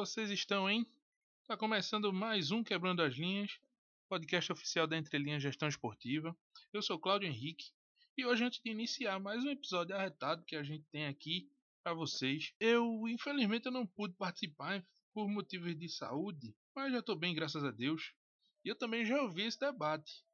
vocês estão, hein? Tá começando mais um Quebrando as Linhas, podcast oficial da Entrelinhas Gestão Esportiva. Eu sou Cláudio Henrique e hoje, antes de iniciar mais um episódio arretado que a gente tem aqui para vocês, eu infelizmente eu não pude participar por motivos de saúde, mas já estou bem, graças a Deus. E eu também já ouvi esse debate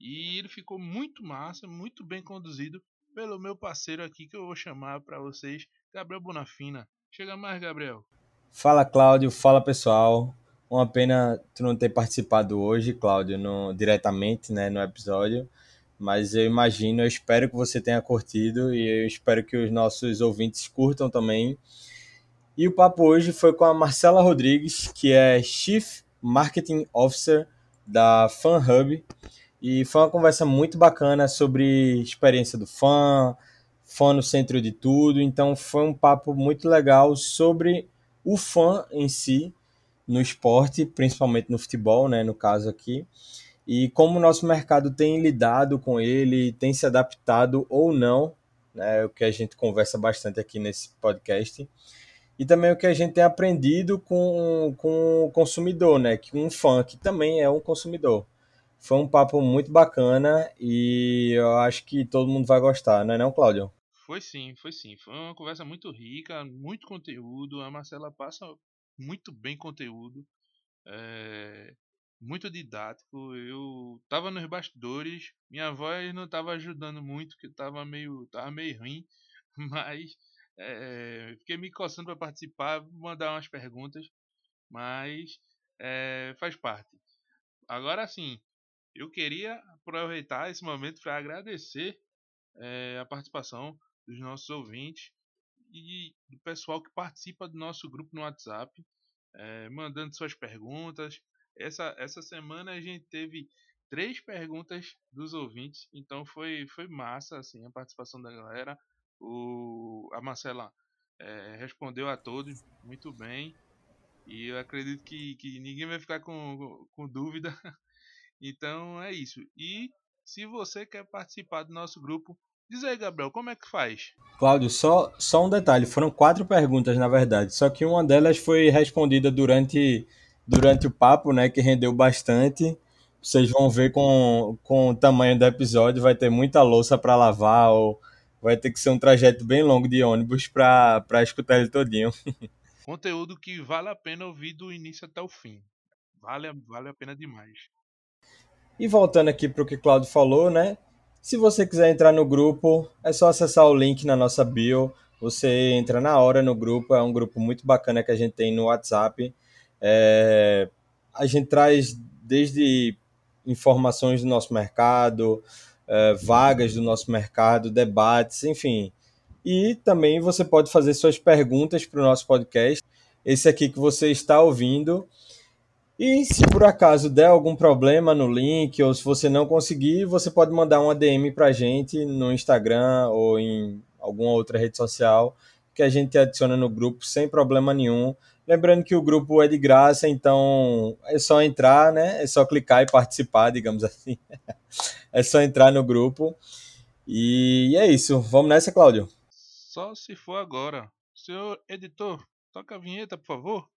e ele ficou muito massa, muito bem conduzido pelo meu parceiro aqui que eu vou chamar para vocês, Gabriel Bonafina. Chega mais, Gabriel. Fala, Cláudio. Fala, pessoal. Uma pena tu não ter participado hoje, Cláudio, no, diretamente né, no episódio. Mas eu imagino, eu espero que você tenha curtido e eu espero que os nossos ouvintes curtam também. E o papo hoje foi com a Marcela Rodrigues, que é Chief Marketing Officer da FanHub. E foi uma conversa muito bacana sobre experiência do fã, fã no centro de tudo. Então foi um papo muito legal sobre o fã em si no esporte, principalmente no futebol, né, no caso aqui. E como o nosso mercado tem lidado com ele, tem se adaptado ou não, né, o que a gente conversa bastante aqui nesse podcast. E também o que a gente tem aprendido com, com o consumidor, né, que um fã que também é um consumidor. Foi um papo muito bacana e eu acho que todo mundo vai gostar, não é não, Cláudio? Foi sim, foi sim. Foi uma conversa muito rica, muito conteúdo. A Marcela passa muito bem conteúdo, é, muito didático. Eu tava nos bastidores, minha voz não tava ajudando muito, que tava meio, tava meio ruim, mas é, fiquei me coçando para participar, mandar umas perguntas, mas é, faz parte. Agora sim, eu queria aproveitar esse momento para agradecer é, a participação dos nossos ouvintes e do pessoal que participa do nosso grupo no WhatsApp, é, mandando suas perguntas. Essa, essa semana a gente teve três perguntas dos ouvintes, então foi, foi massa assim, a participação da galera. O, a Marcela é, respondeu a todos muito bem. E eu acredito que, que ninguém vai ficar com, com dúvida Então é isso. E se você quer participar do nosso grupo, diz aí, Gabriel, como é que faz? Cláudio, só, só um detalhe: foram quatro perguntas, na verdade. Só que uma delas foi respondida durante, durante o papo, né? Que rendeu bastante. Vocês vão ver com, com o tamanho do episódio, vai ter muita louça para lavar, ou vai ter que ser um trajeto bem longo de ônibus para escutar ele todinho. Conteúdo que vale a pena ouvir do início até o fim. Vale, vale a pena demais. E voltando aqui para o que o Claudio falou, né? Se você quiser entrar no grupo, é só acessar o link na nossa bio. Você entra na hora no grupo, é um grupo muito bacana que a gente tem no WhatsApp. É... A gente traz desde informações do nosso mercado, é, vagas do nosso mercado, debates, enfim. E também você pode fazer suas perguntas para o nosso podcast. Esse aqui que você está ouvindo e se por acaso der algum problema no link ou se você não conseguir, você pode mandar uma DM para a gente no Instagram ou em alguma outra rede social que a gente adiciona no grupo sem problema nenhum. Lembrando que o grupo é de graça, então é só entrar, né? É só clicar e participar, digamos assim. é só entrar no grupo. E é isso. Vamos nessa, Cláudio? Só se for agora. Senhor editor, toca a vinheta, por favor.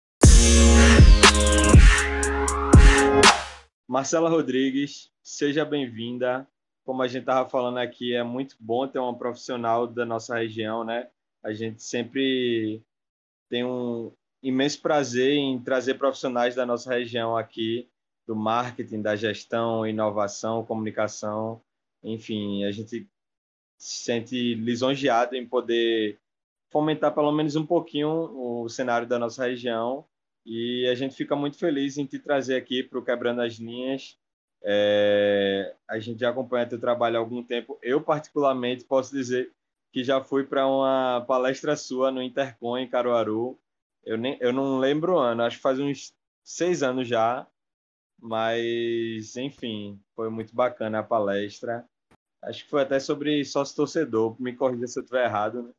Marcela Rodrigues, seja bem-vinda. Como a gente estava falando aqui, é muito bom ter uma profissional da nossa região, né? A gente sempre tem um imenso prazer em trazer profissionais da nossa região aqui, do marketing, da gestão, inovação, comunicação. Enfim, a gente se sente lisonjeado em poder fomentar pelo menos um pouquinho o cenário da nossa região e a gente fica muito feliz em te trazer aqui para o Quebrando as Linhas. É, a gente já acompanha teu trabalho há algum tempo. Eu, particularmente, posso dizer que já fui para uma palestra sua no Intercom, em Caruaru. Eu, nem, eu não lembro o ano, acho que faz uns seis anos já. Mas, enfim, foi muito bacana a palestra. Acho que foi até sobre sócio-torcedor. Me corrija se eu estiver errado, né?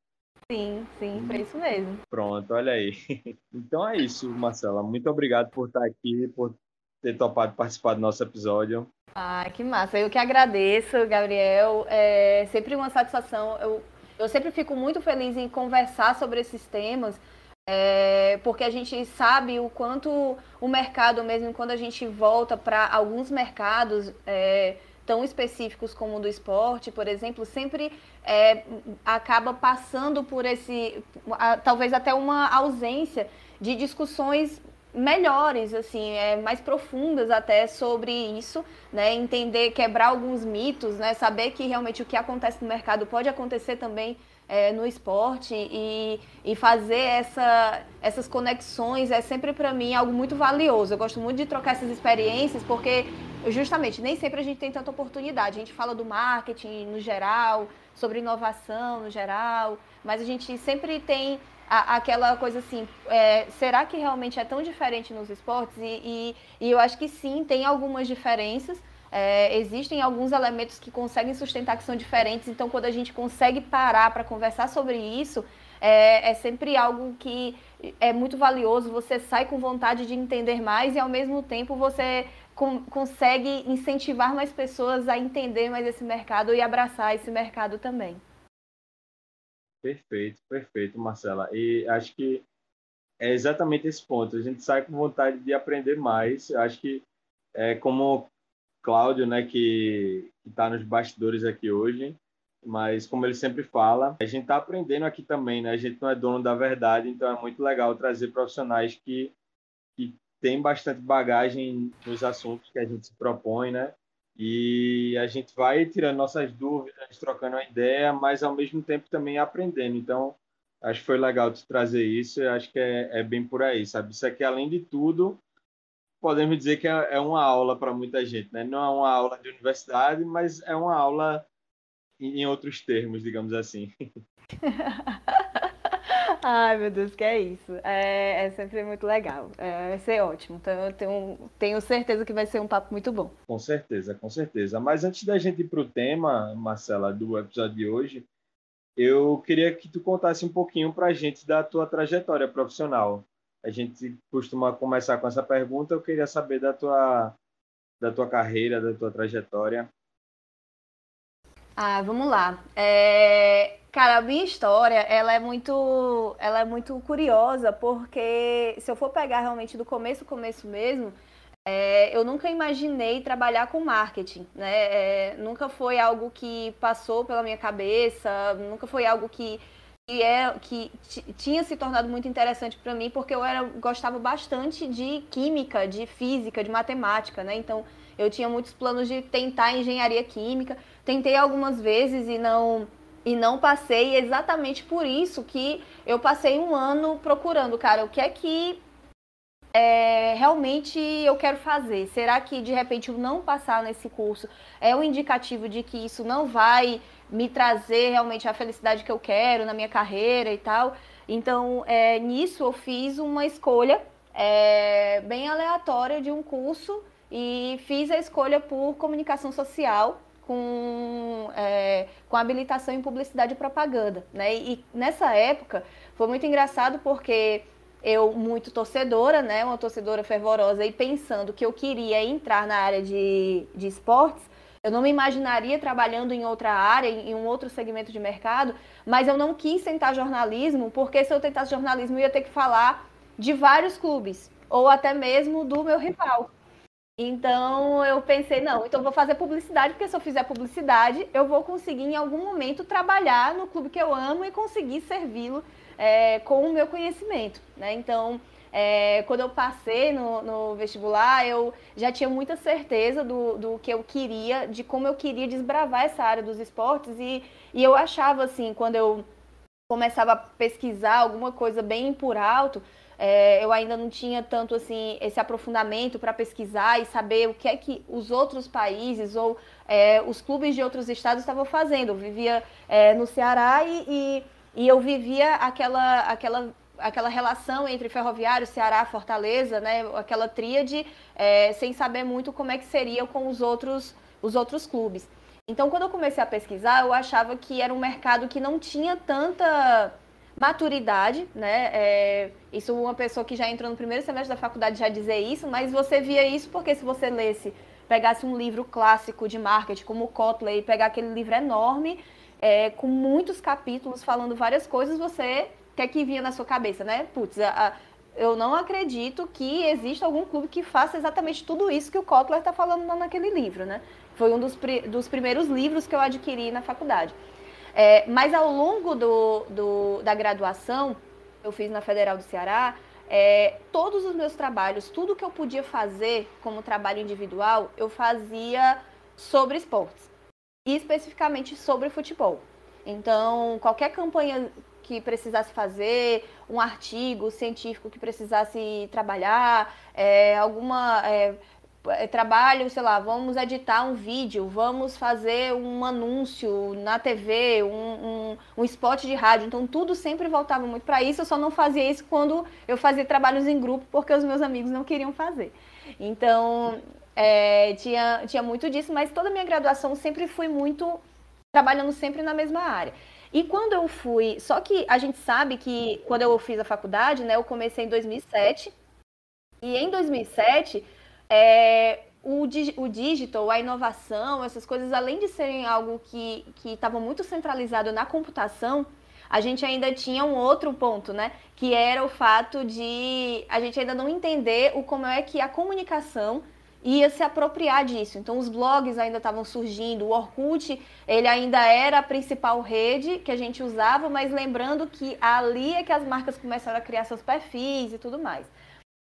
Sim, sim, foi isso mesmo. Pronto, olha aí. Então é isso, Marcela. Muito obrigado por estar aqui, por ter topado participar do nosso episódio. Ah, que massa. Eu que agradeço, Gabriel. É sempre uma satisfação. Eu, eu sempre fico muito feliz em conversar sobre esses temas, É, porque a gente sabe o quanto o mercado, mesmo quando a gente volta para alguns mercados é, tão específicos como o do esporte, por exemplo, sempre é, acaba passando por esse, talvez até uma ausência de discussões melhores, assim, é, mais profundas até sobre isso, né? Entender, quebrar alguns mitos, né? Saber que realmente o que acontece no mercado pode acontecer também é, no esporte e, e fazer essa, essas conexões é sempre para mim algo muito valioso. Eu gosto muito de trocar essas experiências porque justamente nem sempre a gente tem tanta oportunidade. A gente fala do marketing no geral, sobre inovação no geral, mas a gente sempre tem a, aquela coisa assim, é, será que realmente é tão diferente nos esportes? E, e, e eu acho que sim, tem algumas diferenças. É, existem alguns elementos que conseguem sustentar que são diferentes, então quando a gente consegue parar para conversar sobre isso, é, é, sempre algo que é muito valioso. Você sai com vontade de entender mais e ao mesmo tempo você com, consegue incentivar mais pessoas a entender mais esse mercado e abraçar esse mercado também. Perfeito, perfeito, Marcela. E acho que é exatamente esse ponto. A gente sai com vontade de aprender mais. Acho que é como Cláudio, né, que está nos bastidores aqui hoje, mas como ele sempre fala, a gente está aprendendo aqui também, né? A gente não é dono da verdade, então é muito legal trazer profissionais que, que têm bastante bagagem nos assuntos que a gente se propõe, né? E a gente vai tirando nossas dúvidas, trocando uma ideia, mas ao mesmo tempo também aprendendo. Então, acho que foi legal te trazer isso. Eu acho que é, é bem por aí, sabe? Isso aqui, além de tudo, podemos dizer que é, é uma aula para muita gente, né? Não é uma aula de universidade, mas é uma aula em outros termos, digamos assim. Ai, meu Deus, que é isso. É, é sempre muito legal. É, vai ser ótimo. Então, eu tenho, tenho certeza que vai ser um papo muito bom. Com certeza, com certeza. Mas antes da gente ir para o tema, Marcela, do episódio de hoje, eu queria que tu contasse um pouquinho para a gente da tua trajetória profissional a gente costuma começar com essa pergunta. Eu queria saber da tua, da tua carreira, da tua trajetória. Ah, vamos lá. É... Cara, a minha história, ela é muito, ela é muito curiosa, porque se eu for pegar realmente do começo, começo mesmo, é... eu nunca imaginei trabalhar com marketing, né? É... Nunca foi algo que passou pela minha cabeça, nunca foi algo que que, é, que tinha se tornado muito interessante para mim, porque eu era, gostava bastante de química, de física, de matemática, né? Então, eu tinha muitos planos de tentar engenharia química. Tentei algumas vezes e não e não passei, exatamente por isso que eu passei um ano procurando, cara, o que é que é, realmente eu quero fazer? Será que de repente eu não passar nesse curso é um indicativo de que isso não vai me trazer realmente a felicidade que eu quero na minha carreira e tal. Então, é, nisso eu fiz uma escolha é, bem aleatória de um curso e fiz a escolha por comunicação social com, é, com habilitação em publicidade e propaganda. Né? E nessa época foi muito engraçado porque eu, muito torcedora, né, uma torcedora fervorosa, e pensando que eu queria entrar na área de, de esportes, eu não me imaginaria trabalhando em outra área, em um outro segmento de mercado, mas eu não quis tentar jornalismo, porque se eu tentasse jornalismo, eu ia ter que falar de vários clubes, ou até mesmo do meu rival. Então eu pensei, não, então vou fazer publicidade, porque se eu fizer publicidade, eu vou conseguir em algum momento trabalhar no clube que eu amo e conseguir servi-lo é, com o meu conhecimento. Né? Então é, quando eu passei no, no, vestibular, eu já tinha muita certeza do, do que eu queria, de como eu queria desbravar essa área dos esportes. E, e eu achava, assim, quando eu começava a pesquisar alguma coisa bem por alto, é, eu ainda não tinha tanto assim esse aprofundamento para pesquisar e saber o que é que os outros países ou é, os clubes de outros estados estavam fazendo. Eu vivia é, no Ceará e, e, e, eu vivia aquela, aquela aquela relação entre Ferroviário, Ceará, Fortaleza, né, aquela tríade, é, sem saber muito como é que seria com os outros, os outros clubes. Então, quando eu comecei a pesquisar, eu achava que era um mercado que não tinha tanta maturidade, né? É, isso uma pessoa que já entrou no primeiro semestre da faculdade já dizer isso, mas você via isso porque se você lesse, pegasse um livro clássico de marketing como o Kotler e pegar aquele livro enorme, é, com muitos capítulos falando várias coisas, você que é que vinha na sua cabeça, né? Putz, a, a, eu não acredito que exista algum clube que faça exatamente tudo isso que o Kotler está falando naquele livro, né? Foi um dos, dos primeiros livros que eu adquiri na faculdade. É, mas ao longo do, do, da graduação, eu fiz na Federal do Ceará, é, todos os meus trabalhos, tudo que eu podia fazer como trabalho individual, eu fazia sobre esportes. E especificamente sobre futebol. Então, qualquer campanha que precisasse fazer, um artigo científico que precisasse trabalhar, é, alguma é, é, trabalho, sei lá, vamos editar um vídeo, vamos fazer um anúncio na TV, um, um, um spot de rádio. Então tudo sempre voltava muito para isso. Eu só não fazia isso quando eu fazia trabalhos em grupo, porque os meus amigos não queriam fazer. Então é, tinha, tinha muito disso, mas toda a minha graduação sempre fui muito trabalhando sempre na mesma área. E quando eu fui, só que a gente sabe que quando eu fiz a faculdade, né, eu comecei em 2007. E em 2007, é, o, o digital, a inovação, essas coisas, além de serem algo que estava muito centralizado na computação, a gente ainda tinha um outro ponto, né? Que era o fato de a gente ainda não entender o como é que a comunicação ia se apropriar disso. Então os blogs ainda estavam surgindo, o Orkut, ele ainda era a principal rede que a gente usava, mas lembrando que ali é que as marcas começaram a criar seus perfis e tudo mais.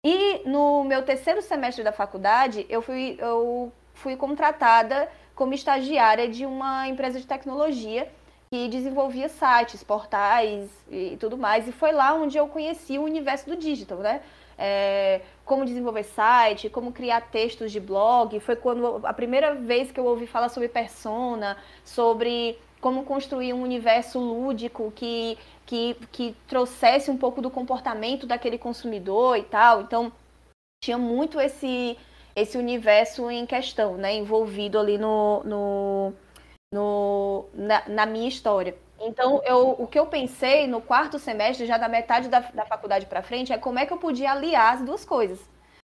E no meu terceiro semestre da faculdade, eu fui, eu fui contratada como estagiária de uma empresa de tecnologia que desenvolvia sites, portais e tudo mais. E foi lá onde eu conheci o universo do digital, né? é, como desenvolver site, como criar textos de blog. Foi quando a primeira vez que eu ouvi falar sobre persona, sobre como construir um universo lúdico que, que, que trouxesse um pouco do comportamento daquele consumidor e tal. Então, tinha muito esse, esse universo em questão, né? Envolvido ali no, no, no na, na minha história. Então, eu, o que eu pensei no quarto semestre, já da metade da, da faculdade para frente, é como é que eu podia aliar as duas coisas.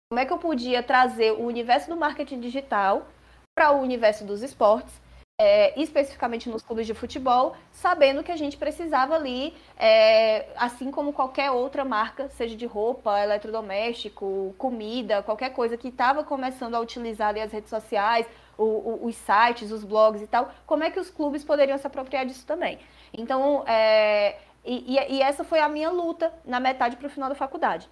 Como é que eu podia trazer o universo do marketing digital para o universo dos esportes, é, especificamente nos clubes de futebol, sabendo que a gente precisava ali, é, assim como qualquer outra marca, seja de roupa, eletrodoméstico, comida, qualquer coisa que estava começando a utilizar as redes sociais, o, o, os sites, os blogs e tal, como é que os clubes poderiam se apropriar disso também. Então, é, e, e, essa foi a minha luta na metade para o final da faculdade.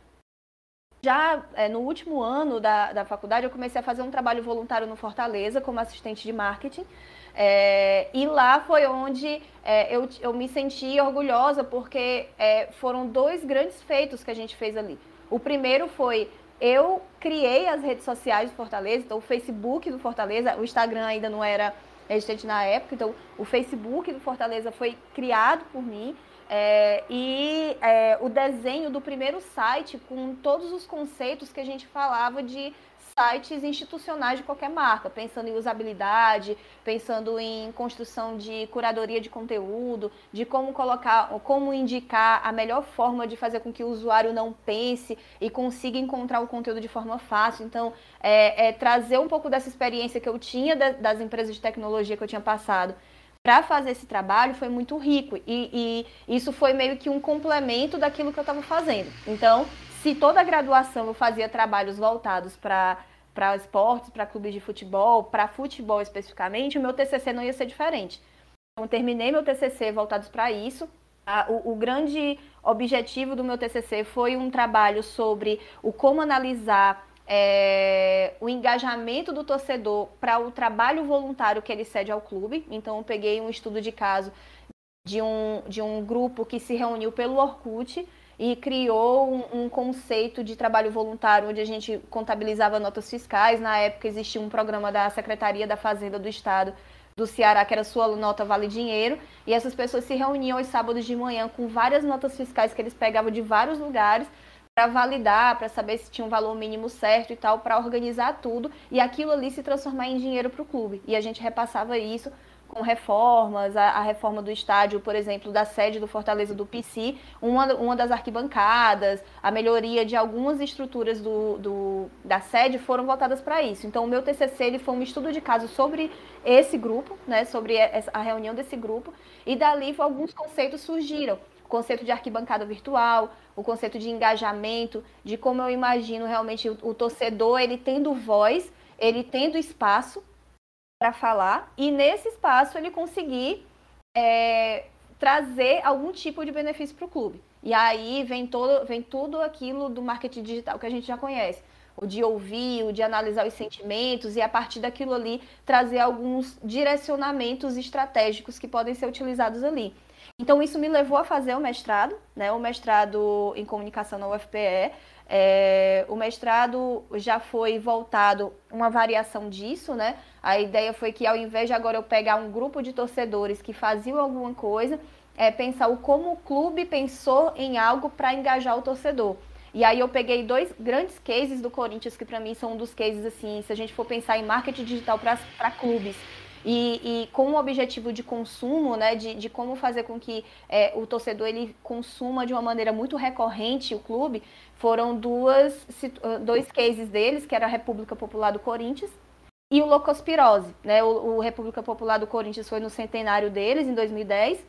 Já é, no último ano da, da faculdade, eu comecei a fazer um trabalho voluntário no Fortaleza como assistente de marketing. É, e lá foi onde é, eu, eu me senti orgulhosa, porque é, foram dois grandes feitos que a gente fez ali. O primeiro foi eu criei as redes sociais do Fortaleza, então o Facebook do Fortaleza, o Instagram ainda não era existente na época, então o Facebook do Fortaleza foi criado por mim. É, e é, o desenho do primeiro site com todos os conceitos que a gente falava de sites institucionais de qualquer marca, pensando em usabilidade, pensando em construção de curadoria de conteúdo, de como colocar, como indicar a melhor forma de fazer com que o usuário não pense e consiga encontrar o conteúdo de forma fácil. Então, é, é trazer um pouco dessa experiência que eu tinha das empresas de tecnologia que eu tinha passado para fazer esse trabalho foi muito rico e, e, isso foi meio que um complemento daquilo que eu estava fazendo. Então, se toda a graduação eu fazia trabalhos voltados para para esportes, para clubes de futebol, para futebol especificamente, o meu TCC não ia ser diferente. Então, terminei meu TCC voltados para isso. O, o, grande objetivo do meu TCC foi um trabalho sobre o como analisar é, o engajamento do torcedor para o trabalho voluntário que ele cede ao clube. Então, eu peguei um estudo de caso de um, de um grupo que se reuniu pelo Orkut e criou um, um, conceito de trabalho voluntário onde a gente contabilizava notas fiscais. Na época existia um programa da Secretaria da Fazenda do Estado do Ceará, que era sua nota vale dinheiro, e essas pessoas se reuniam aos sábados de manhã com várias notas fiscais que eles pegavam de vários lugares para validar, para saber se tinha um valor mínimo certo e tal, para organizar tudo e aquilo ali se transformar em dinheiro para o clube. E a gente repassava isso com reformas, a, a, reforma do estádio, por exemplo, da sede do Fortaleza do PC, uma, uma das arquibancadas, a melhoria de algumas estruturas do, do da sede foram voltadas para isso. Então, o meu TCC ele foi um estudo de caso sobre esse grupo, né, sobre a reunião desse grupo, e dali alguns conceitos surgiram conceito de arquibancada virtual, o conceito de engajamento, de como eu imagino realmente o, o torcedor ele tendo voz, ele tendo espaço para falar e nesse espaço ele conseguir é, trazer algum tipo de benefício para o clube. E aí vem, todo, vem tudo aquilo do marketing digital que a gente já conhece. O de ouvir, o de analisar os sentimentos e a partir daquilo ali trazer alguns direcionamentos estratégicos que podem ser utilizados ali. Então isso me levou a fazer o mestrado, né? O mestrado em comunicação na UFPE. É, o mestrado já foi voltado uma variação disso, né? A ideia foi que ao invés de agora eu pegar um grupo de torcedores que faziam alguma coisa, é, pensar o como o clube pensou em algo para engajar o torcedor. E aí eu peguei dois grandes cases do Corinthians, que para mim são um dos cases, assim, se a gente for pensar em marketing digital para clubes, e, e, com o objetivo de consumo, né, de, de como fazer com que é, o torcedor ele consuma de uma maneira muito recorrente o clube, foram duas, dois cases deles, que era a República Popular do Corinthians e o Locospirose. Né? O, o República Popular do Corinthians foi no centenário deles, em 2010,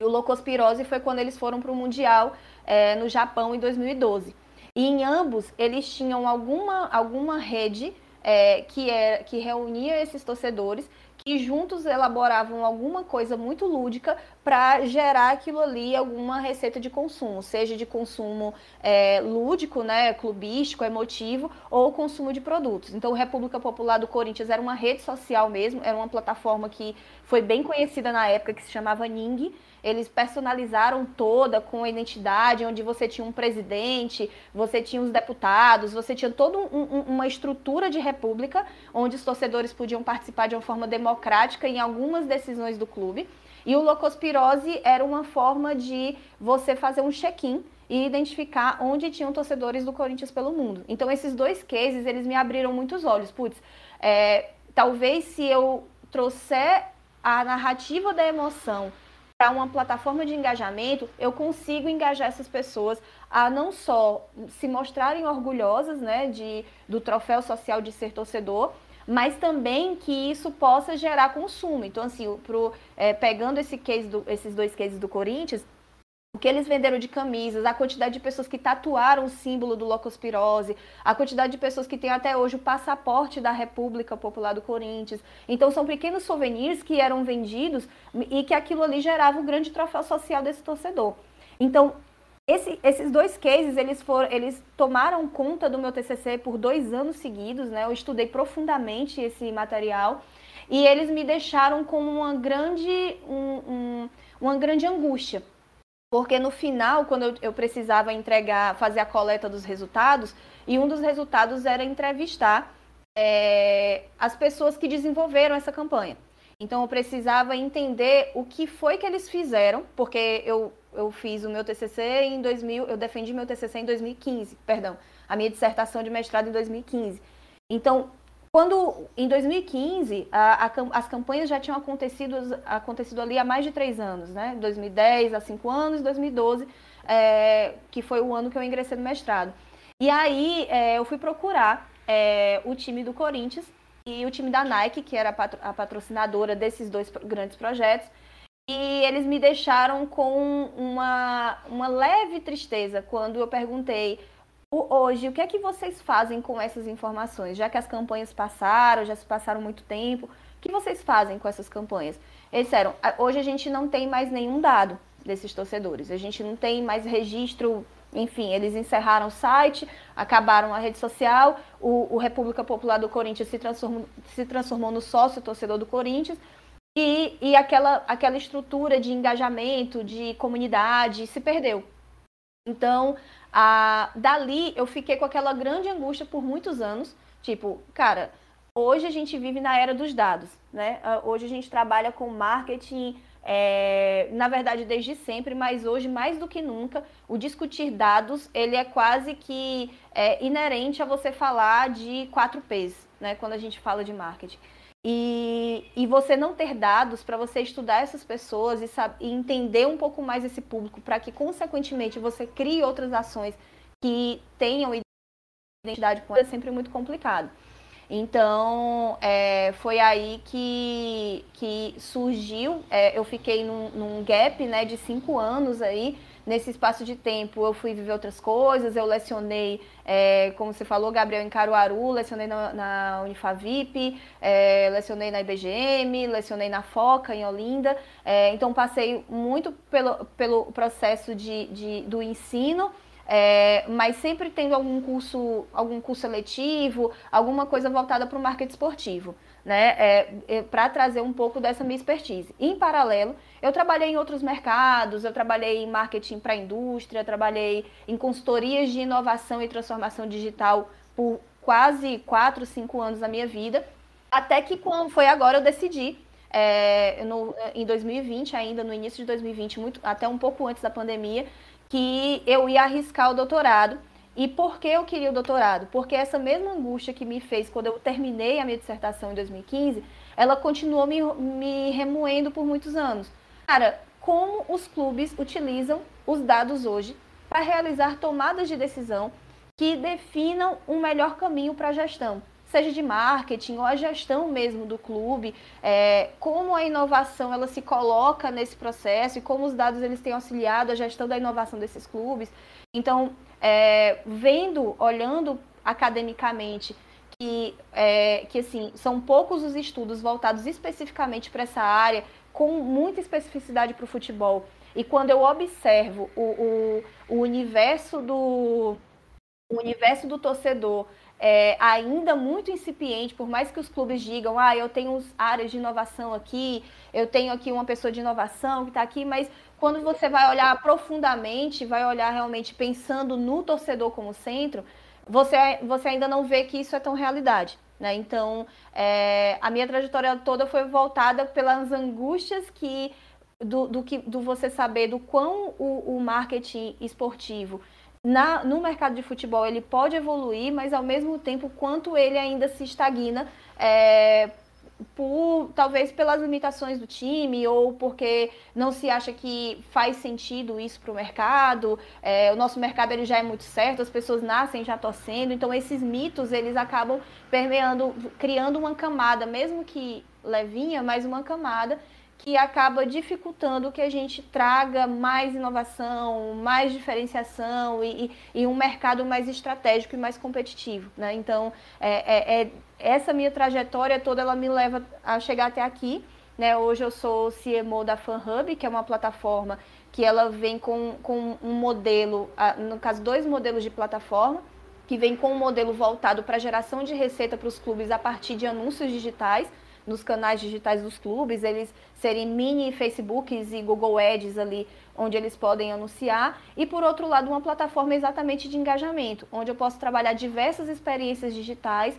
e o Locospirose foi quando eles foram para o Mundial é, no Japão em 2012. E em ambos, eles tinham alguma, alguma rede é, que, é, que reunia esses torcedores que juntos elaboravam alguma coisa muito lúdica para gerar aquilo ali, alguma receita de consumo, seja de consumo é, lúdico, né, clubístico, emotivo, ou consumo de produtos. Então, República Popular do Corinthians era uma rede social mesmo, era uma plataforma que foi bem conhecida na época, que se chamava Ning, eles personalizaram toda com a identidade, onde você tinha um presidente, você tinha os deputados, você tinha toda um, uma estrutura de república, onde os torcedores podiam participar de uma forma democrática em algumas decisões do clube. E o Locospirose era uma forma de você fazer um check-in e identificar onde tinham torcedores do Corinthians pelo mundo. Então, esses dois cases, eles me abriram muitos olhos. Putz, é, talvez se eu trouxer a narrativa da emoção para uma plataforma de engajamento, eu consigo engajar essas pessoas a não só se mostrarem orgulhosas né, de, do troféu social de ser torcedor, mas também que isso possa gerar consumo. Então, assim, pro, é, pegando esse do, esses dois cases do Corinthians, o que eles venderam de camisas, a quantidade de pessoas que tatuaram o símbolo do Locospirose, a quantidade de pessoas que têm até hoje o passaporte da República Popular do Corinthians. Então são pequenos souvenirs que eram vendidos e que aquilo ali gerava um grande troféu social desse torcedor. Então esse, esses dois cases, eles, foram, eles tomaram conta do meu TCC por dois anos seguidos, né? Eu estudei profundamente esse material e eles me deixaram com uma grande, um, um, uma grande angústia, porque no final, quando eu, eu, precisava entregar, fazer a coleta dos resultados, e um dos resultados era entrevistar é, as pessoas que desenvolveram essa campanha. Então eu precisava entender o que foi que eles fizeram, porque eu, eu fiz o meu TCC em 2000, eu defendi meu TCC em 2015, perdão, a minha dissertação de mestrado em 2015. Então, quando, em 2015, a, a, as campanhas já tinham acontecido, acontecido ali há mais de três anos, né? 2010 há cinco anos, 2012, é, que foi o ano que eu ingressei no mestrado. E aí é, eu fui procurar é, o time do Corinthians e o time da Nike, que era a, patro, a patrocinadora desses dois grandes projetos, e eles me deixaram com uma, uma leve tristeza quando eu perguntei hoje, o que é que vocês fazem com essas informações? Já que as campanhas passaram, já se passaram muito tempo, o que vocês fazem com essas campanhas? Eles disseram, hoje a gente não tem mais nenhum dado desses torcedores, a gente não tem mais registro, enfim, eles encerraram o site, acabaram a rede social, o, o República Popular do Corinthians se transformou, se transformou no sócio torcedor do Corinthians, e, e aquela, aquela estrutura de engajamento, de comunidade, se perdeu. Então, a, dali eu fiquei com aquela grande angústia por muitos anos. Tipo, cara, hoje a gente vive na era dos dados, né? Ah, hoje a gente trabalha com marketing, é, na verdade desde sempre, mas hoje mais do que nunca, o discutir dados ele é quase que é, inerente a você falar de 4 P's, né? Quando a gente fala de marketing. E, e você não ter dados para você estudar essas pessoas e, e entender um pouco mais esse público, para que, consequentemente, você crie outras ações que tenham identidade com é sempre muito complicado. Então, é, foi aí que, que surgiu, é, eu fiquei num, num, gap né, de cinco anos aí, nesse espaço de tempo eu fui viver outras coisas, eu lecionei, é, como você falou, Gabriel, em Caruaru, lecionei na, na Unifavip, é, lecionei na IBGM, lecionei na FOCA, em Olinda, é, então passei muito pelo, pelo processo de, de do ensino, é, mas sempre tendo algum curso, algum curso seletivo, alguma coisa voltada para o marketing esportivo né, é, é, para trazer um pouco dessa minha expertise. Em paralelo, eu trabalhei em outros mercados, eu trabalhei em marketing para a indústria, trabalhei em consultorias de inovação e transformação digital por quase 4, 5 anos da minha vida, até que quando foi agora eu decidi, é, no, em 2020 ainda, no início de 2020, muito, até um pouco antes da pandemia, que eu ia arriscar o doutorado e por que eu queria o doutorado? Porque essa mesma angústia que me fez quando eu terminei a minha dissertação em 2015, ela continuou me, me remoendo por muitos anos. Cara, como os clubes utilizam os dados hoje para realizar tomadas de decisão que definam um melhor caminho para a gestão, seja de marketing ou a gestão mesmo do clube, é, como a inovação ela se coloca nesse processo e como os dados eles têm auxiliado a gestão da inovação desses clubes. Então, é, vendo, olhando academicamente que, é, que assim, são poucos os estudos voltados especificamente para essa área, com muita especificidade para o futebol. E quando eu observo o, o, o universo do o universo do torcedor é, ainda muito incipiente, por mais que os clubes digam, ah, eu tenho áreas de inovação aqui, eu tenho aqui uma pessoa de inovação que está aqui, mas quando você vai olhar profundamente, vai olhar realmente pensando no torcedor como centro, você, você ainda não vê que isso é tão realidade. Né? Então, é, a minha trajetória toda foi voltada pelas angústias que do, do, que, do você saber do quão o, o marketing esportivo na, no mercado de futebol ele pode evoluir, mas ao mesmo tempo quanto ele ainda se estagna é, por talvez pelas limitações do time ou porque não se acha que faz sentido isso para o mercado. É, o nosso mercado ele já é muito certo, as pessoas nascem já torcendo, então esses mitos eles acabam permeando, criando uma camada, mesmo que levinha, mas uma camada que acaba dificultando que a gente traga mais inovação, mais diferenciação e, e, e um mercado mais estratégico e mais competitivo. Né? Então, é, é, é, essa minha trajetória toda ela me leva a chegar até aqui. Né? Hoje eu sou CMO da FanHub, que é uma plataforma que ela vem com, com um modelo, no caso, dois modelos de plataforma, que vem com um modelo voltado para geração de receita para os clubes a partir de anúncios digitais nos canais digitais dos clubes, eles serem mini Facebooks e Google Ads ali, onde eles podem anunciar. E por outro lado, uma plataforma exatamente de engajamento, onde eu posso trabalhar diversas experiências digitais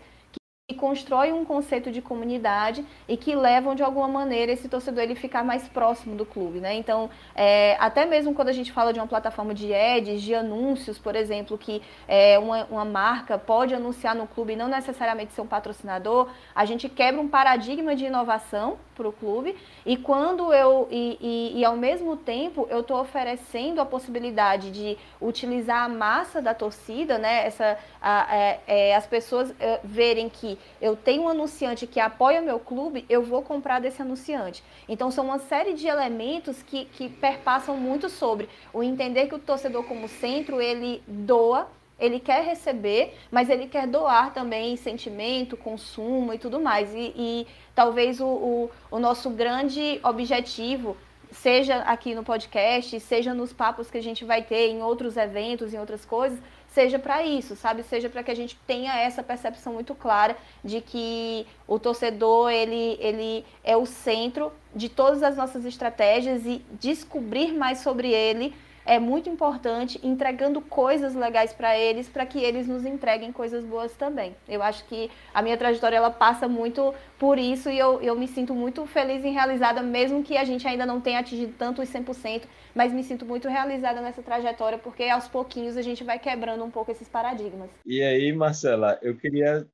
que constroem um conceito de comunidade e que levam de alguma maneira esse torcedor ele ficar mais próximo do clube, né? Então, é, até mesmo quando a gente fala de uma plataforma de ads, de anúncios, por exemplo, que é, uma, uma marca pode anunciar no clube e não necessariamente ser um patrocinador, a gente quebra um paradigma de inovação para o clube e quando eu e, e, e ao mesmo tempo eu estou oferecendo a possibilidade de utilizar a massa da torcida, né? Essa a, é, é as pessoas é, verem que eu tenho um anunciante que apoia meu clube, eu vou comprar desse anunciante. Então são uma série de elementos que, que perpassam muito sobre o entender que o torcedor como centro, ele doa, ele quer receber, mas ele quer doar também sentimento, consumo e tudo mais. E, e talvez o, o, o nosso grande objetivo seja aqui no podcast, seja nos papos que a gente vai ter em outros eventos, em outras coisas, seja para isso, sabe? Seja para que a gente tenha essa percepção muito clara de que o torcedor ele, ele é o centro de todas as nossas estratégias e descobrir mais sobre ele é muito importante, entregando coisas legais para eles, para que eles nos entreguem coisas boas também. Eu acho que a minha trajetória ela passa muito por isso e eu, eu me sinto muito feliz e realizada, mesmo que a gente ainda não tenha atingido tanto os 100%, mas me sinto muito realizada nessa trajetória, porque aos pouquinhos a gente vai quebrando um pouco esses paradigmas. E aí, Marcela, eu queria.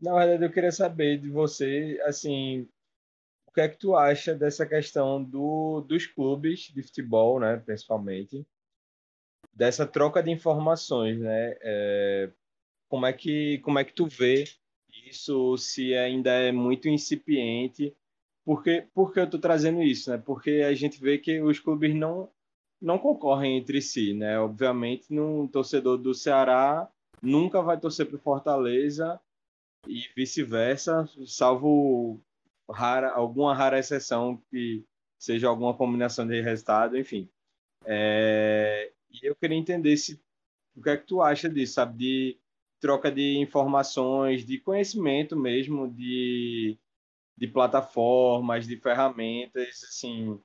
Na verdade, eu queria saber de você, assim, o que é que tu acha dessa questão do, dos clubes de futebol, né, principalmente, dessa troca de informações, né? É, como é que como é que tu vê isso? Se ainda é muito incipiente? Porque porque eu estou trazendo isso, né? Porque a gente vê que os clubes não não concorrem entre si, né? Obviamente, um torcedor do Ceará nunca vai torcer para Fortaleza e vice-versa, salvo rara, alguma rara exceção que seja alguma combinação de resultado, enfim. É, e eu queria entender se o que é que tu acha disso, sabe, de troca de informações, de conhecimento mesmo, de, de plataformas, de ferramentas, assim,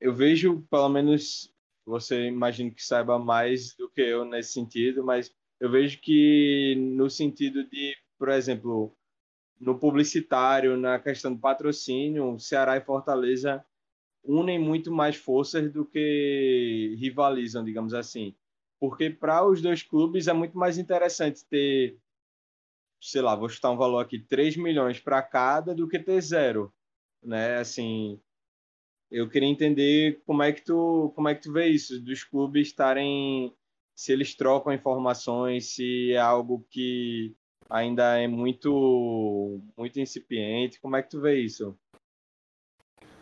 eu vejo, pelo menos, você imagino que saiba mais do que eu nesse sentido, mas eu vejo que no sentido de, por exemplo, no publicitário, na questão do patrocínio, Ceará e Fortaleza unem muito mais forças do que rivalizam, digamos assim. Porque para os dois clubes é muito mais interessante ter, sei lá, vou chutar um valor aqui, 3 milhões para cada do que ter zero, né? Assim, eu queria entender como é que tu, como é que tu vê isso, dos clubes estarem, se eles trocam informações, se é algo que ainda é muito, muito incipiente, como é que tu vê isso?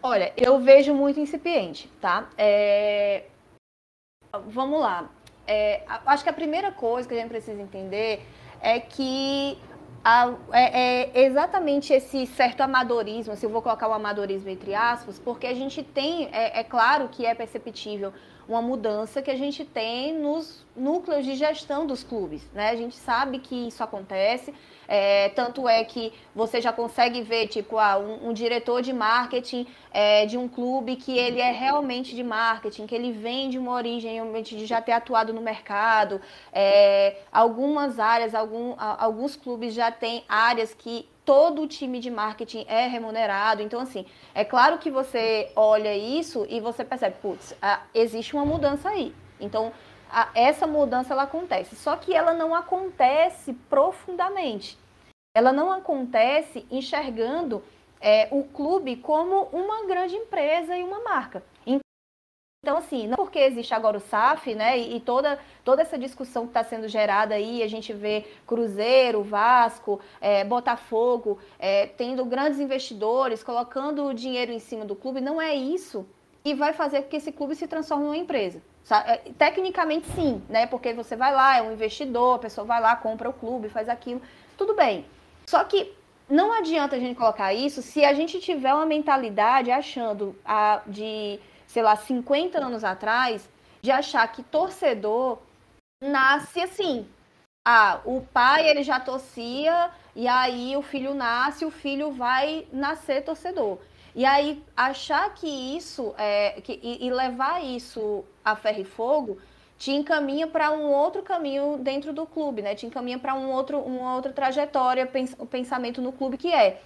Olha, eu vejo muito incipiente, tá? É... Vamos lá. É... Acho que a primeira coisa que a gente precisa entender é que a, é, é, exatamente esse certo amadorismo, se eu vou colocar o amadorismo entre aspas, porque a gente tem, é, é claro que é perceptível uma mudança que a gente tem nos núcleos de gestão dos clubes. Né? A gente sabe que isso acontece, é, tanto é que você já consegue ver, tipo, ah, um, um diretor de marketing é, de um clube que ele é realmente de marketing, que ele vem de uma origem realmente de já ter atuado no mercado. É, algumas áreas, algum, alguns clubes já têm áreas que todo o time de marketing é remunerado. Então, assim, é claro que você olha isso e você percebe, putz, existe uma mudança aí. Então, a, essa mudança ela acontece. Só que ela não acontece profundamente. Ela não acontece enxergando é, o clube como uma grande empresa e uma marca. Então, assim, não porque existe agora o SAF, né, e toda, toda essa discussão que está sendo gerada aí, a gente vê Cruzeiro, Vasco, é, Botafogo, é, tendo grandes investidores, colocando o dinheiro em cima do clube, não é isso que vai fazer com que esse clube se transforme em uma empresa. É, tecnicamente, sim, né? Porque você vai lá, é um investidor, a pessoa vai lá, compra o clube, faz aquilo, tudo bem. Só que não adianta a gente colocar isso se a gente tiver uma mentalidade achando a, de, sei lá, 50 anos atrás, de achar que torcedor nasce assim. Ah, o pai ele já torcia e aí o filho nasce, o filho vai nascer torcedor. E aí, achar que isso, é, que, e, levar isso a ferro e fogo, te encaminha para um outro caminho dentro do clube, né? Te encaminha para um outro, uma outra trajetória, o pensamento no clube que é,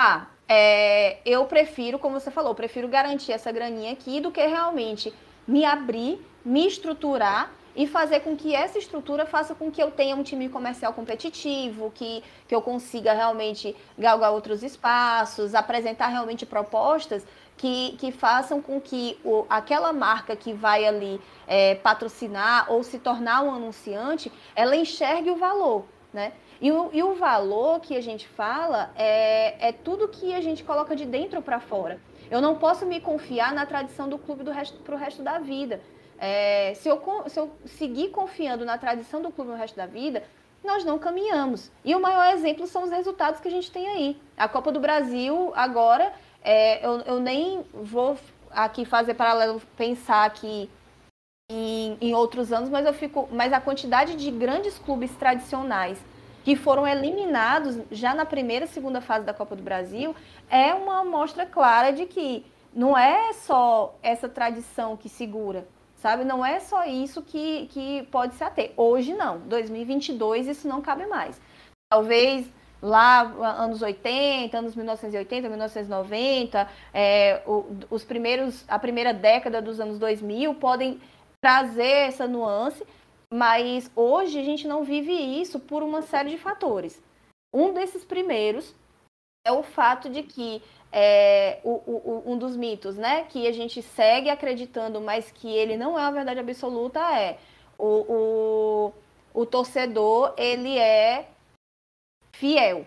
ah, é, eu prefiro, como você falou, prefiro garantir essa graninha aqui do que realmente me abrir, me estruturar e fazer com que essa estrutura faça com que eu tenha um time comercial competitivo, que, que eu consiga realmente galgar outros espaços, apresentar realmente propostas que, que façam com que o, aquela marca que vai ali é, patrocinar ou se tornar um anunciante, ela enxergue o valor, né? E o, e o valor que a gente fala é, é tudo que a gente coloca de dentro para fora. Eu não posso me confiar na tradição do clube para o resto da vida. É, se, eu, se eu seguir confiando na tradição do clube no resto da vida, nós não caminhamos. E o maior exemplo são os resultados que a gente tem aí. A Copa do Brasil, agora, é, eu, eu, nem vou aqui fazer paralelo, pensar aqui em, em, outros anos, mas eu fico. Mas a quantidade de grandes clubes tradicionais que foram eliminados já na primeira e segunda fase da Copa do Brasil é uma amostra clara de que não é só essa tradição que segura sabe? Não é só isso que, que pode se ater. Hoje não, 2022 isso não cabe mais. Talvez lá anos 80, anos 1980, 1990, é, os primeiros, a primeira década dos anos 2000 podem trazer essa nuance, mas hoje a gente não vive isso por uma série de fatores. Um desses primeiros é o fato de que é, o, o, um dos mitos, né, que a gente segue acreditando, mas que ele não é a verdade absoluta, é o, o, o torcedor, ele é fiel.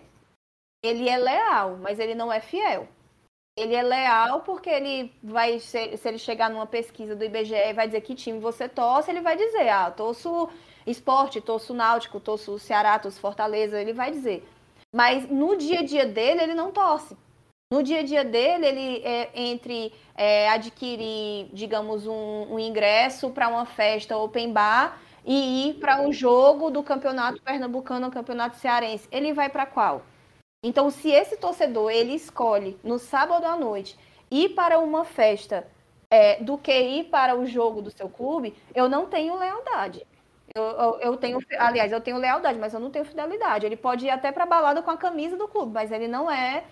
Ele é leal, mas ele não é fiel. Ele é leal porque ele vai, se, se ele chegar numa pesquisa do IBGE e vai dizer que time você torce, ele vai dizer, ah, torço esporte, torço náutico, torço Ceará, torço Fortaleza, ele vai dizer. Mas no dia a dia dele, ele não torce. No dia a dia dele, ele é, entre é, adquirir, digamos, um, um ingresso para uma festa open bar e ir para um jogo do campeonato pernambucano ou campeonato cearense, ele vai para qual? Então, se esse torcedor ele escolhe no sábado à noite ir para uma festa é, do que ir para o jogo do seu clube, eu não tenho lealdade. Eu, eu, eu, tenho, aliás, eu tenho lealdade, mas eu não tenho fidelidade. Ele pode ir até para balada com a camisa do clube, mas ele não é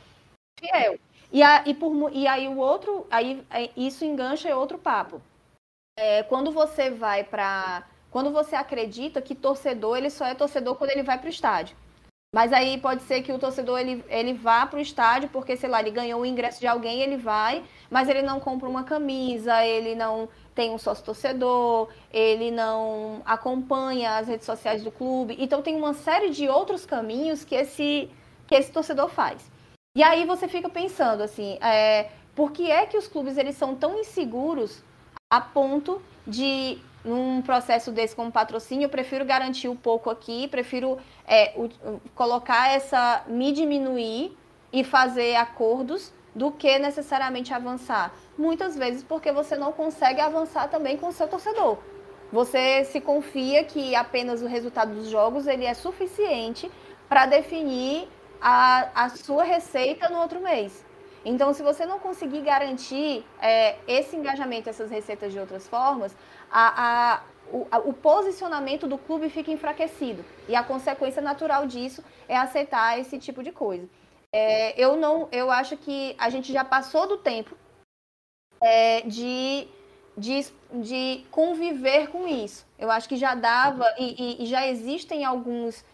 fiel. E, a, e, por, e aí o outro, aí é, isso engancha é outro papo. É, quando você vai para, quando você acredita que torcedor ele só é torcedor quando ele vai para o estádio. Mas aí pode ser que o torcedor ele, ele vá para o estádio porque, sei lá, ele ganhou o ingresso de alguém, ele vai, mas ele não compra uma camisa, ele não tem um sócio torcedor, ele não acompanha as redes sociais do clube. Então tem uma série de outros caminhos que esse, que esse torcedor faz. E aí você fica pensando assim, é, por que é que os clubes eles são tão inseguros a ponto de num processo desse como patrocínio, eu prefiro garantir um pouco aqui, prefiro é, o, colocar essa, me diminuir e fazer acordos do que necessariamente avançar. Muitas vezes porque você não consegue avançar também com o seu torcedor. Você se confia que apenas o resultado dos jogos ele é suficiente para definir a, a sua receita no outro mês. Então, se você não conseguir garantir é, esse engajamento, essas receitas de outras formas, a, a, o, o, posicionamento do clube fica enfraquecido. E a consequência natural disso é aceitar esse tipo de coisa. É, eu não, eu acho que a gente já passou do tempo é, de, de, de conviver com isso. Eu acho que já dava e, e, e já existem alguns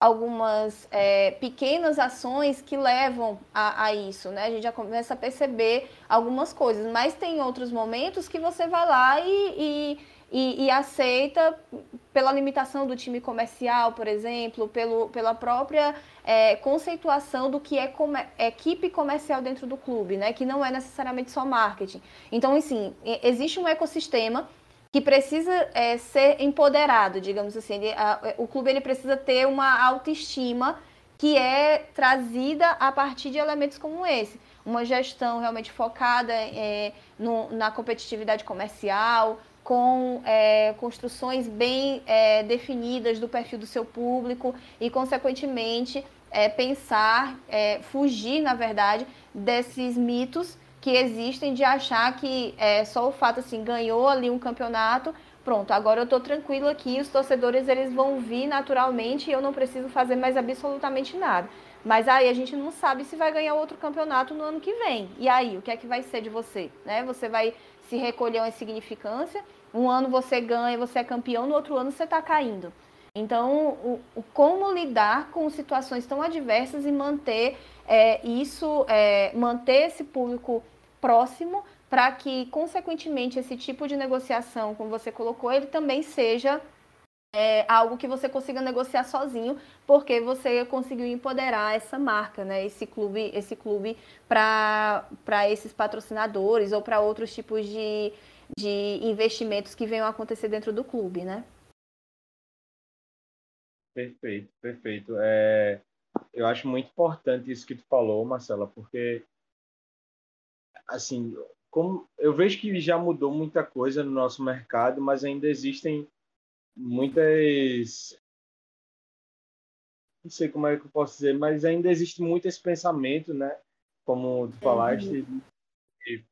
algumas é, pequenas ações que levam a, a, isso, né? A gente já começa a perceber algumas coisas, mas tem outros momentos que você vai lá e, e, e, e aceita pela limitação do time comercial, por exemplo, pelo, pela própria é, conceituação do que é equipe comercial dentro do clube, né? Que não é necessariamente só marketing. Então, assim, existe um ecossistema que precisa é, ser empoderado, digamos assim. Ele, a, o clube ele precisa ter uma autoestima que é trazida a partir de elementos como esse. Uma gestão realmente focada é, no, na competitividade comercial, com é, construções bem é, definidas do perfil do seu público e, consequentemente, é, pensar, é, fugir, na verdade, desses mitos que existem de achar que é, só o fato assim ganhou ali um campeonato, pronto, agora eu estou tranquilo aqui, os torcedores eles vão vir naturalmente e eu não preciso fazer mais absolutamente nada. Mas aí a gente não sabe se vai ganhar outro campeonato no ano que vem. E aí, o que é que vai ser de você? Né? Você vai se recolher uma insignificância, um ano você ganha, você é campeão, no outro ano você está caindo. Então, o, o, como lidar com situações tão adversas e manter é, isso, é, manter esse público próximo para que, consequentemente, esse tipo de negociação, como você colocou, ele também seja é, algo que você consiga negociar sozinho, porque você conseguiu empoderar essa marca, né? Esse clube, esse clube para esses patrocinadores ou para outros tipos de, de investimentos que venham a acontecer dentro do clube, né? Perfeito, perfeito. É, eu acho muito importante isso que tu falou, Marcela, porque assim, como eu vejo que já mudou muita coisa no nosso mercado, mas ainda existem muitas não sei como é que eu posso dizer, mas ainda existe muito esse pensamento, né? Como tu falaste, uhum. de,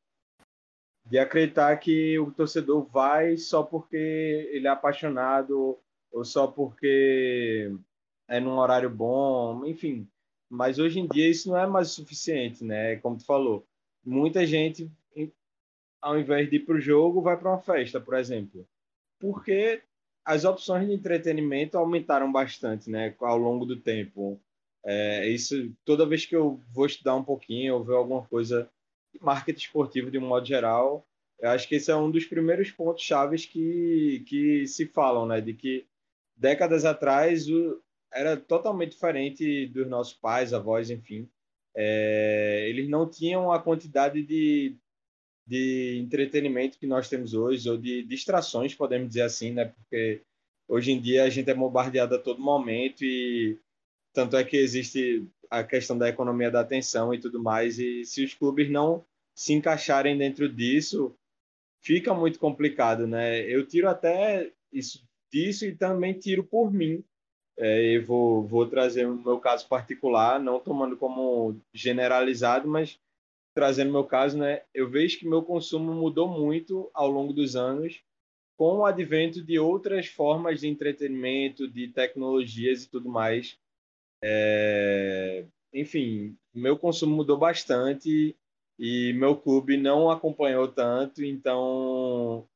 de acreditar que o torcedor vai só porque ele é apaixonado ou só porque é num horário bom, enfim. Mas hoje em dia isso não é mais suficiente, né? Como tu falou, muita gente, ao invés de ir para o jogo, vai para uma festa, por exemplo. Porque as opções de entretenimento aumentaram bastante, né? Ao longo do tempo. É, isso, toda vez que eu vou estudar um pouquinho, ou ver alguma coisa de marketing esportivo de um modo geral, eu acho que esse é um dos primeiros pontos chaves que, que se falam, né? De que décadas atrás o, era totalmente diferente dos nossos pais, avós, enfim. é, eles não tinham a quantidade de, de entretenimento que nós temos hoje, ou de distrações, podemos dizer assim, né? Porque hoje em dia a gente é bombardeado a todo momento e tanto é que existe a questão da economia da atenção e tudo mais, e se os clubes não se encaixarem dentro disso, fica muito complicado, né? Eu tiro até isso disso e também tiro por mim. É, eu vou, vou trazer o meu caso particular, não tomando como generalizado, mas trazendo meu caso, né? Eu vejo que meu consumo mudou muito ao longo dos anos com o advento de outras formas de entretenimento, de tecnologias e tudo mais. É... Enfim, meu consumo mudou bastante e meu clube não acompanhou tanto, então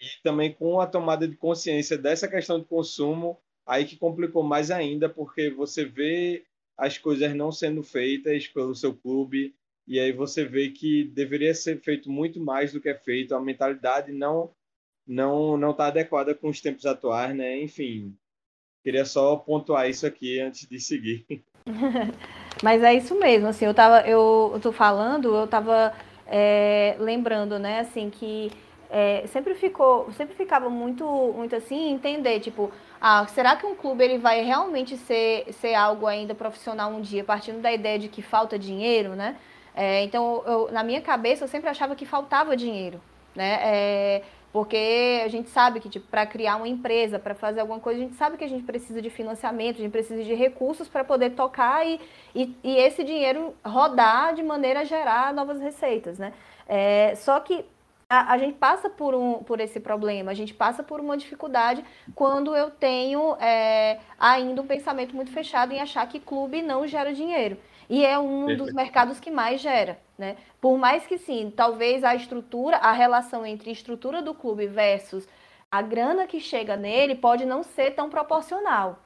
e também com a tomada de consciência dessa questão de consumo, aí que complicou mais ainda, porque você vê as coisas não sendo feitas pelo seu clube, e aí você vê que deveria ser feito muito mais do que é feito, a mentalidade não não não está adequada com os tempos atuais, né? Enfim, queria só pontuar isso aqui antes de seguir. Mas é isso mesmo, assim, eu tava, eu, eu tô falando, eu tava é, lembrando, né, assim, que é, sempre ficou, sempre ficava muito, muito assim, entender, tipo, ah, será que um clube ele vai realmente ser, ser algo ainda profissional um dia, partindo da ideia de que falta dinheiro, né? É, então, eu, na minha cabeça, eu sempre achava que faltava dinheiro, né? É, porque a gente sabe que, tipo, para criar uma empresa, para fazer alguma coisa, a gente sabe que a gente precisa de financiamento, a gente precisa de recursos para poder tocar e, e, e, esse dinheiro rodar de maneira a gerar novas receitas, né? É, só que a, a, gente passa por, um, por esse problema, a gente passa por uma dificuldade quando eu tenho é, ainda um pensamento muito fechado em achar que clube não gera dinheiro. E é um Perfeito. dos mercados que mais gera, né? Por mais que sim, talvez a estrutura, a relação entre estrutura do clube versus a grana que chega nele pode não ser tão proporcional.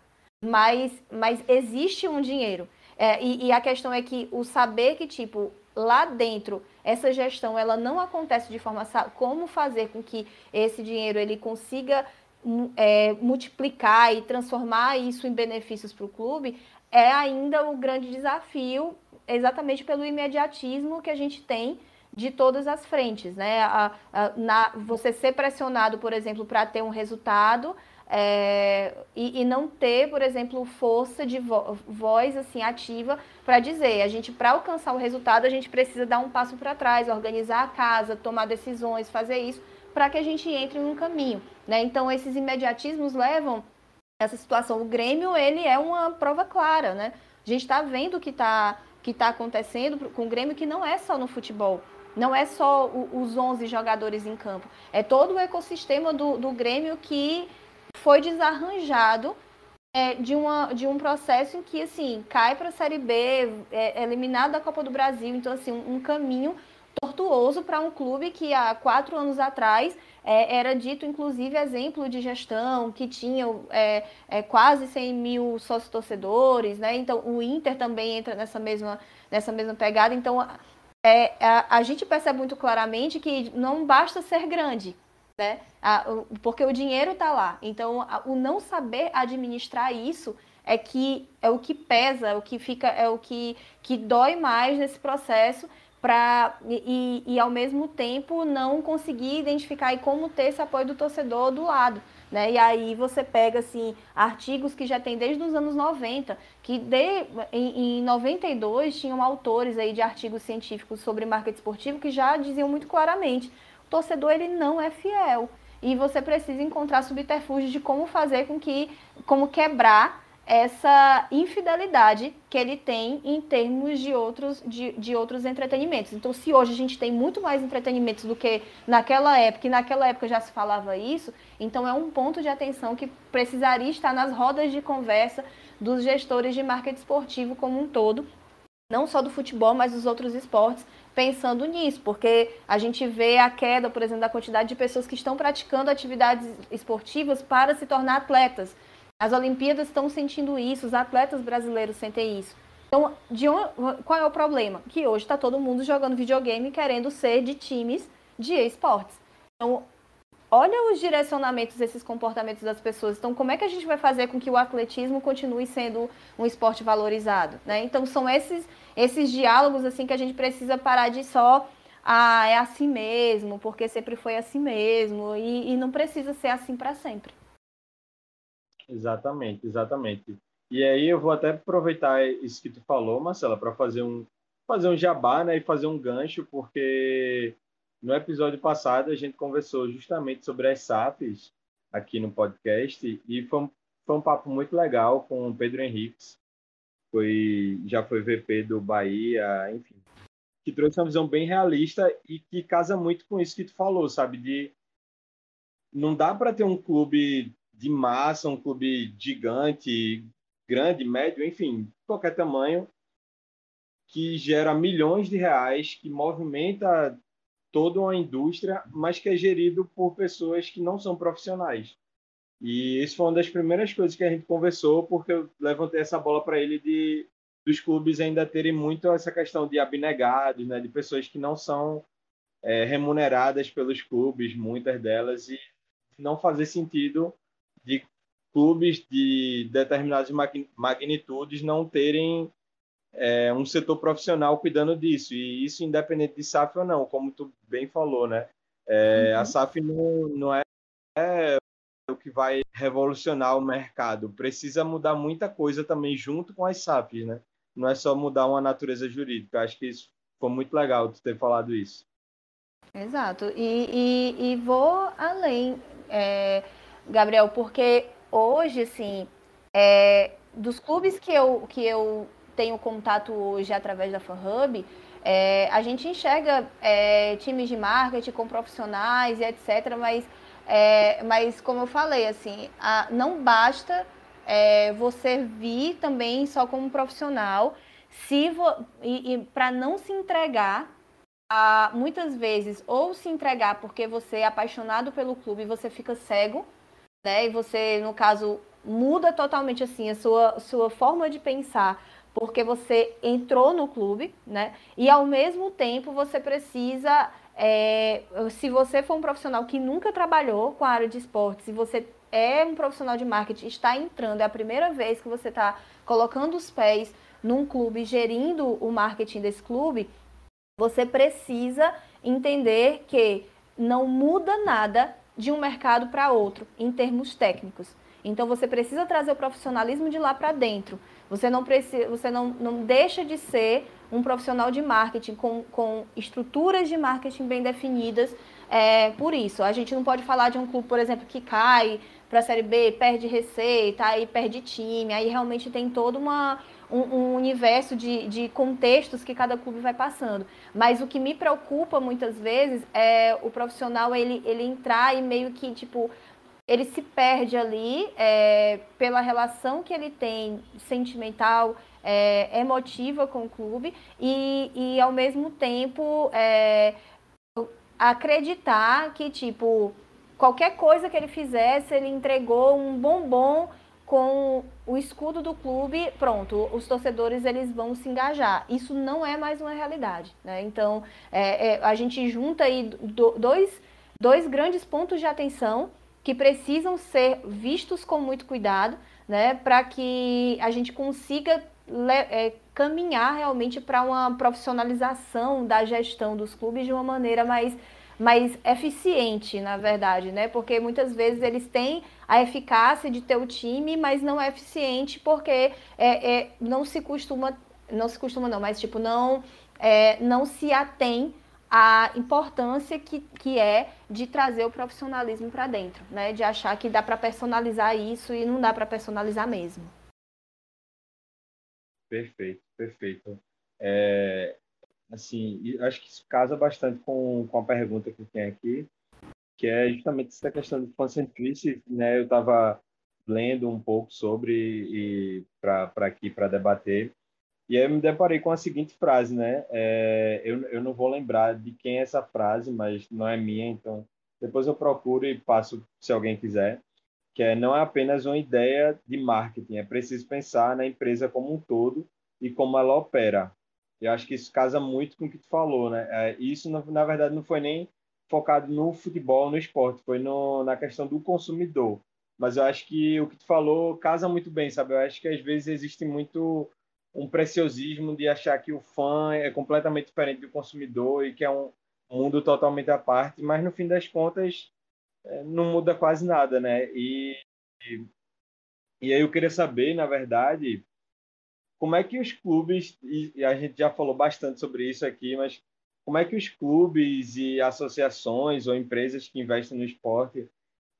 Mas, mas existe um dinheiro. É, e, e a questão é que o saber que, tipo, lá dentro essa gestão ela não acontece de forma como fazer com que esse dinheiro ele consiga hum, é, multiplicar e transformar isso em benefícios para o clube é ainda o grande desafio exatamente pelo imediatismo que a gente tem de todas as frentes, né? A, a, na, você ser pressionado, por exemplo, para ter um resultado é, e, e, não ter, por exemplo, força de vo voz assim ativa para dizer, a gente para alcançar o resultado a gente precisa dar um passo para trás, organizar a casa, tomar decisões, fazer isso para que a gente entre em um caminho, né? Então esses imediatismos levam essa situação. O Grêmio ele é uma prova clara, né? A gente está vendo o que está que tá acontecendo com o Grêmio que não é só no futebol. Não é só o, os 11 jogadores em campo. É todo o ecossistema do, do Grêmio que foi desarranjado é, de, uma, de um processo em que, assim, cai para a Série B, é, é eliminado da Copa do Brasil. Então, assim, um, um caminho tortuoso para um clube que há quatro anos atrás é, era dito, inclusive, exemplo de gestão, que tinha é, é, quase 100 mil sócios torcedores, né? Então, o Inter também entra nessa mesma, nessa mesma pegada. Então, é, a, a gente percebe muito claramente que não basta ser grande, né? Porque o dinheiro está lá. Então, o não saber administrar isso é que é o que pesa, é o que fica, é o que, que dói mais nesse processo para e, e, ao mesmo tempo não conseguir identificar e como ter esse apoio do torcedor do lado. Né? E aí você pega assim artigos que já tem desde os anos 90, que de, em, em 92 tinham autores aí de artigos científicos sobre marketing esportivo que já diziam muito claramente, torcedor ele não é fiel e você precisa encontrar subterfúgios de como fazer com que, como quebrar essa infidelidade que ele tem em termos de outros, de, de outros entretenimentos. Então, se hoje a gente tem muito mais entretenimentos do que naquela época, e naquela época já se falava isso, então é um ponto de atenção que precisaria estar nas rodas de conversa dos gestores de marketing esportivo como um todo, não só do futebol, mas dos outros esportes, pensando nisso, porque a gente vê a queda, por exemplo, da quantidade de pessoas que estão praticando atividades esportivas para se tornar atletas as Olimpíadas estão sentindo isso, os atletas brasileiros sentem isso. Então, de onde, qual é o problema? Que hoje está todo mundo jogando videogame querendo ser de times de esportes. Então, olha os direcionamentos desses comportamentos das pessoas. Então, como é que a gente vai fazer com que o atletismo continue sendo um esporte valorizado? Né? Então, são esses, esses diálogos assim que a gente precisa parar de só ah, é assim mesmo, porque sempre foi assim mesmo, e, e não precisa ser assim para sempre. Exatamente, exatamente. E aí eu vou até aproveitar isso que tu falou, Marcela, para fazer um fazer um jabá, né, e fazer um gancho, porque no episódio passado a gente conversou justamente sobre as SAPs aqui no podcast e foi um, foi um papo muito legal com o Pedro Henriques, foi já foi VP do Bahia, enfim, que trouxe uma visão bem realista e que casa muito com isso que tu falou, sabe, de não dá para ter um clube de massa, um clube gigante, grande, médio, enfim, qualquer tamanho, que gera milhões de reais, que movimenta toda uma indústria, mas que é gerido por pessoas que não são profissionais. E isso foi uma das primeiras coisas que a gente conversou, porque eu levantei essa bola para ele de dos clubes ainda terem muito essa questão de abnegados, né, de pessoas que não são é, remuneradas pelos clubes, muitas delas, e não fazer sentido de clubes de determinadas magnitudes não terem é, um setor profissional cuidando disso. E isso independente de SAF ou não, como tu bem falou, né? É, uhum. A SAF não, não é, é o que vai revolucionar o mercado. Precisa mudar muita coisa também junto com as SAFs, né? Não é só mudar uma natureza jurídica. Acho que isso foi muito legal tu ter falado isso. Exato. E, e, e vou além, é, Gabriel, porque hoje, assim, é, dos clubes que eu, que eu tenho contato hoje através da FanHub, é, a gente enxerga é, times de marketing com profissionais e etc. Mas, é, mas como eu falei, assim, a, não basta é, você vir também só como profissional, se vo, e, e para não se entregar a, muitas vezes ou se entregar porque você é apaixonado pelo clube você fica cego, né? E você, no caso, muda totalmente assim a sua, sua forma de pensar porque você entrou no clube, né? E ao mesmo tempo você precisa, é, se você for um profissional que nunca trabalhou com a área de esportes, se você é um profissional de marketing, está entrando, é a primeira vez que você está colocando os pés num clube, gerindo o marketing desse clube, você precisa entender que não muda nada de um mercado para outro em termos técnicos. Então você precisa trazer o profissionalismo de lá para dentro. Você não precisa, você não, não deixa de ser um profissional de marketing com, com estruturas de marketing bem definidas. É, por isso, a gente não pode falar de um clube, por exemplo, que cai para a Série B, perde receita, aí perde time, aí realmente tem todo uma, um, um, universo de, de contextos que cada clube vai passando. Mas o que me preocupa muitas vezes é o profissional ele, ele entrar e meio que, tipo, ele se perde ali é, pela relação que ele tem sentimental, é, emotiva com o clube e, e ao mesmo tempo é, acreditar que tipo qualquer coisa que ele fizesse ele entregou um bombom com o escudo do clube, pronto, os torcedores eles vão se engajar. Isso não é mais uma realidade, né? Então é, é, a gente junta aí dois, dois grandes pontos de atenção que precisam ser vistos com muito cuidado, né, para que a gente consiga é, caminhar realmente para uma profissionalização da gestão dos clubes de uma maneira mais, mais eficiente, na verdade, né? Porque muitas vezes eles têm a eficácia de ter o time, mas não é eficiente porque é, é não se costuma, não se costuma não, mas tipo não é, não se atém a importância que, que é de trazer o profissionalismo para dentro, né? De achar que dá para personalizar isso e não dá para personalizar mesmo. Perfeito, perfeito. É, assim, acho que isso casa bastante com, com a pergunta que tem aqui, que é justamente essa questão de fancentrice, né? Eu estava lendo um pouco sobre para aqui para debater e aí eu me deparei com a seguinte frase, né? É, eu, eu não vou lembrar de quem é essa frase, mas não é minha, então depois eu procuro e passo se alguém quiser. Que é não é apenas uma ideia de marketing, é preciso pensar na empresa como um todo e como ela opera. Eu acho que isso casa muito com o que tu falou, né? É, isso na verdade não foi nem focado no futebol, no esporte, foi no, na questão do consumidor. Mas eu acho que o que tu falou casa muito bem, sabe? Eu acho que às vezes existe muito um preciosismo de achar que o fã é completamente diferente do consumidor e que é um mundo totalmente à parte, mas no fim das contas não muda quase nada, né? E, e, e aí eu queria saber, na verdade, como é que os clubes, e a gente já falou bastante sobre isso aqui, mas como é que os clubes e associações ou empresas que investem no esporte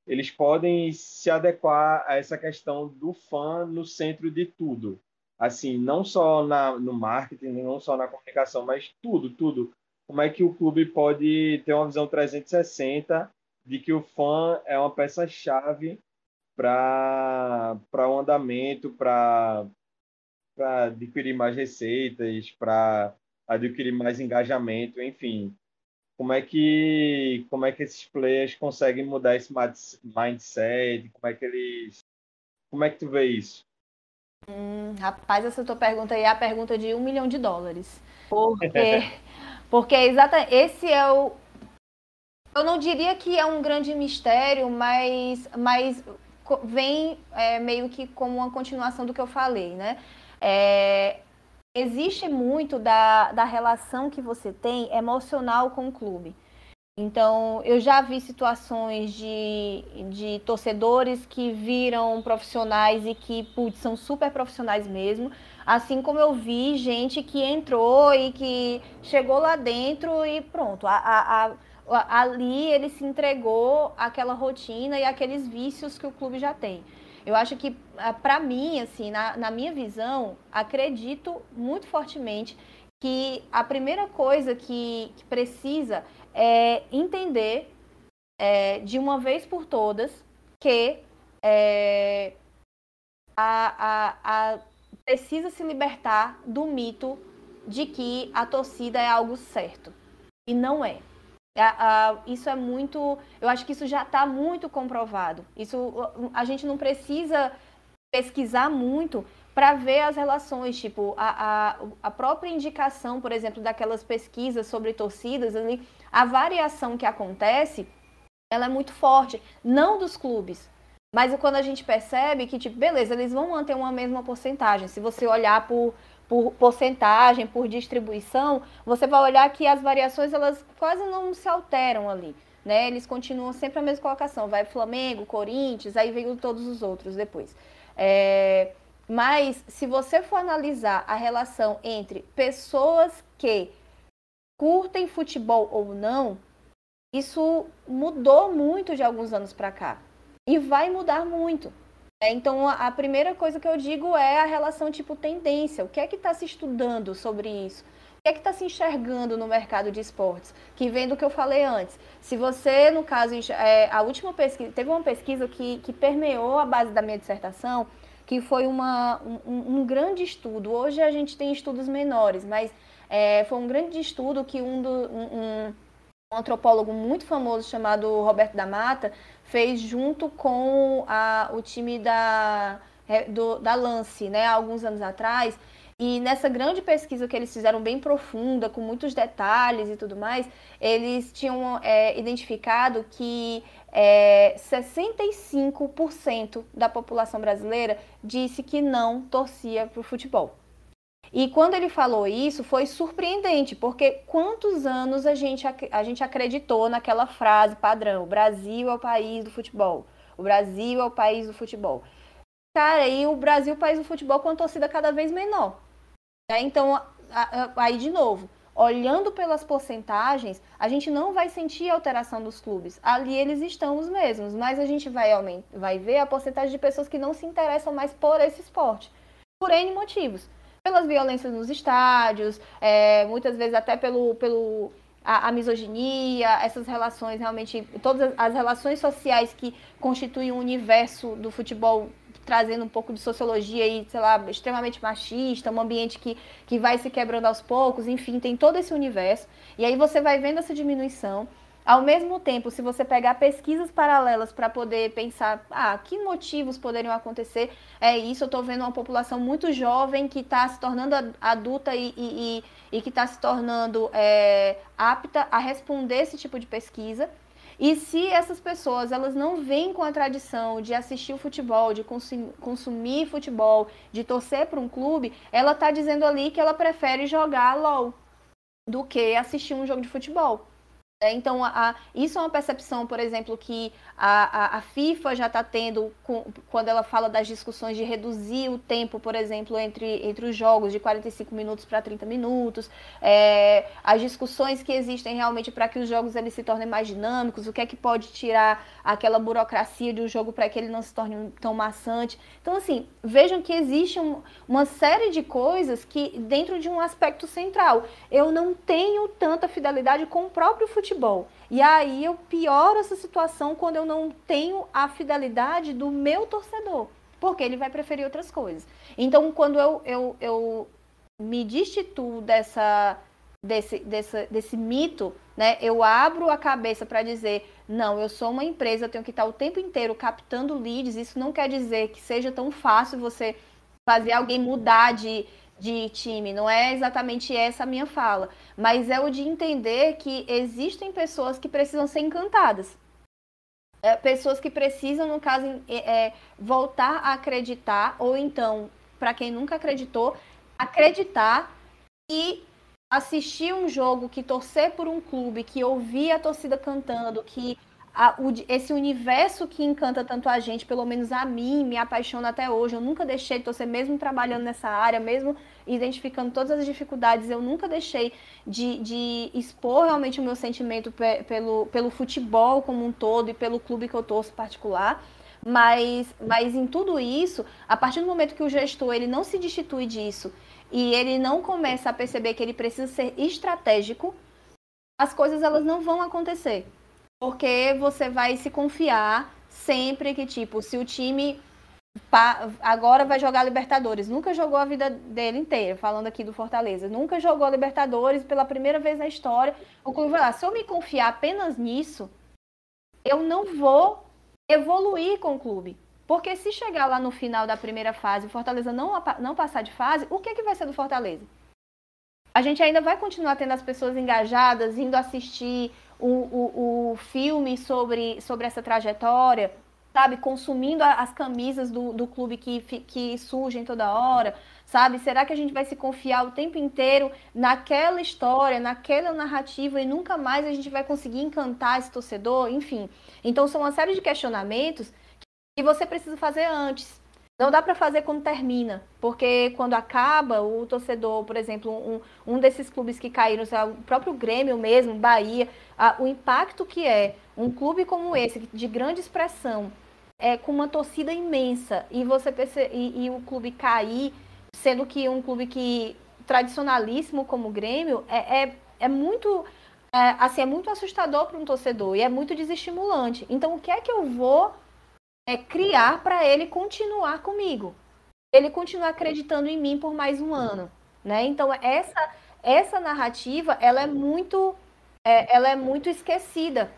eles podem se adequar a essa questão do fã no centro de tudo. Assim, não só na, no marketing, não só na comunicação, mas tudo, tudo. Como é que o clube pode ter uma visão 360 de que o fã é uma peça-chave para o andamento, para adquirir mais receitas, para adquirir mais engajamento, enfim como é que como é que esses players conseguem mudar esse mindset? Como é que eles como é que tu vê isso? Hum, rapaz, essa tua pergunta aí é a pergunta de um milhão de dólares. Porque, porque exatamente esse é o. Eu não diria que é um grande mistério, mas, mas vem é, meio que como uma continuação do que eu falei, né? É, existe muito da, da relação que você tem emocional com o clube. Então, eu já vi situações de, de torcedores que viram profissionais e que, putz, são super profissionais mesmo. Assim como eu vi gente que entrou e que chegou lá dentro e pronto. A, a, a, ali ele se entregou àquela rotina e àqueles vícios que o clube já tem. Eu acho que, ah, para mim, assim, na, na minha visão, acredito muito fortemente que a primeira coisa que, que precisa é entender é, de uma vez por todas que é, a, a, a precisa se libertar do mito de que a torcida é algo certo. E não é. A, a, isso é muito. Eu acho que isso já está muito comprovado. Isso a gente não precisa pesquisar muito para ver as relações, tipo, a, a, a própria indicação, por exemplo, daquelas pesquisas sobre torcidas, ali, a variação que acontece, ela é muito forte, não dos clubes, mas quando a gente percebe que, tipo, beleza, eles vão manter uma mesma porcentagem. Se você olhar por por porcentagem, por distribuição, você vai olhar que as variações elas quase não se alteram ali. Né? Eles continuam sempre a mesma colocação. Vai Flamengo, Corinthians, aí vem todos os outros depois. É... Mas se você for analisar a relação entre pessoas que curtem futebol ou não, isso mudou muito de alguns anos para cá. E vai mudar muito. É, então, a primeira coisa que eu digo é a relação tipo tendência. O que é que está se estudando sobre isso? O que é que está se enxergando no mercado de esportes? Que vem do que eu falei antes. Se você, no caso, é, a última pesquisa, teve uma pesquisa que, que permeou a base da minha dissertação, que foi uma, um, um grande estudo. Hoje a gente tem estudos menores, mas é, foi um grande estudo que um, do, um, um antropólogo muito famoso chamado Roberto da Mata fez junto com a, o time da, é, do, da Lance, né, alguns anos atrás. E nessa grande pesquisa que eles fizeram bem profunda, com muitos detalhes e tudo mais, eles tinham é, identificado que é, 65% da população brasileira disse que não torcia para o futebol. E quando ele falou isso, foi surpreendente, porque quantos anos a gente, a gente acreditou naquela frase padrão: o Brasil é o país do futebol. O Brasil é o país do futebol. Cara, e o Brasil o país do futebol com a torcida cada vez menor. É, então, aí de novo, olhando pelas porcentagens, a gente não vai sentir alteração dos clubes. Ali eles estão os mesmos, mas a gente vai, vai ver a porcentagem de pessoas que não se interessam mais por esse esporte. Por N motivos pelas violências nos estádios, é, muitas vezes até pelo, pelo a, a, misoginia, essas relações realmente, todas as relações sociais que constituem o universo do futebol, trazendo um pouco de sociologia e, sei lá, extremamente machista, um ambiente que, que vai se quebrando aos poucos, enfim, tem todo esse universo. E aí você vai vendo essa diminuição. Ao mesmo tempo, se você pegar pesquisas paralelas para poder pensar, ah, que motivos poderiam acontecer, é isso, eu estou vendo uma população muito jovem que está se tornando adulta e, e, e, e que está se tornando é, apta a responder esse tipo de pesquisa. E se essas pessoas elas não vêm com a tradição de assistir o futebol, de consumir futebol, de torcer para um clube, ela está dizendo ali que ela prefere jogar LOL do que assistir um jogo de futebol. É, então, a, isso é uma percepção, por exemplo, que a, a, a FIFA já está tendo com, quando ela fala das discussões de reduzir o tempo, por exemplo, entre, entre os jogos de 45 minutos para 30 minutos, é, as discussões que existem realmente para que os jogos eles se tornem mais dinâmicos, o que é que pode tirar aquela burocracia de um jogo para que ele não se torne tão maçante. Então, assim, vejam que existe um, uma série de coisas que, dentro de um aspecto central, eu não tenho tanta fidelidade com o próprio futebol futebol. E aí eu pioro essa situação quando eu não tenho a fidelidade do meu torcedor, porque ele vai preferir outras coisas. Então, quando eu, eu, eu me destituo dessa, desse, desse, desse mito, né, eu abro a cabeça para dizer: não, eu sou uma empresa, eu tenho que estar o tempo inteiro captando leads. Isso não quer dizer que seja tão fácil você fazer alguém mudar de de time, não é exatamente essa a minha fala, mas é o de entender que existem pessoas que precisam ser encantadas. É, pessoas que precisam, no caso, é, voltar a acreditar, ou então, para quem nunca acreditou, acreditar e assistir um jogo, que torcer por um clube, que ouvir a torcida cantando, que a, o, esse universo que encanta tanto a gente, pelo menos a mim, me apaixona até hoje. Eu nunca deixei de torcer, mesmo trabalhando nessa área, mesmo identificando todas as dificuldades, eu nunca deixei de, de expor realmente o meu sentimento pe, pelo, pelo futebol como um todo e pelo clube que eu torço particular. Mas, mas em tudo isso, a partir do momento que o gestor ele não se destitui disso e ele não começa a perceber que ele precisa ser estratégico, as coisas elas não vão acontecer. Porque você vai se confiar sempre que, tipo, se o time agora vai jogar Libertadores. Nunca jogou a vida dele inteira, falando aqui do Fortaleza. Nunca jogou Libertadores pela primeira vez na história. O clube vai lá. Se eu me confiar apenas nisso, eu não vou evoluir com o clube. Porque se chegar lá no final da primeira fase, o Fortaleza não, não passar de fase, o que, é que vai ser do Fortaleza? A gente ainda vai continuar tendo as pessoas engajadas, indo assistir o, o, o filme sobre, sobre essa trajetória, sabe? Consumindo as camisas do, do clube que, que surgem toda hora, sabe? Será que a gente vai se confiar o tempo inteiro naquela história, naquela narrativa e nunca mais a gente vai conseguir encantar esse torcedor? Enfim. Então, são uma série de questionamentos que você precisa fazer antes. Não dá para fazer quando termina, porque quando acaba, o torcedor, por exemplo, um, um desses clubes que caíram, o próprio Grêmio mesmo, Bahia, a, o impacto que é um clube como esse, de grande expressão, é, com uma torcida imensa, e você perce... e, e o clube cair, sendo que um clube que tradicionalíssimo como o Grêmio, é, é, é muito é, assim, é muito assustador para um torcedor e é muito desestimulante. Então, o que é que eu vou é criar para ele continuar comigo. Ele continuar acreditando em mim por mais um ano, né? Então essa essa narrativa ela é muito é, ela é muito esquecida,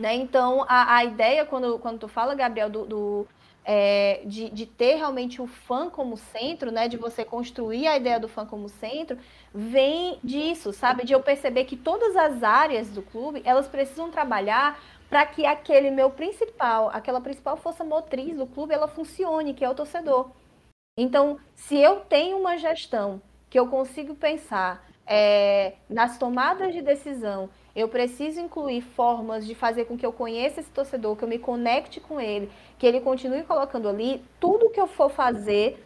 né? Então a, a ideia quando quando tu fala Gabriel do, do é, de, de, ter realmente o fã como centro, né? De você construir a ideia do fã como centro, vem disso, sabe? De eu perceber que todas as áreas do clube elas precisam trabalhar para que aquele meu principal, aquela principal força motriz do clube, ela funcione, que é o torcedor. Então, se eu tenho uma gestão que eu consigo pensar é, nas tomadas de decisão, eu preciso incluir formas de fazer com que eu conheça esse torcedor, que eu me conecte com ele, que ele continue colocando ali, tudo que eu for fazer,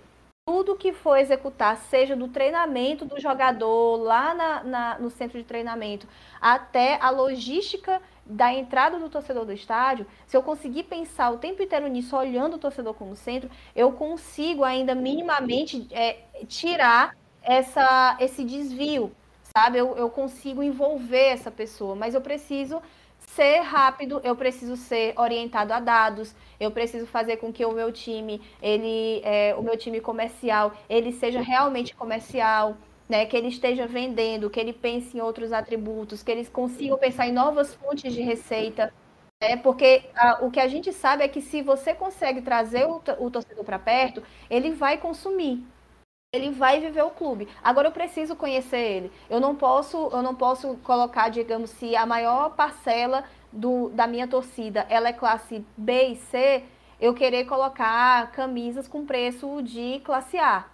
tudo que for executar, seja do treinamento do jogador lá na, na, no centro de treinamento, até a logística da entrada do torcedor do estádio, se eu conseguir pensar o tempo inteiro nisso, olhando o torcedor como centro, eu consigo ainda minimamente é, tirar essa, esse desvio, sabe? Eu, eu consigo envolver essa pessoa, mas eu preciso ser rápido, eu preciso ser orientado a dados, eu preciso fazer com que o meu time, ele, é, o meu time comercial, ele seja realmente comercial, né, que ele esteja vendendo, que ele pense em outros atributos, que eles consigam pensar em novas fontes de receita. É porque a, o que a gente sabe é que se você consegue trazer o, o torcedor para perto, ele vai consumir. Ele vai viver o clube. Agora eu preciso conhecer ele. Eu não posso, eu não posso colocar, digamos, se a maior parcela do, da minha torcida ela é classe B e C, eu querer colocar camisas com preço de classe A.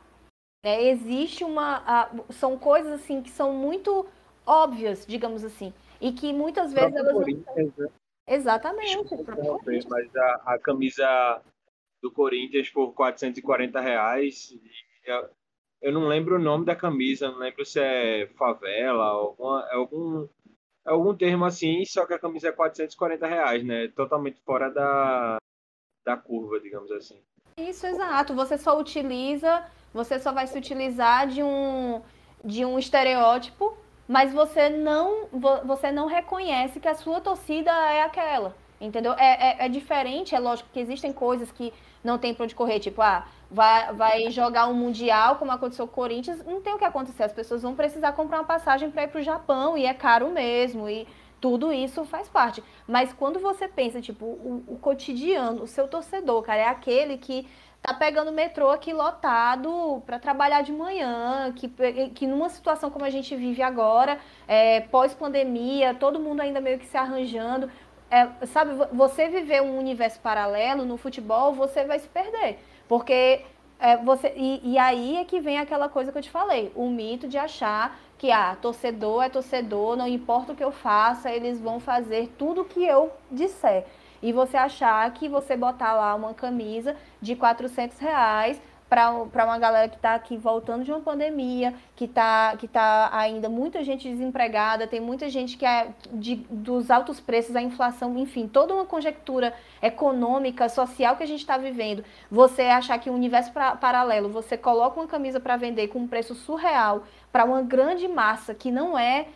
É, existe uma. A, são coisas assim que são muito óbvias, digamos assim. E que muitas vezes elas. Não... Né? Exatamente. mas a, a, camisa do Corinthians por 440 reais. Eu, eu não lembro o nome da camisa, não lembro se é favela, alguma, algum, algum termo assim, só que a camisa é 440 reais, né? Totalmente fora da, da curva, digamos assim. Isso, exato. Você só utiliza, você só vai se utilizar de um, de um estereótipo, mas você não, você não reconhece que a sua torcida é aquela. Entendeu? É, é, é diferente, é lógico que existem coisas que não tem para onde correr, tipo, ah, vai, vai jogar um Mundial, como aconteceu com o Corinthians, não tem o que acontecer. As pessoas vão precisar comprar uma passagem para ir para o Japão, e é caro mesmo, e tudo isso faz parte. Mas quando você pensa, tipo, o, o cotidiano, o seu torcedor, cara, é aquele que tá pegando metrô aqui lotado para trabalhar de manhã, que, que numa situação como a gente vive agora, é, pós-pandemia, todo mundo ainda meio que se arranjando. É, sabe, você viver um universo paralelo no futebol, você vai se perder. Porque é, você. E, e aí é que vem aquela coisa que eu te falei, o mito de achar que ah, torcedor é torcedor, não importa o que eu faça, eles vão fazer tudo o que eu disser. E você achar que você botar lá uma camisa de 400 reais para uma galera que está aqui voltando de uma pandemia, que está que tá ainda muita gente desempregada, tem muita gente que é de, dos altos preços, a inflação, enfim, toda uma conjectura econômica, social que a gente está vivendo. Você achar que o um universo pra, paralelo, você coloca uma camisa para vender com um preço surreal para uma grande massa que não é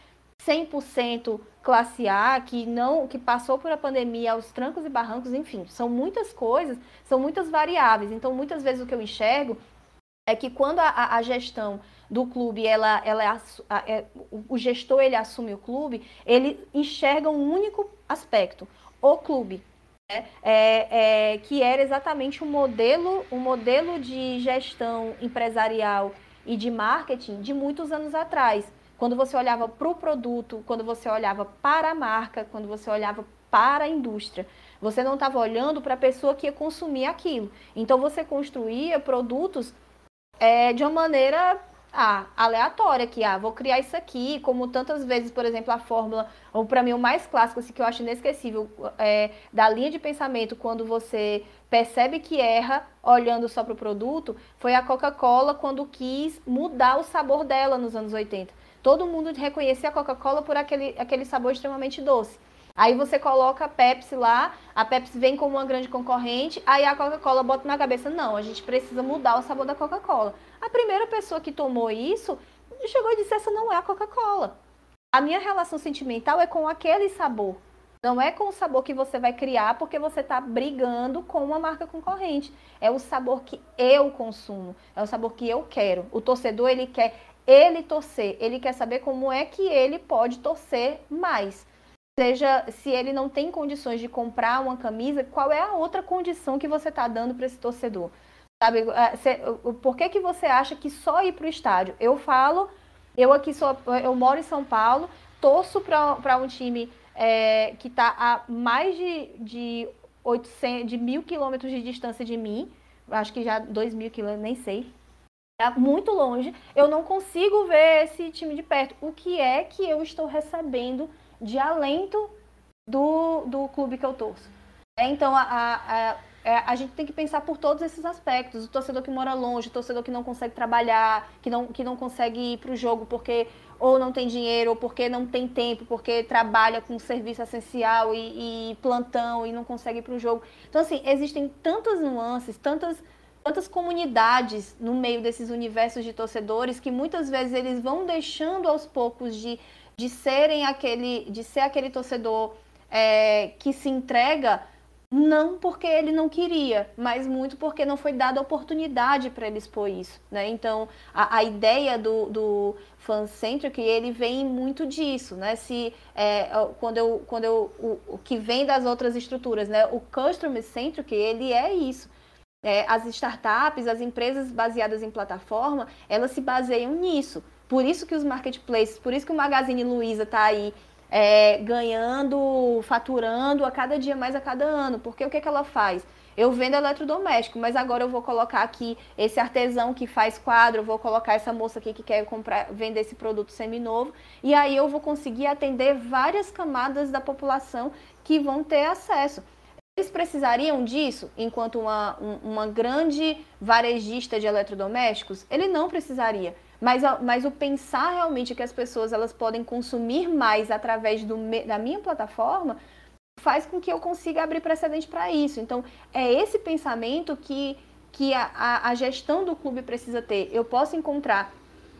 100% classe A, que não que passou por a pandemia aos trancos e barrancos, enfim, são muitas coisas, são muitas variáveis. Então, muitas vezes o que eu enxergo é que quando a, a gestão do clube, ela, ela é, é, o gestor ele assume o clube, ele enxerga um único aspecto, o clube. Né? É, é, que era exatamente um modelo, um modelo de gestão empresarial e de marketing de muitos anos atrás quando você olhava para o produto, quando você olhava para a marca, quando você olhava para a indústria. Você não estava olhando para a pessoa que ia consumir aquilo. Então você construía produtos é, de uma maneira ah, aleatória, que ah, vou criar isso aqui, como tantas vezes, por exemplo, a fórmula, ou para mim o mais clássico, assim, que eu acho inesquecível, é, da linha de pensamento, quando você percebe que erra olhando só para o produto, foi a Coca-Cola quando quis mudar o sabor dela nos anos 80 todo mundo reconhecia a Coca-Cola por aquele, aquele sabor extremamente doce. Aí você coloca a Pepsi lá, a Pepsi vem como uma grande concorrente, aí a Coca-Cola bota na cabeça, não, a gente precisa mudar o sabor da Coca-Cola. A primeira pessoa que tomou isso chegou e disse, essa não é a Coca-Cola. A minha relação sentimental é com aquele sabor. Não é com o sabor que você vai criar porque você está brigando com uma marca concorrente. É o sabor que eu consumo, é o sabor que eu quero. O torcedor ele quer ele torcer, ele quer saber como é que ele pode torcer mais. Seja se ele não tem condições de comprar uma camisa, qual é a outra condição que você está dando para esse torcedor? Sabe, é, por que, que você acha que só ir para o estádio? Eu falo, eu aqui sou, eu moro em São Paulo, torço para um time é, que está a mais de, de, 800, de mil quilômetros de distância de mim, acho que já dois mil quilômetros, nem sei, Tá muito longe, eu não consigo ver esse time de perto. O que é que eu estou recebendo de alento do, do clube que eu torço? É, então, a, a, a, é, a, gente tem que pensar por todos esses aspectos. O torcedor que mora longe, o torcedor que não consegue trabalhar, que não, que não consegue ir para o jogo porque ou não tem dinheiro, ou porque não tem tempo, porque trabalha com serviço essencial e, e plantão e não consegue ir para o jogo. Então, assim, existem tantas nuances, tantas quantas comunidades no meio desses universos de torcedores que muitas vezes eles vão deixando aos poucos de, de serem aquele, de ser aquele torcedor é, que se entrega não porque ele não queria, mas muito porque não foi dada oportunidade para ele expor isso, né? Então, a, a ideia do, do fan-centric, ele vem muito disso, né? Se, é, quando eu, quando eu, o, o, que vem das outras estruturas, né? O customer-centric, ele é isso é, as startups, as empresas baseadas em plataforma, elas se baseiam nisso. Por isso que os marketplaces, por isso que o Magazine Luiza está aí é, ganhando, faturando a cada dia mais a cada ano. Porque o que, que ela faz? Eu vendo eletrodoméstico, mas agora eu vou colocar aqui esse artesão que faz quadro, eu vou colocar essa moça aqui que quer comprar, vender esse produto seminovo, e aí eu vou conseguir atender várias camadas da população que vão ter acesso. Eles precisariam disso enquanto uma, uma grande varejista de eletrodomésticos? Ele não precisaria. Mas, mas o pensar realmente que as pessoas elas podem consumir mais através do, da minha plataforma faz com que eu consiga abrir precedente para isso. Então, é esse pensamento que, que a, a gestão do clube precisa ter. Eu posso encontrar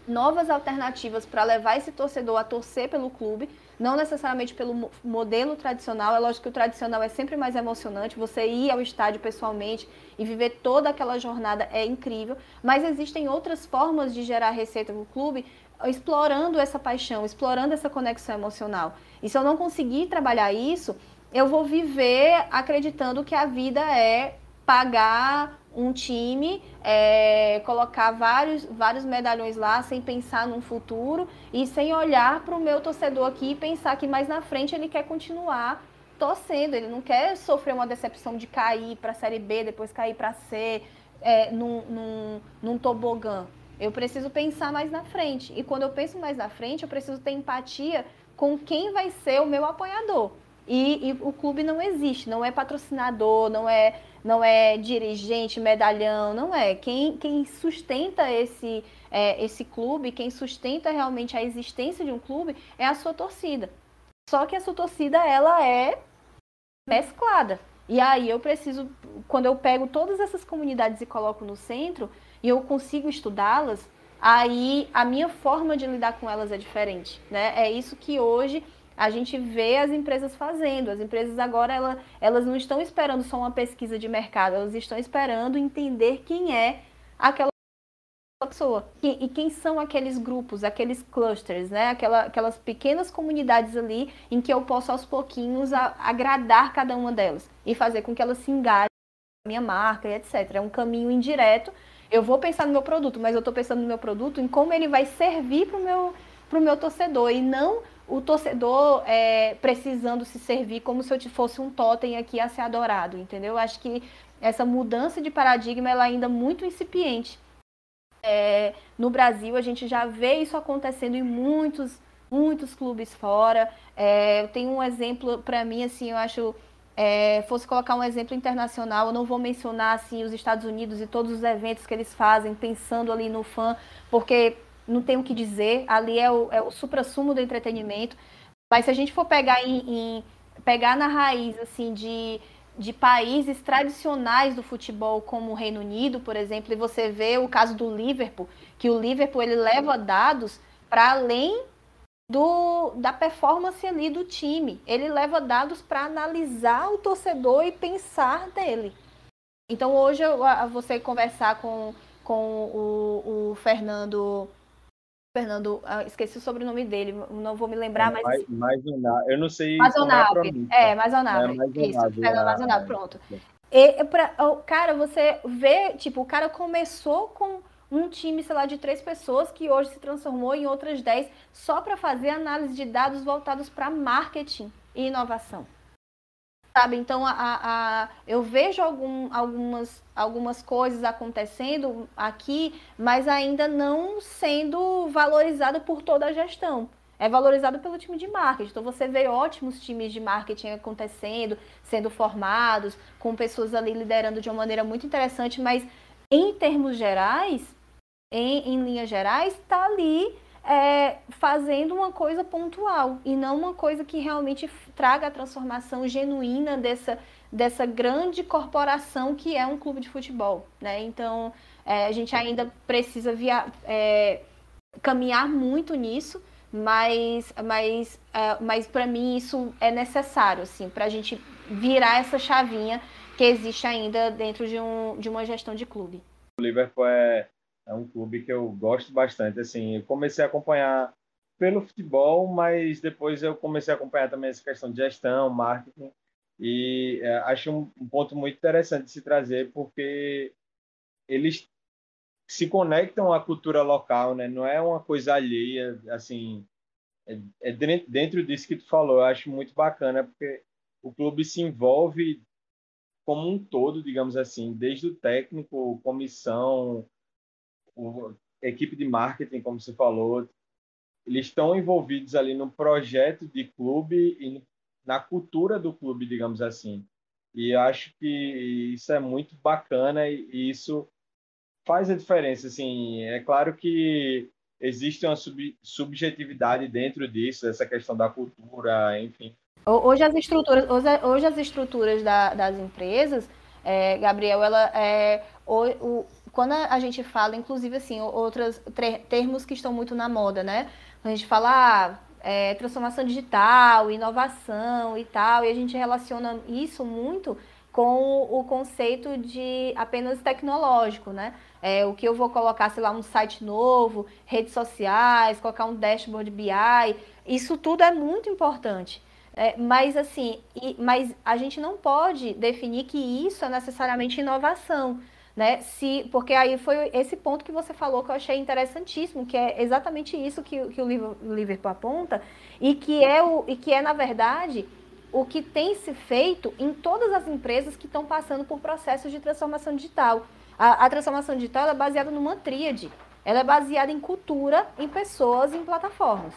novas alternativas para levar esse torcedor a torcer pelo clube, não necessariamente pelo modelo tradicional. É lógico que o tradicional é sempre mais emocionante, você ir ao estádio pessoalmente e viver toda aquela jornada é incrível, mas existem outras formas de gerar receita no clube explorando essa paixão, explorando essa conexão emocional. E se eu não conseguir trabalhar isso, eu vou viver acreditando que a vida é pagar um time, é, colocar vários, vários medalhões lá sem pensar num futuro e sem olhar para o meu torcedor aqui e pensar que mais na frente ele quer continuar torcendo, ele não quer sofrer uma decepção de cair para a Série B, depois cair para C, é, num, num, num tobogã. Eu preciso pensar mais na frente. E quando eu penso mais na frente, eu preciso ter empatia com quem vai ser o meu apoiador. E, e, o clube não existe, não é patrocinador, não é, não é dirigente, medalhão, não é. Quem, quem sustenta esse, é, esse clube, quem sustenta realmente a existência de um clube é a sua torcida. Só que a sua torcida, ela é mesclada. E aí eu preciso, quando eu pego todas essas comunidades e coloco no centro, e eu consigo estudá-las, aí a minha forma de lidar com elas é diferente, né? É isso que hoje a gente vê as empresas fazendo. As empresas agora ela, elas não estão esperando só uma pesquisa de mercado, elas estão esperando entender quem é aquela pessoa e, e quem são aqueles grupos, aqueles clusters, né? Aquela, aquelas pequenas comunidades ali em que eu posso aos pouquinhos a, agradar cada uma delas e fazer com que elas se engajem na minha marca e etc. É um caminho indireto. Eu vou pensar no meu produto, mas eu estou pensando no meu produto em como ele vai servir para o meu, meu torcedor e não o torcedor é, precisando se servir como se eu fosse um totem aqui a ser adorado, entendeu? Acho que essa mudança de paradigma ela é ainda muito incipiente. É, no Brasil, a gente já vê isso acontecendo em muitos, muitos clubes fora. É, eu tenho um exemplo para mim, assim, eu acho. É, fosse colocar um exemplo internacional, eu não vou mencionar assim os Estados Unidos e todos os eventos que eles fazem, pensando ali no fã, porque não tem o que dizer, ali é o, é o supra-sumo do entretenimento. Mas se a gente for pegar em, em, pegar na raiz assim de, de países tradicionais do futebol, como o Reino Unido, por exemplo, e você vê o caso do Liverpool, que o Liverpool ele leva dados para além do, da performance ali do time. Ele leva dados para analisar o torcedor e pensar dele. Então hoje você conversar com, com o, o Fernando Fernando, ah, esqueci o sobrenome dele, não vou me lembrar, é, mas. Mazonab, eu não sei. Mazonab, é, Mazonab, é, isso, Fernando Mazonab, pronto. E, pra, cara, você vê, tipo, o cara começou com um time, sei lá, de três pessoas que hoje se transformou em outras dez só para fazer análise de dados voltados para marketing e inovação sabe? Então, a, a, eu vejo algum, algumas, algumas coisas acontecendo aqui, mas ainda não sendo valorizado por toda a gestão. É valorizado pelo time de marketing. Então, você vê ótimos times de marketing acontecendo, sendo formados, com pessoas ali liderando de uma maneira muito interessante, mas em termos gerais, em, em linhas gerais, está ali é, fazendo uma coisa pontual e não uma coisa que realmente traga a transformação genuína dessa, dessa grande corporação que é um clube de futebol. Né? Então, é, a gente ainda precisa via, é, caminhar muito nisso, mas, mas, é, mas para mim isso é necessário, assim, para a gente virar essa chavinha que existe ainda dentro de, um, de uma gestão de clube. O Liverpool é é um clube que eu gosto bastante. Assim, eu comecei a acompanhar pelo futebol, mas depois eu comecei a acompanhar também essa questão de gestão, marketing, e é, acho um, um, ponto muito interessante de se trazer, porque eles se conectam à cultura local, né? Não é uma coisa alheia, assim, é, é dentro disso que tu falou, eu acho muito bacana, porque o clube se envolve como um todo, digamos assim, desde o técnico, comissão, o, equipe de marketing, como você falou, eles estão envolvidos ali no projeto de clube e na cultura do clube, digamos assim. E acho que isso é muito bacana e isso faz a diferença. Assim, é claro que existe uma sub, subjetividade dentro disso, essa questão da cultura, enfim. Hoje as estruturas, hoje as estruturas da, das empresas, é, Gabriel, ela é o, o, quando a gente fala, inclusive assim, outros termos que estão muito na moda, né? A gente fala ah, é, transformação digital, inovação e tal, e a gente relaciona isso muito com o conceito de apenas tecnológico, né? É, o que eu vou colocar, sei lá, um site novo, redes sociais, colocar um dashboard BI, isso tudo é muito importante. É, mas assim, e, mas a gente não pode definir que isso é necessariamente inovação. Né? Se, porque aí foi esse ponto que você falou que eu achei interessantíssimo, que é exatamente isso que, que o Liverpool aponta, e que é, o, e que é, na verdade, o que tem se feito em todas as empresas que estão passando por processos de transformação digital. A, a transformação digital é baseada numa tríade. Ela é baseada em cultura, em pessoas, em plataformas.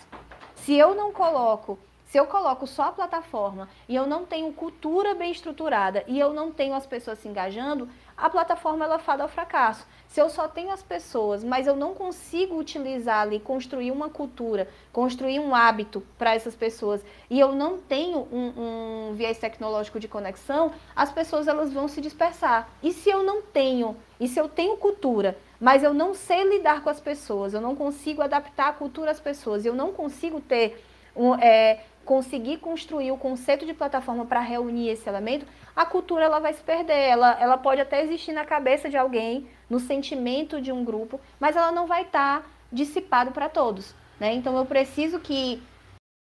Se eu não coloco, se eu coloco só a plataforma e eu não tenho cultura bem estruturada e eu não tenho as pessoas se engajando, a plataforma ela fada ao fracasso. Se eu só tenho as pessoas, mas eu não consigo utilizar ali, construir uma cultura, construir um hábito para essas pessoas, e eu não tenho um, um viés tecnológico de conexão, as pessoas elas vão se dispersar. E se eu não tenho, e se eu tenho cultura, mas eu não sei lidar com as pessoas, eu não consigo adaptar a cultura às pessoas, eu não consigo ter um, é, conseguir construir o conceito de plataforma para reunir esse elemento, a cultura ela vai se perder. Ela, ela pode até existir na cabeça de alguém, no sentimento de um grupo, mas ela não vai estar tá dissipado para todos. Né? Então eu preciso que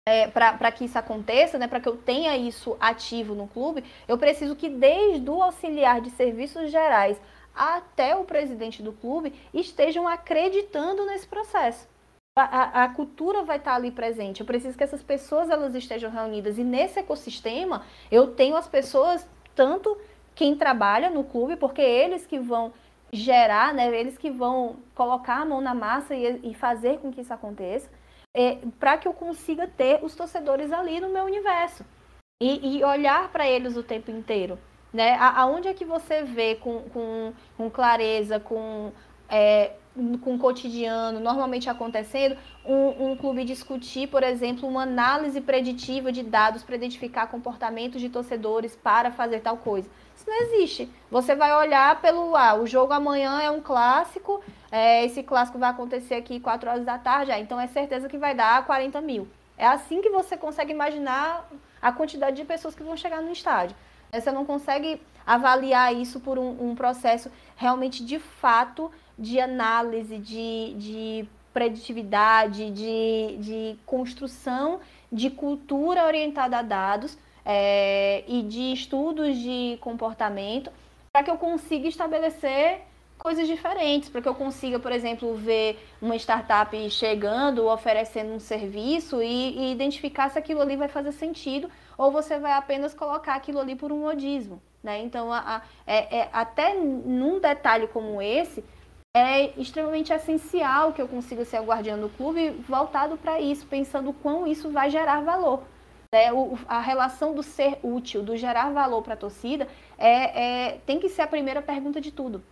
é, para que isso aconteça, né, para que eu tenha isso ativo no clube, eu preciso que desde o auxiliar de serviços gerais até o presidente do clube estejam acreditando nesse processo a, a, cultura vai estar ali presente. Eu preciso que essas pessoas elas estejam reunidas. E nesse ecossistema, eu tenho as pessoas, tanto quem trabalha no clube, porque eles que vão gerar, né, eles que vão colocar a mão na massa e, e fazer com que isso aconteça, é, para que eu consiga ter os torcedores ali no meu universo. E, e olhar para eles o tempo inteiro. Né? Aonde é que você vê com, com, com clareza, com é, com o cotidiano normalmente acontecendo, um, um, clube discutir, por exemplo, uma análise preditiva de dados para identificar comportamentos de torcedores para fazer tal coisa. Isso não existe. Você vai olhar pelo. Ah, o jogo amanhã é um clássico, é, esse clássico vai acontecer aqui 4 horas da tarde, ah, então é certeza que vai dar 40 mil. É assim que você consegue imaginar a quantidade de pessoas que vão chegar no estádio. Você não consegue avaliar isso por um, um processo realmente de fato de análise, de, de preditividade, de, de construção de cultura orientada a dados é, e de estudos de comportamento para que eu consiga estabelecer coisas diferentes, para que eu consiga, por exemplo, ver uma startup chegando, oferecendo um serviço e, e, identificar se aquilo ali vai fazer sentido ou você vai apenas colocar aquilo ali por um modismo. Né? Então, a, a, é, é, até num detalhe como esse, é extremamente essencial que eu consiga ser o guardião do clube voltado para isso, pensando quão isso vai gerar valor. É, o, a relação do ser útil, do gerar valor para a torcida, é, é, tem que ser a primeira pergunta de tudo.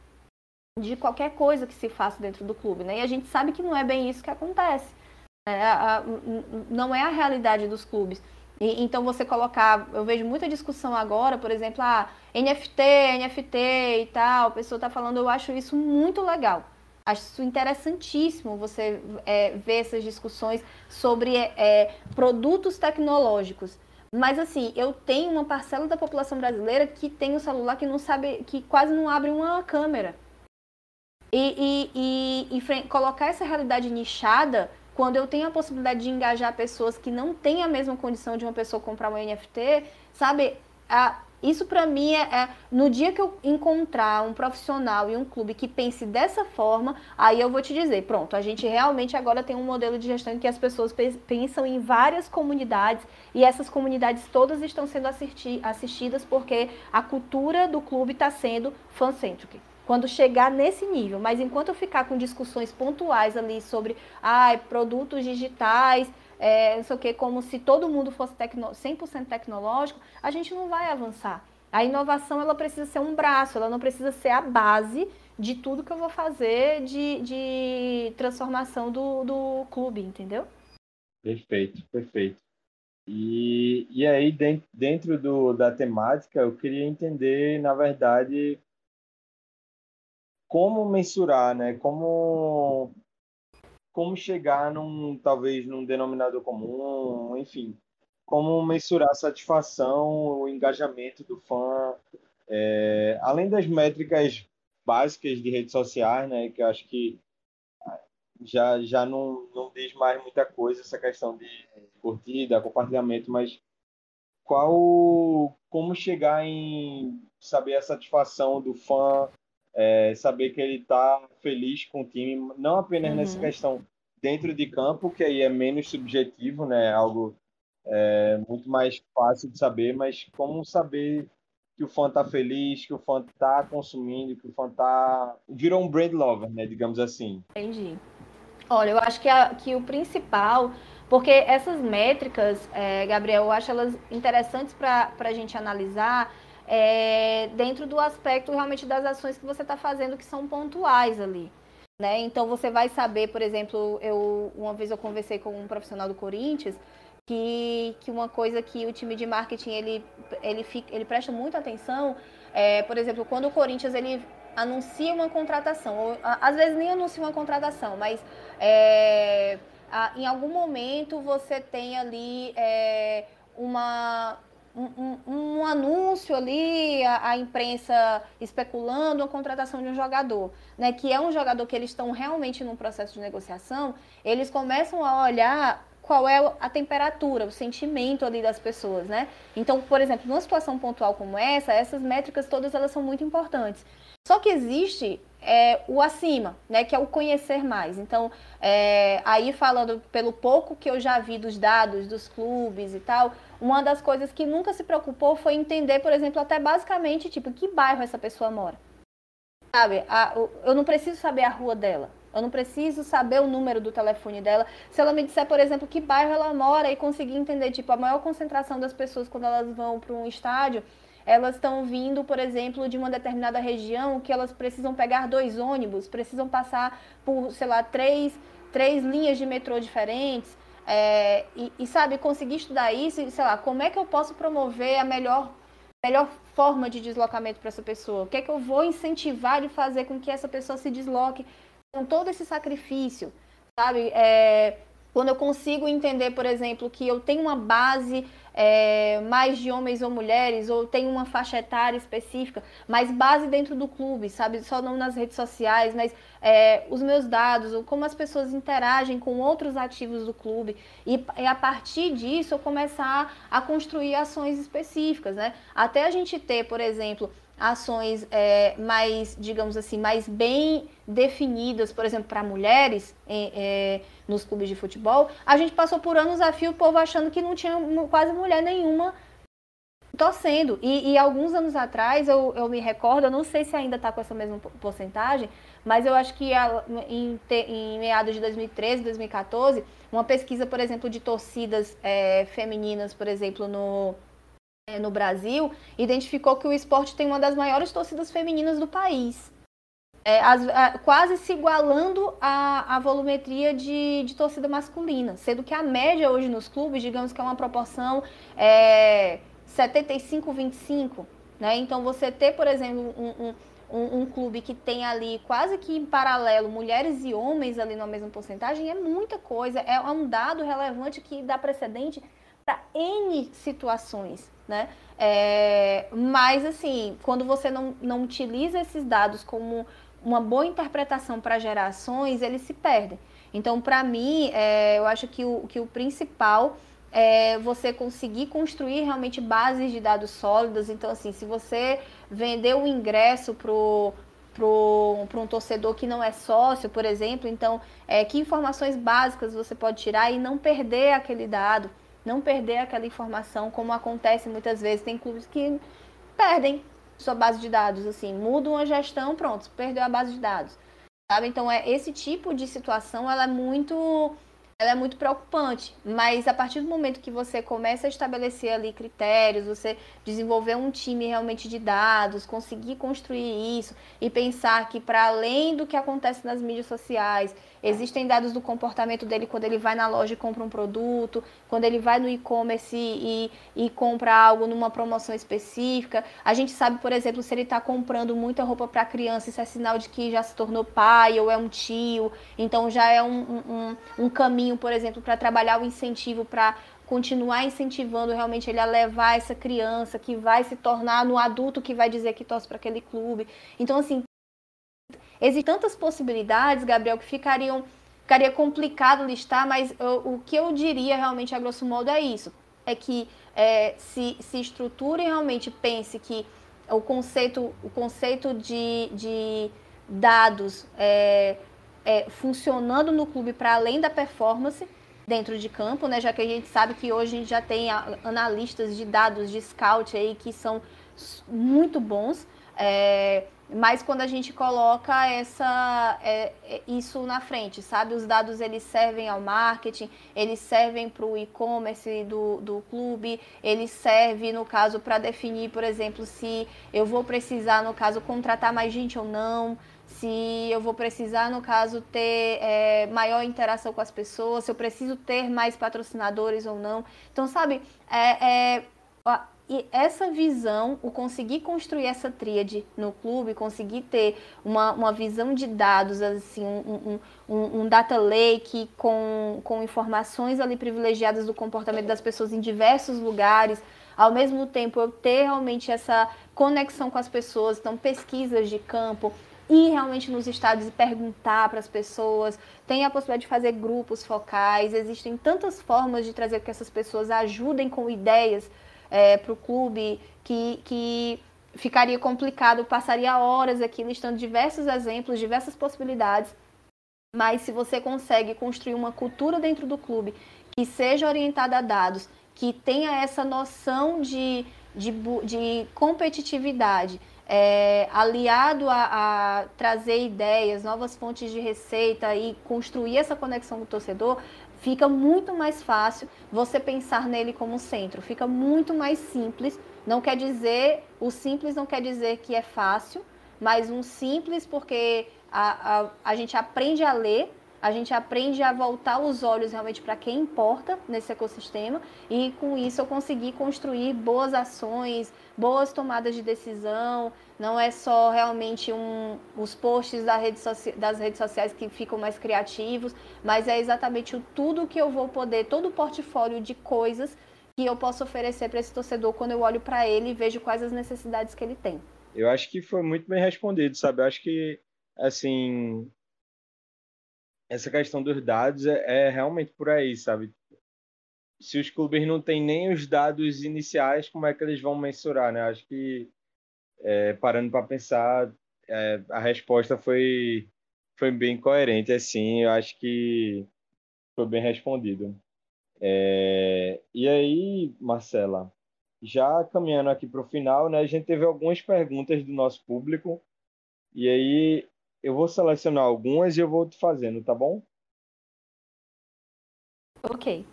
De qualquer coisa que se faça dentro do clube. Né? E a gente sabe que não é bem isso que acontece. É, a, a, não é a realidade dos clubes. E, então você colocar, eu vejo muita discussão agora, por exemplo, ah, NFT, NFT e tal, a pessoa está falando, eu acho isso muito legal. Acho isso interessantíssimo você é, ver essas discussões sobre é, produtos tecnológicos. Mas assim, eu tenho uma parcela da população brasileira que tem um celular que não sabe, que quase não abre uma câmera. E, e, e, e colocar essa realidade nichada quando eu tenho a possibilidade de engajar pessoas que não têm a mesma condição de uma pessoa comprar um NFT, sabe? A, Isso para mim é, é, no dia que eu encontrar um profissional e um clube que pense dessa forma, aí eu vou te dizer, pronto, a gente realmente agora tem um modelo de gestão em que as pessoas pensam em várias comunidades e essas comunidades todas estão sendo assisti assistidas porque a cultura do clube está sendo fan-centric quando chegar nesse nível. Mas enquanto eu ficar com discussões pontuais ali sobre ah, produtos digitais, é, não sei o que, como se todo mundo fosse tecno 100% tecnológico, a gente não vai avançar. A inovação ela precisa ser um braço, ela não precisa ser a base de tudo que eu vou fazer de, de transformação do, do clube, entendeu? Perfeito, perfeito. E, e aí, dentro do, da temática, eu queria entender, na verdade, como mensurar, né? Como como chegar num talvez num denominador comum, enfim, como mensurar a satisfação, o engajamento do fã, é, além das métricas básicas de redes sociais, né? Que eu acho que já já não, não diz mais muita coisa essa questão de curtida, compartilhamento, mas qual como chegar em saber a satisfação do fã é, saber que ele está feliz com o time, não apenas uhum. nessa questão dentro de campo, que aí é menos subjetivo, né? Algo é, muito mais fácil de saber, mas como saber que o fã está feliz, que o fã está consumindo, que o fã tá virou um brand lover, né? Digamos assim. Entendi. Olha, eu acho que, a, que o principal, porque essas métricas, é, Gabriel, eu acho elas interessantes para a gente analisar é, dentro do aspecto realmente das ações que você está fazendo que são pontuais ali. Né? Então você vai saber, por exemplo, eu uma vez eu conversei com um profissional do Corinthians que, que uma coisa que o time de marketing ele, ele, fica, ele presta muita atenção, é, por exemplo, quando o Corinthians ele anuncia uma contratação, ou às vezes nem anuncia uma contratação, mas é, a, em algum momento você tem ali é, uma, um, um, anúncio ali, a, a, imprensa especulando a contratação de um jogador, né, que é um jogador que eles estão realmente num processo de negociação, eles começam a olhar qual é a temperatura, o sentimento ali das pessoas, né? Então, por exemplo, numa situação pontual como essa, essas métricas todas elas são muito importantes. Só que existe é, o acima, né, que é o conhecer mais. Então, é, aí falando pelo pouco que eu já vi dos dados dos clubes e tal, uma das coisas que nunca se preocupou foi entender, por exemplo, até basicamente, tipo, que bairro essa pessoa mora. Sabe, a, eu não preciso saber a rua dela. Eu não preciso saber o número do telefone dela. Se ela me disser, por exemplo, que bairro ela mora e conseguir entender, tipo, a maior concentração das pessoas quando elas vão para um estádio, elas estão vindo, por exemplo, de uma determinada região que elas precisam pegar dois ônibus, precisam passar por, sei lá, três, três linhas de metrô diferentes. É, e, e, sabe, conseguir estudar isso, e, sei lá, como é que eu posso promover a melhor, melhor forma de deslocamento para essa pessoa? O que é que eu vou incentivar e fazer com que essa pessoa se desloque com todo esse sacrifício, sabe? É, quando eu consigo entender, por exemplo, que eu tenho uma base é, mais de homens ou mulheres, ou tenho uma faixa etária específica, mas base dentro do clube, sabe? Só não nas redes sociais, mas é, os meus dados, ou como as pessoas interagem com outros ativos do clube. E, e a partir disso eu começar a construir ações específicas, né? Até a gente ter, por exemplo, ações é, mais, digamos assim, mais bem definidas, por exemplo, para mulheres é, é, nos clubes de futebol, a gente passou por anos a fio o povo achando que não tinha quase mulher nenhuma torcendo. E, e alguns anos atrás, eu, eu me recordo, eu não sei se ainda está com essa mesma porcentagem, mas eu acho que a, em, em, meados de 2013, 2014, uma pesquisa, por exemplo, de torcidas é, femininas, por exemplo, no no Brasil, identificou que o esporte tem uma das maiores torcidas femininas do país. É, as, a, quase se igualando à, volumetria de, de, torcida masculina, sendo que a média hoje nos clubes, digamos que é uma proporção é, 75-25. Né? Então, você ter, por exemplo, um, um, um, um, clube que tem ali quase que em paralelo mulheres e homens ali na mesma porcentagem é muita coisa, é um dado relevante que dá precedente para N situações né? É, mas, assim, quando você não, não utiliza esses dados como uma boa interpretação para gerações, eles se perdem. Então, para mim, é, eu acho que o, que o principal é, você conseguir construir realmente bases de dados sólidas. Então, assim, se você vender um ingresso para para um torcedor que não é sócio, por exemplo, então, é, que informações básicas você pode tirar e não perder aquele dado, não perder aquela informação, como acontece muitas vezes. Tem clubes que perdem sua base de dados, assim, mudam a gestão, pronto, perdeu a base de dados. Sabe? Então, é, esse tipo de situação, ela é muito ela é muito preocupante, mas a partir do momento que você começa a estabelecer ali critérios, você desenvolver um time realmente de dados, conseguir construir isso e pensar que para além do que acontece nas mídias sociais, Existem dados do comportamento dele quando ele vai na loja e compra um produto, quando ele vai no e-commerce e, e, compra algo numa promoção específica. A gente sabe, por exemplo, se ele está comprando muita roupa para criança, isso é sinal de que já se tornou pai ou é um tio. Então já é um, um, um caminho, por exemplo, para trabalhar o incentivo para continuar incentivando realmente ele a levar essa criança que vai se tornar no adulto que vai dizer que torce para aquele clube. Então, assim, Existem tantas possibilidades, Gabriel, que ficariam ficaria complicado listar, mas eu, o que eu diria realmente a grosso modo é isso. É que é, se, se estruture e realmente pense que o conceito, o conceito de, de dados é, é, funcionando no clube para além da performance dentro de campo, né? Já que a gente sabe que hoje a gente já tem analistas de dados de scout aí que são muito bons. É, mas quando a gente coloca essa, é, é, isso na frente, sabe? Os dados eles servem ao marketing, eles servem para o e-commerce do, do clube, eles servem, no caso, para definir, por exemplo, se eu vou precisar, no caso, contratar mais gente ou não, se eu vou precisar, no caso, ter é, maior interação com as pessoas, se eu preciso ter mais patrocinadores ou não. Então, sabe, é, é e essa visão, o conseguir construir essa tríade no clube, conseguir ter uma, uma visão de dados, assim, um, um, um, data lake com, com informações ali privilegiadas do comportamento das pessoas em diversos lugares, ao mesmo tempo eu ter realmente essa conexão com as pessoas, então pesquisas de campo, ir realmente nos estados e perguntar para as pessoas, tem a possibilidade de fazer grupos focais, existem tantas formas de trazer que essas pessoas ajudem com ideias é, para o clube, que, que ficaria complicado, passaria horas aqui listando diversos exemplos, diversas possibilidades. Mas se você consegue construir uma cultura dentro do clube que seja orientada a dados, que tenha essa noção de, de, de competitividade, é, aliado a, a, trazer ideias, novas fontes de receita e construir essa conexão com o torcedor, fica muito mais fácil você pensar nele como centro, fica muito mais simples. Não quer dizer, o simples não quer dizer que é fácil, mas um simples porque a, a, a gente aprende a ler, a gente aprende a voltar os olhos realmente para quem importa nesse ecossistema e com isso eu consegui construir boas ações, boas tomadas de decisão, não é só realmente um, os posts da rede das redes sociais que ficam mais criativos, mas é exatamente o, tudo que eu vou poder, todo o portfólio de coisas que eu posso oferecer para esse torcedor quando eu olho para ele e vejo quais as necessidades que ele tem. Eu acho que foi muito bem respondido, sabe? Eu acho que, assim, essa questão dos dados é, é realmente por aí, sabe? Se os clubes não têm nem os dados iniciais, como é que eles vão mensurar, né? Acho que é, parando para pensar, é, a resposta foi, foi bem coerente, assim, eu acho que foi bem respondido. É, e aí, Marcela, já caminhando aqui para o final, né, a gente teve algumas perguntas do nosso público, e aí eu vou selecionar algumas e eu vou te fazendo, tá bom? Ok.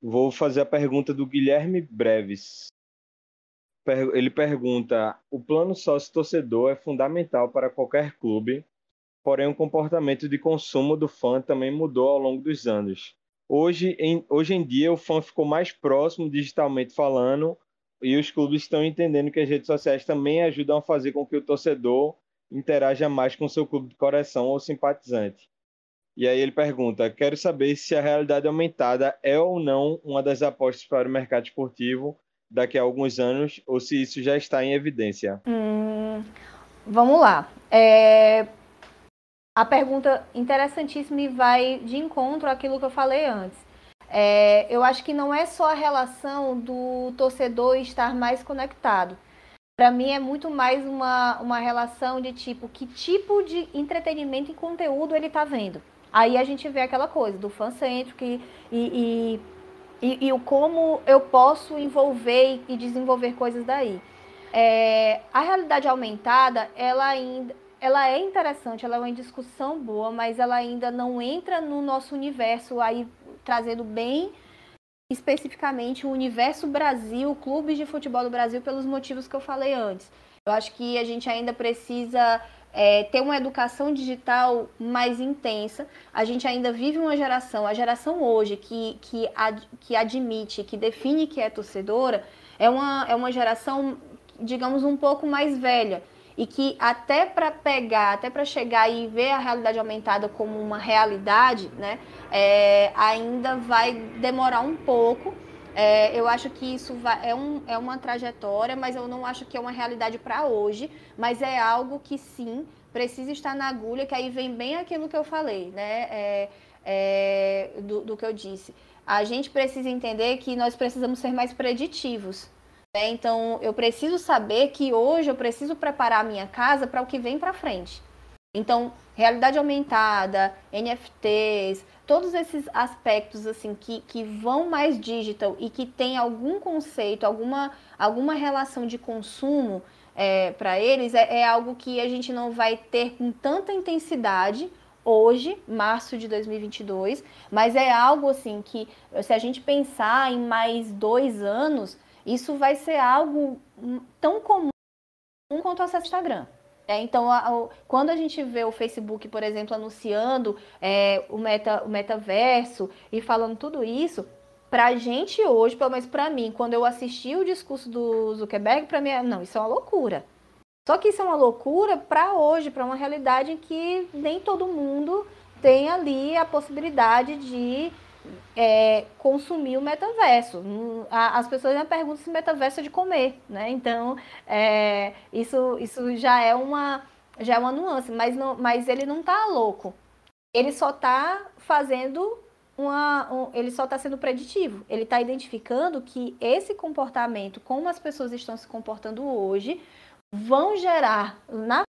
Vou fazer a pergunta do Guilherme Breves ele pergunta: o plano sócio-torcedor é fundamental para qualquer clube, porém o comportamento de consumo do fã também mudou ao longo dos anos. Hoje em, hoje em dia, o fã ficou mais próximo digitalmente falando e os clubes estão entendendo que as redes sociais também ajudam a fazer com que o torcedor interaja mais com seu clube de coração ou simpatizante. E aí ele pergunta: quero saber se a realidade aumentada é ou não uma das apostas para o mercado esportivo daqui a alguns anos ou se isso já está em evidência? Hum, vamos lá. É... A pergunta interessantíssima e vai de encontro àquilo que eu falei antes. é, eu acho que não é só a relação do torcedor estar mais conectado. Para mim é muito mais uma, uma relação de tipo, que tipo de entretenimento e conteúdo ele está vendo. Aí a gente vê aquela coisa do fã-centric e, e, e, e, o como eu posso envolver e desenvolver coisas daí. É, a realidade aumentada, ela ainda ela é interessante, ela é uma discussão boa, mas ela ainda não entra no nosso universo aí trazendo bem especificamente o universo Brasil, clubes de futebol do Brasil, pelos motivos que eu falei antes. Eu acho que a gente ainda precisa é, ter uma educação digital mais intensa. A gente ainda vive uma geração, a geração hoje que, que, ad, que admite, que define que é torcedora, é uma, é uma geração, digamos, um pouco mais velha e que até para pegar, até para chegar e ver a realidade aumentada como uma realidade, né, é, ainda vai demorar um pouco. É, eu acho que isso vai, é, um, é uma trajetória, mas eu não acho que é uma realidade para hoje, mas é algo que sim precisa estar na agulha, que aí vem bem aquilo que eu falei, né, é, é do, do que eu disse. A gente precisa entender que nós precisamos ser mais preditivos, né? Então, eu preciso saber que hoje eu preciso preparar a minha casa para o que vem para frente. Então, realidade aumentada, NFTs, todos esses aspectos assim que, que vão mais digital e que tem algum conceito, alguma, alguma relação de consumo é, para eles, é, é algo que a gente não vai ter com tanta intensidade hoje, março de 2022, mas é algo assim que, se a gente pensar em mais dois anos, isso vai ser algo tão comum quanto o acesso ao Instagram. É, então, a, a, quando a gente vê o Facebook, por exemplo, anunciando é, o, meta, o metaverso e falando tudo isso, para a gente hoje, pelo menos para mim, quando eu assisti o discurso do Zuckerberg, para mim, não, isso é uma loucura. Só que isso é uma loucura para hoje, para uma realidade em que nem todo mundo tem ali a possibilidade de é, consumir o metaverso. Hum, as pessoas me perguntam se metaverso é de comer, né? Então, é, isso, isso já é uma já é uma nuance, mas, não, mas ele não está louco. Ele só está fazendo uma. Um, ele só está sendo preditivo. Ele está identificando que esse comportamento, como as pessoas estão se comportando hoje, vão gerar na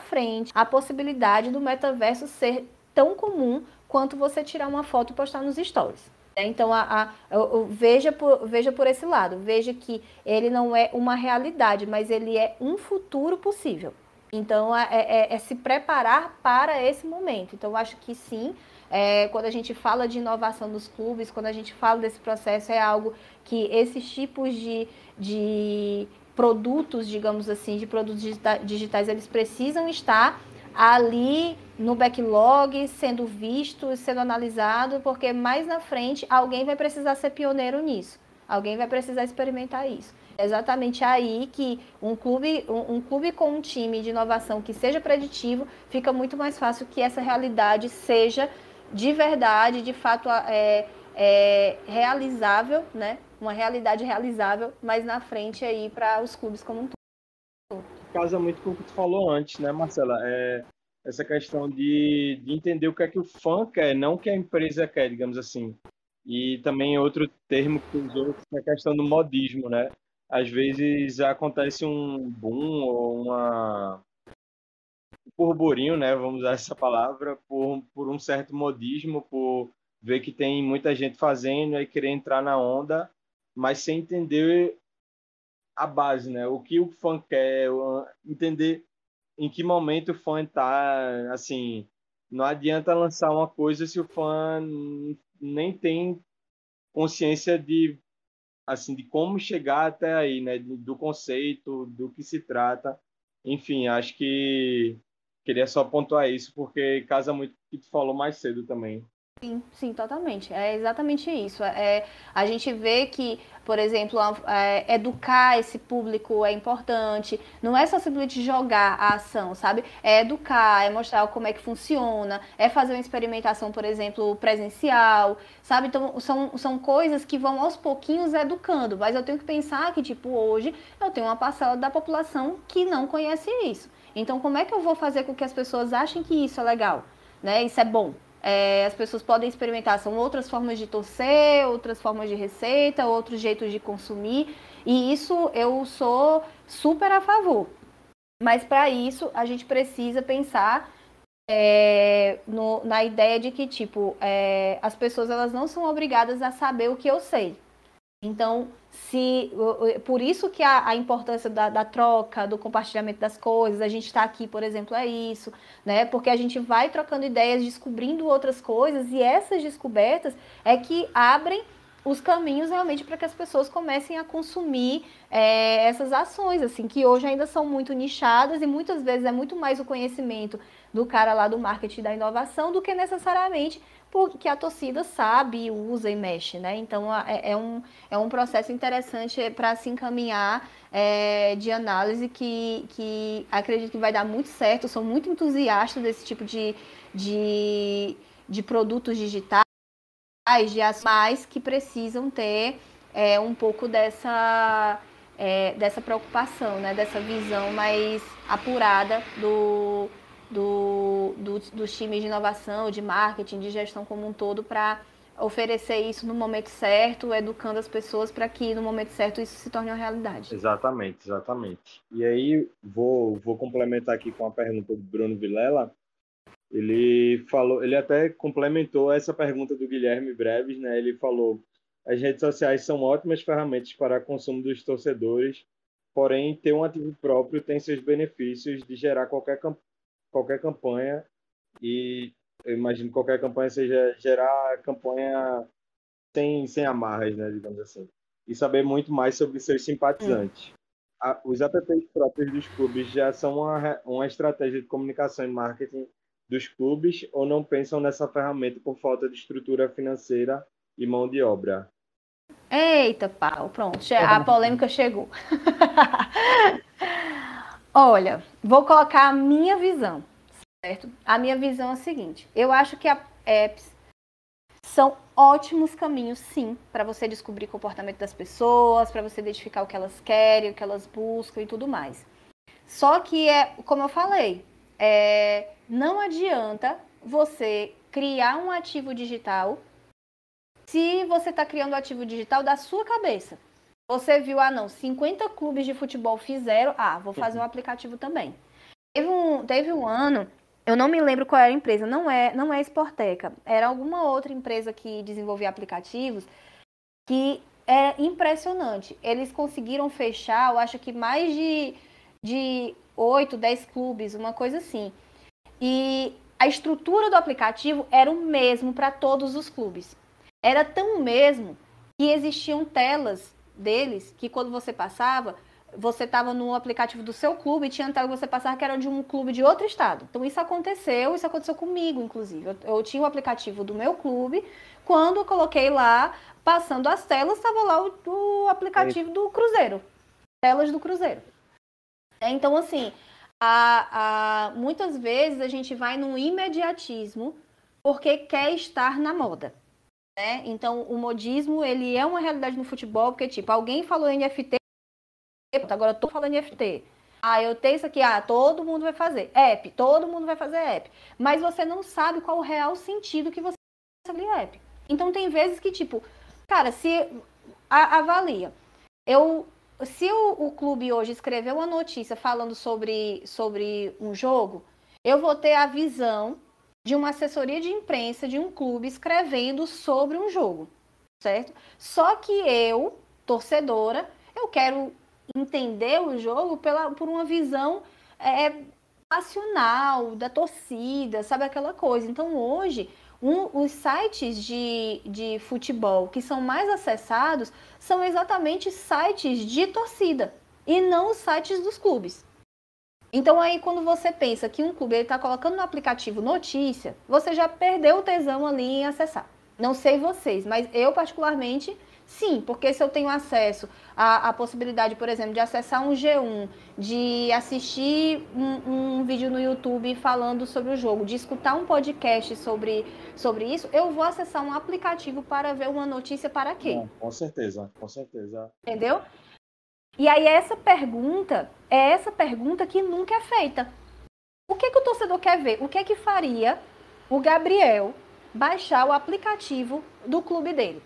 frente a possibilidade do metaverso ser tão comum quanto você tirar uma foto e postar nos stories. É, então, a, a, eu, veja, por, veja por esse lado, veja que ele não é uma realidade, mas ele é um futuro possível. Então, é, é, é se preparar para esse momento. Então, acho que sim, é, quando a gente fala de inovação dos clubes, quando a gente fala desse processo, é algo que esses tipos de, de produtos, digamos assim, de produtos digitais, eles precisam estar ali no backlog, sendo visto, sendo analisado, porque mais na frente alguém vai precisar ser pioneiro nisso. Alguém vai precisar experimentar isso. É exatamente aí que um clube, um, um, clube com um time de inovação que seja preditivo, fica muito mais fácil que essa realidade seja de verdade, de fato é, é realizável, né? Uma realidade realizável, mas na frente aí para os clubes como um todo. Casa muito com o que tu falou antes, né, Marcela? É, essa questão de, de entender o que é que o fã quer, não o que a empresa quer, digamos assim. E também outro termo que usou é a questão do modismo, né? Às vezes acontece um boom ou uma burburinho, né? Vamos usar essa palavra, por, por um certo modismo, por ver que tem muita gente fazendo e querer entrar na onda, mas sem entender a base, né? O que o fã quer, entender em que momento o fã tá, assim, não adianta lançar uma coisa se o fã nem tem consciência de assim de como chegar até aí, né, do conceito, do que se trata. Enfim, acho que queria só pontuar isso porque casa muito o que tu falou mais cedo também. Sim, sim, totalmente. É exatamente isso. É, a gente vê que, por exemplo, é, educar esse público é importante. Não é só simplesmente jogar a ação, sabe? É educar, é mostrar como é que funciona, é fazer uma experimentação, por exemplo, presencial, sabe? Então, são, são coisas que vão aos pouquinhos educando. Mas eu tenho que pensar que, tipo, hoje eu tenho uma parcela da população que não conhece isso. Então, como é que eu vou fazer com que as pessoas achem que isso é legal? Né? Isso é bom é, as pessoas podem experimentar. São outras formas de torcer, outras formas de receita, outros jeitos de consumir. E isso eu sou super a favor. Mas para isso a gente precisa pensar é, no, na ideia de que tipo é, as pessoas elas não são obrigadas a saber o que eu sei. Então, se por isso que a, a importância da, da, troca, do compartilhamento das coisas, a gente está aqui, por exemplo, é isso, né? Porque a gente vai trocando ideias, descobrindo outras coisas, e essas descobertas é que abrem os caminhos realmente para que as pessoas comecem a consumir é, essas ações, assim, que hoje ainda são muito nichadas e muitas vezes é muito mais o conhecimento do cara lá do marketing da inovação do que necessariamente porque a torcida sabe, usa e mexe, né? Então é, é um, é um processo interessante para se encaminhar é, de análise que, que acredito que vai dar muito certo. Eu sou muito entusiasta desse tipo de, de, de produtos digitais de mais que precisam ter é, um pouco dessa, é, dessa preocupação, né? dessa visão mais apurada do, do, do, dos times de inovação, de marketing, de gestão como um todo para oferecer isso no momento certo, educando as pessoas para que no momento certo isso se torne uma realidade. Exatamente, exatamente. E aí vou, vou complementar aqui com a pergunta do Bruno Vilela, ele falou, ele até complementou essa pergunta do Guilherme Breves, né? Ele falou: as redes sociais são ótimas ferramentas para consumo dos torcedores, porém ter um ativo próprio tem seus benefícios de gerar qualquer qualquer campanha e eu imagino que qualquer campanha seja gerar campanha sem sem amarras, né? Digamos assim, e saber muito mais sobre seus simpatizantes. Hum. os apps próprios dos clubes já são uma, uma estratégia de comunicação e marketing dos clubes ou não pensam nessa ferramenta por falta de estrutura financeira e mão de obra? Eita, pau, pronto, a polêmica chegou. Olha, vou colocar a minha visão, certo? A minha visão é a seguinte: eu acho que apps são ótimos caminhos, sim, para você descobrir o comportamento das pessoas, para você identificar o que elas querem, o que elas buscam e tudo mais. Só que é, como eu falei, é, não adianta você criar um ativo digital se você está criando o um ativo digital da sua cabeça. Você viu, ah não, 50 clubes de futebol fizeram, ah, vou fazer um aplicativo também. Teve um, teve um ano, eu não me lembro qual era a empresa, não é, não é Sporteca, era alguma outra empresa que desenvolvia aplicativos que é impressionante. Eles conseguiram fechar, eu acho que mais de, de 8, 10 clubes, uma coisa assim. E a estrutura do aplicativo era o mesmo para todos os clubes. Era tão o mesmo que existiam telas deles que quando você passava, você estava no aplicativo do seu clube e tinha tela que você passava que era de um clube de outro estado. Então isso aconteceu, isso aconteceu comigo, inclusive. Eu, eu tinha o aplicativo do meu clube, quando eu coloquei lá, passando as telas, estava lá o, o aplicativo do Cruzeiro. Telas do Cruzeiro. Então, assim, a, a, muitas vezes a gente vai num imediatismo porque quer estar na moda. Né? Então, o modismo, ele é uma realidade no futebol, porque, tipo, alguém falou NFT, agora tô falando NFT. Ah, eu tenho isso aqui, ah, todo mundo vai fazer. App, todo mundo vai fazer app. Mas você não sabe qual o real sentido que você sobre app. Então, tem vezes que, tipo, cara, se a, avalia. Eu se o, o, clube hoje escrever uma notícia falando sobre, sobre um jogo, eu vou ter a visão de uma assessoria de imprensa de um clube escrevendo sobre um jogo, certo? Só que eu, torcedora, eu quero entender o jogo pela, por uma visão é, passional da torcida, sabe aquela coisa. Então hoje um, os sites de, de futebol que são mais acessados são exatamente sites de torcida e não os sites dos clubes. Então aí quando você pensa que um clube está colocando no aplicativo notícia, você já perdeu o tesão ali em acessar. Não sei vocês, mas eu particularmente Sim, porque se eu tenho acesso à, à, possibilidade, por exemplo, de acessar um G1, de assistir um, um, vídeo no YouTube falando sobre o jogo, de escutar um podcast sobre, sobre isso, eu vou acessar um aplicativo para ver uma notícia para quê? Bom, com certeza, com certeza. Entendeu? E aí essa pergunta é essa pergunta que nunca é feita. O que, que o torcedor quer ver? O que é que faria o Gabriel baixar o aplicativo do clube dele.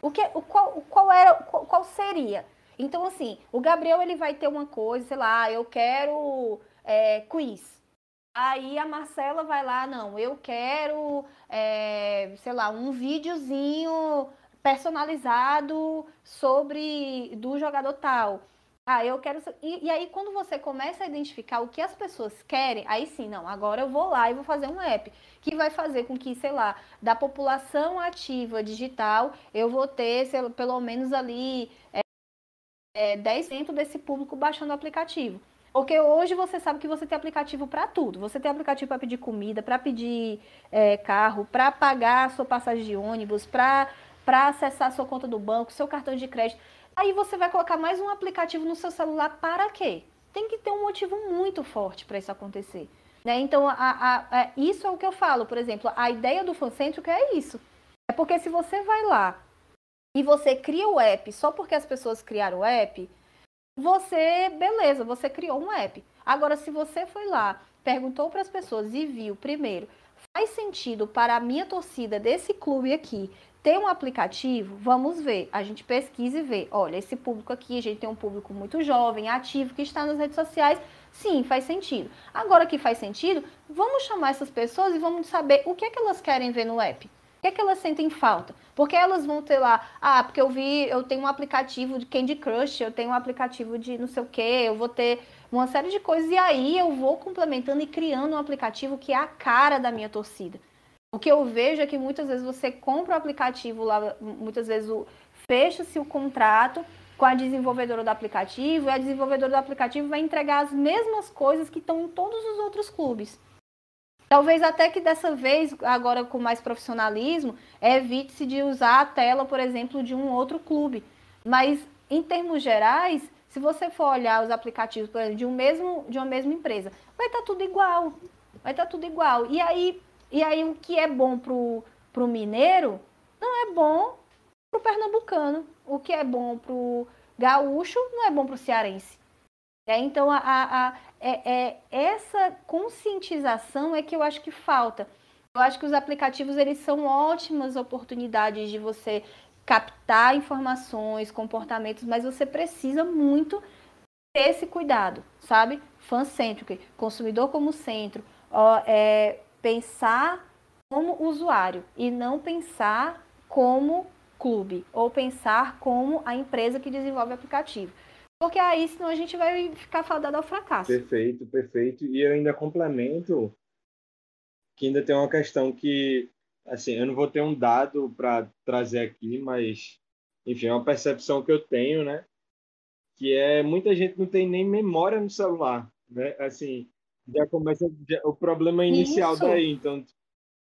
O que, o, qual, qual, era, qual, qual seria? Então, assim, o Gabriel ele vai ter uma coisa, sei lá, eu quero é, quiz. Aí a Marcela vai lá, não, eu quero, é, sei lá, um videozinho personalizado sobre do jogador tal. Ah, eu quero. E, e, aí, quando você começa a identificar o que as pessoas querem, aí sim, não, agora eu vou lá e vou fazer um app que vai fazer com que, sei lá, da população ativa digital, eu vou ter sei, pelo menos ali é, é, 10% desse público baixando o aplicativo. Porque hoje você sabe que você tem aplicativo para tudo. Você tem aplicativo para pedir comida, para pedir é, carro, para pagar a sua passagem de ônibus, para acessar a sua conta do banco, seu cartão de crédito. Aí você vai colocar mais um aplicativo no seu celular para quê? Tem que ter um motivo muito forte para isso acontecer. Né? Então, a, a, a, isso é o que eu falo. Por exemplo, a ideia do fancêntrico é isso. É porque se você vai lá e você cria o app só porque as pessoas criaram o app, você, beleza, você criou um app. Agora, se você foi lá, perguntou para as pessoas e viu, primeiro, faz sentido para a minha torcida desse clube aqui tem um aplicativo, vamos ver. A gente pesquisa e vê. Olha, esse público aqui, a gente tem um público muito jovem, ativo, que está nas redes sociais. Sim, faz sentido. Agora que faz sentido, vamos chamar essas pessoas e vamos saber o que é que elas querem ver no app. O que é que elas sentem falta? Porque elas vão ter lá, ah, porque eu vi, eu tenho um aplicativo de Candy Crush, eu tenho um aplicativo de não sei o que, eu vou ter uma série de coisas e aí eu vou complementando e criando um aplicativo que é a cara da minha torcida. O que eu vejo é que muitas vezes você compra o aplicativo lá, muitas vezes fecha-se o contrato com a desenvolvedora do aplicativo e a desenvolvedora do aplicativo vai entregar as mesmas coisas que estão em todos os outros clubes. Talvez até que dessa vez, agora com mais profissionalismo, evite-se de usar a tela, por exemplo, de um outro clube. Mas, em termos gerais, se você for olhar os aplicativos exemplo, de, um mesmo, de uma mesma empresa, vai estar tá tudo igual. Vai estar tá tudo igual. E aí, e aí o que é bom pro, pro mineiro não é bom pro pernambucano. O que é bom pro gaúcho não é bom pro cearense. É, então, a, a, a é, é, essa conscientização é que eu acho que falta. Eu acho que os aplicativos eles são ótimas oportunidades de você captar informações, comportamentos, mas você precisa muito ter esse cuidado, sabe? Fã cêntrico, consumidor como centro, ó, é, pensar como usuário e não pensar como clube ou pensar como a empresa que desenvolve o aplicativo. Porque aí senão a gente vai ficar fadado ao fracasso. Perfeito, perfeito. E eu ainda complemento que ainda tem uma questão que, assim, eu não vou ter um dado para trazer aqui, mas, enfim, é uma percepção que eu tenho, né? Que é muita gente não tem nem memória no celular, né? Assim, já começa já, o problema inicial Isso. daí. Então,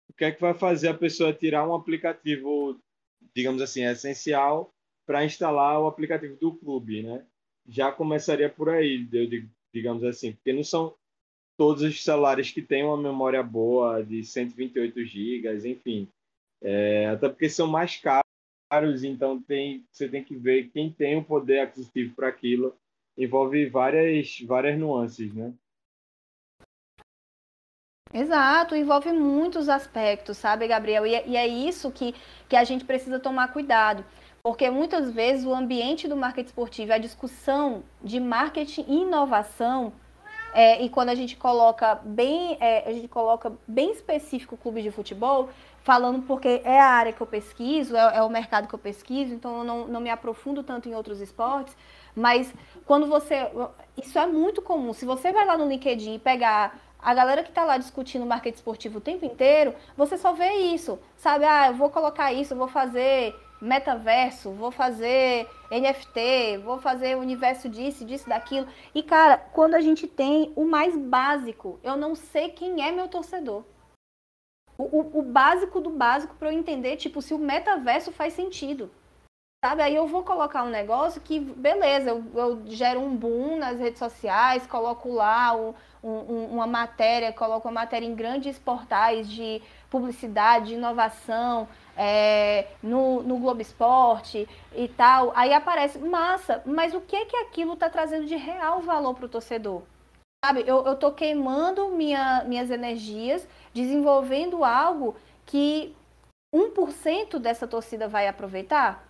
o que é que vai fazer a pessoa tirar um aplicativo, digamos assim, essencial para instalar o aplicativo do clube, né? Já começaria por aí, digamos assim, porque não são todos os celulares que têm uma memória boa de 128 GB, enfim. É, até porque são mais caros, então tem, você tem que ver quem tem o poder aquisitivo para aquilo. Envolve várias, várias nuances, né? Exato, envolve muitos aspectos, sabe, Gabriel? E, é, e é isso que, que a gente precisa tomar cuidado. Porque muitas vezes o ambiente do marketing esportivo, a discussão de marketing e inovação, é, e quando a gente coloca bem, é, a gente coloca bem específico o clube de futebol, falando porque é a área que eu pesquiso, é, é o mercado que eu pesquiso, então eu não, não me aprofundo tanto em outros esportes, mas quando você. Isso é muito comum. Se você vai lá no LinkedIn e pegar a galera que está lá discutindo marketing esportivo o tempo inteiro, você só vê isso, sabe? Ah, eu vou colocar isso, vou fazer metaverso, vou fazer NFT, vou fazer universo disso, disso, daquilo. E, cara, quando a gente tem o mais básico, eu não sei quem é meu torcedor. O, o, o básico do básico para eu entender, tipo, se o metaverso faz sentido. Sabe, aí eu vou colocar um negócio que, beleza, eu, eu gero um boom nas redes sociais, coloco lá um, um, uma matéria, coloco uma matéria em grandes portais de publicidade, de inovação, é, no, no Globo Esporte e tal. Aí aparece, massa, mas o que que aquilo está trazendo de real valor para o torcedor? Sabe, eu, eu tô queimando minha, minhas energias, desenvolvendo algo que 1% dessa torcida vai aproveitar?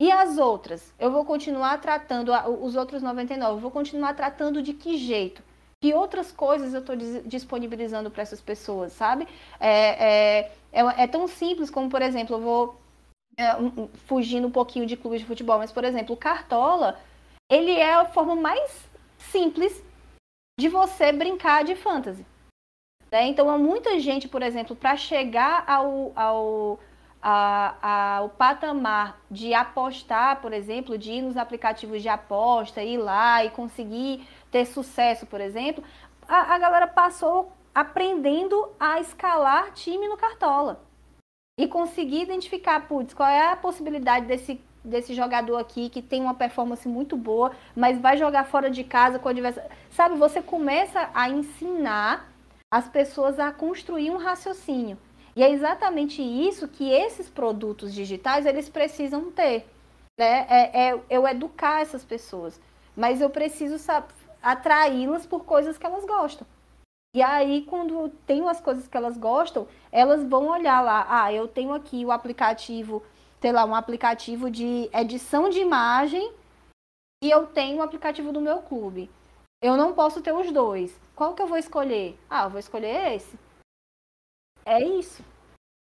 E as outras? Eu vou continuar tratando, os outros 99, eu vou continuar tratando de que jeito? Que outras coisas eu estou disponibilizando para essas pessoas, sabe? É, é, é, é, tão simples como, por exemplo, eu vou é, um, fugindo um pouquinho de clubes de futebol, mas, por exemplo, o Cartola, ele é a forma mais simples de você brincar de fantasy. Né? Então, há muita gente, por exemplo, para chegar ao, ao, a, a, o patamar de apostar, por exemplo, de ir nos aplicativos de aposta, ir lá e conseguir ter sucesso, por exemplo, a, a galera passou aprendendo a escalar time no Cartola. E conseguir identificar, putz, qual é a possibilidade desse, desse jogador aqui que tem uma performance muito boa, mas vai jogar fora de casa com adversário. Sabe, você começa a ensinar as pessoas a construir um raciocínio. E é exatamente isso que esses produtos digitais eles precisam ter. Né? É, é eu educar essas pessoas. Mas eu preciso atraí-las por coisas que elas gostam. E aí, quando tem as coisas que elas gostam, elas vão olhar lá. Ah, eu tenho aqui o aplicativo, sei lá, um aplicativo de edição de imagem e eu tenho o aplicativo do meu clube. Eu não posso ter os dois. Qual que eu vou escolher? Ah, eu vou escolher esse é isso.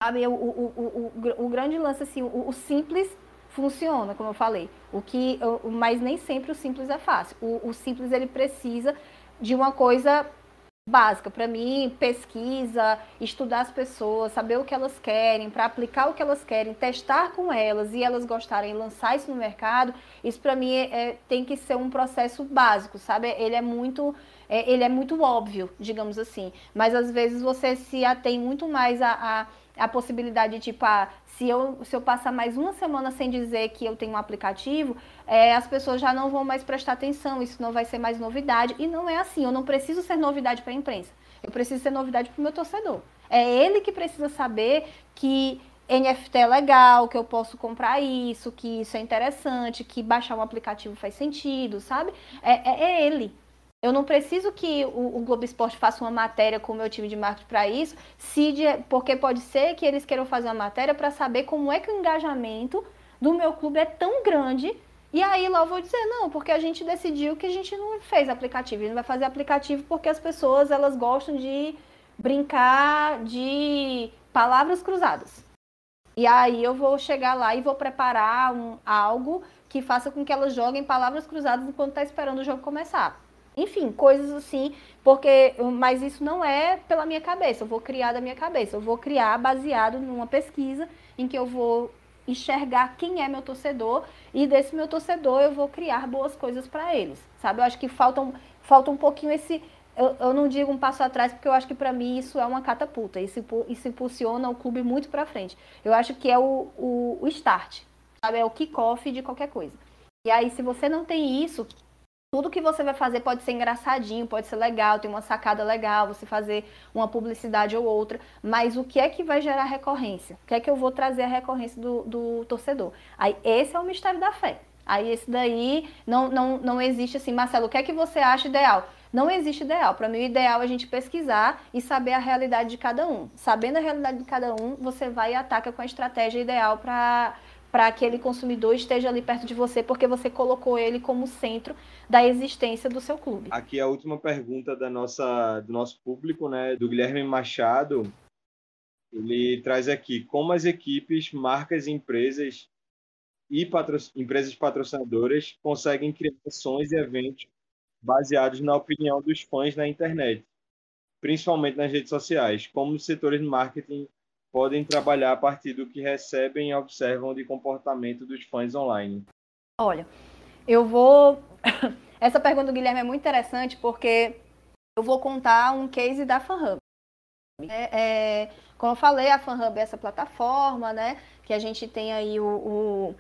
Sabe, o, o, o, o, grande lance, assim, o, o, simples funciona, como eu falei. O que, mas nem sempre o simples é fácil. O, o simples ele precisa de uma coisa básica. Para mim, pesquisa, estudar as pessoas, saber o que elas querem, para aplicar o que elas querem, testar com elas e elas gostarem, lançar isso no mercado. Isso para mim é, é, tem que ser um processo básico, sabe? Ele é muito é, ele é muito óbvio, digamos assim. Mas às vezes você se atém muito mais a, a, a possibilidade de, tipo, ah, se eu, se eu passar mais uma semana sem dizer que eu tenho um aplicativo, é, as pessoas já não vão mais prestar atenção, isso não vai ser mais novidade. E não é assim, eu não preciso ser novidade para a imprensa. Eu preciso ser novidade para o meu torcedor. É ele que precisa saber que NFT é legal, que eu posso comprar isso, que isso é interessante, que baixar um aplicativo faz sentido, sabe? É, é, é ele. Eu não preciso que o, o Globo Esporte faça uma matéria com o meu time de marketing para isso, se de, porque pode ser que eles queiram fazer uma matéria para saber como é que o engajamento do meu clube é tão grande. E aí lá eu vou dizer, não, porque a gente decidiu que a gente não fez aplicativo. A gente vai fazer aplicativo porque as pessoas elas gostam de brincar de palavras cruzadas. E aí eu vou chegar lá e vou preparar um, algo que faça com que elas joguem palavras cruzadas enquanto está esperando o jogo começar. Enfim, coisas assim, porque mas isso não é pela minha cabeça, eu vou criar da minha cabeça, eu vou criar baseado numa pesquisa em que eu vou enxergar quem é meu torcedor e desse meu torcedor eu vou criar boas coisas para eles, sabe? Eu acho que falta um, falta um pouquinho esse eu, eu não digo um passo atrás porque eu acho que para mim isso é uma catapulta, isso, isso impulsiona o clube muito para frente. Eu acho que é o, o, o start, sabe? É o kickoff de qualquer coisa. E aí, se você não tem isso, tudo que você vai fazer pode ser engraçadinho, pode ser legal, tem uma sacada legal, você fazer uma publicidade ou outra, mas o que é que vai gerar recorrência? O que é que eu vou trazer a recorrência do, do torcedor? Aí esse é o mistério da fé. Aí esse daí não, não, não existe assim, Marcelo, o que é que você acha ideal? Não existe ideal. Para mim, o ideal é a gente pesquisar e saber a realidade de cada um. Sabendo a realidade de cada um, você vai e ataca com a estratégia ideal para para aquele consumidor esteja ali perto de você, porque você colocou ele como centro da existência do seu clube. Aqui a última pergunta da nossa, do nosso público, né, do Guilherme Machado. Ele traz aqui como as equipes, marcas e empresas e patro... empresas patrocinadoras conseguem criar ações e eventos baseados na opinião dos fãs na internet, principalmente nas redes sociais, como os setores de marketing podem trabalhar a partir do que recebem e observam de comportamento dos fãs online? Olha, eu vou. Essa pergunta do Guilherme é muito interessante porque eu vou contar um case da FanHub. É, é, como eu falei, a FanHub é essa plataforma, né? Que a gente tem aí o, o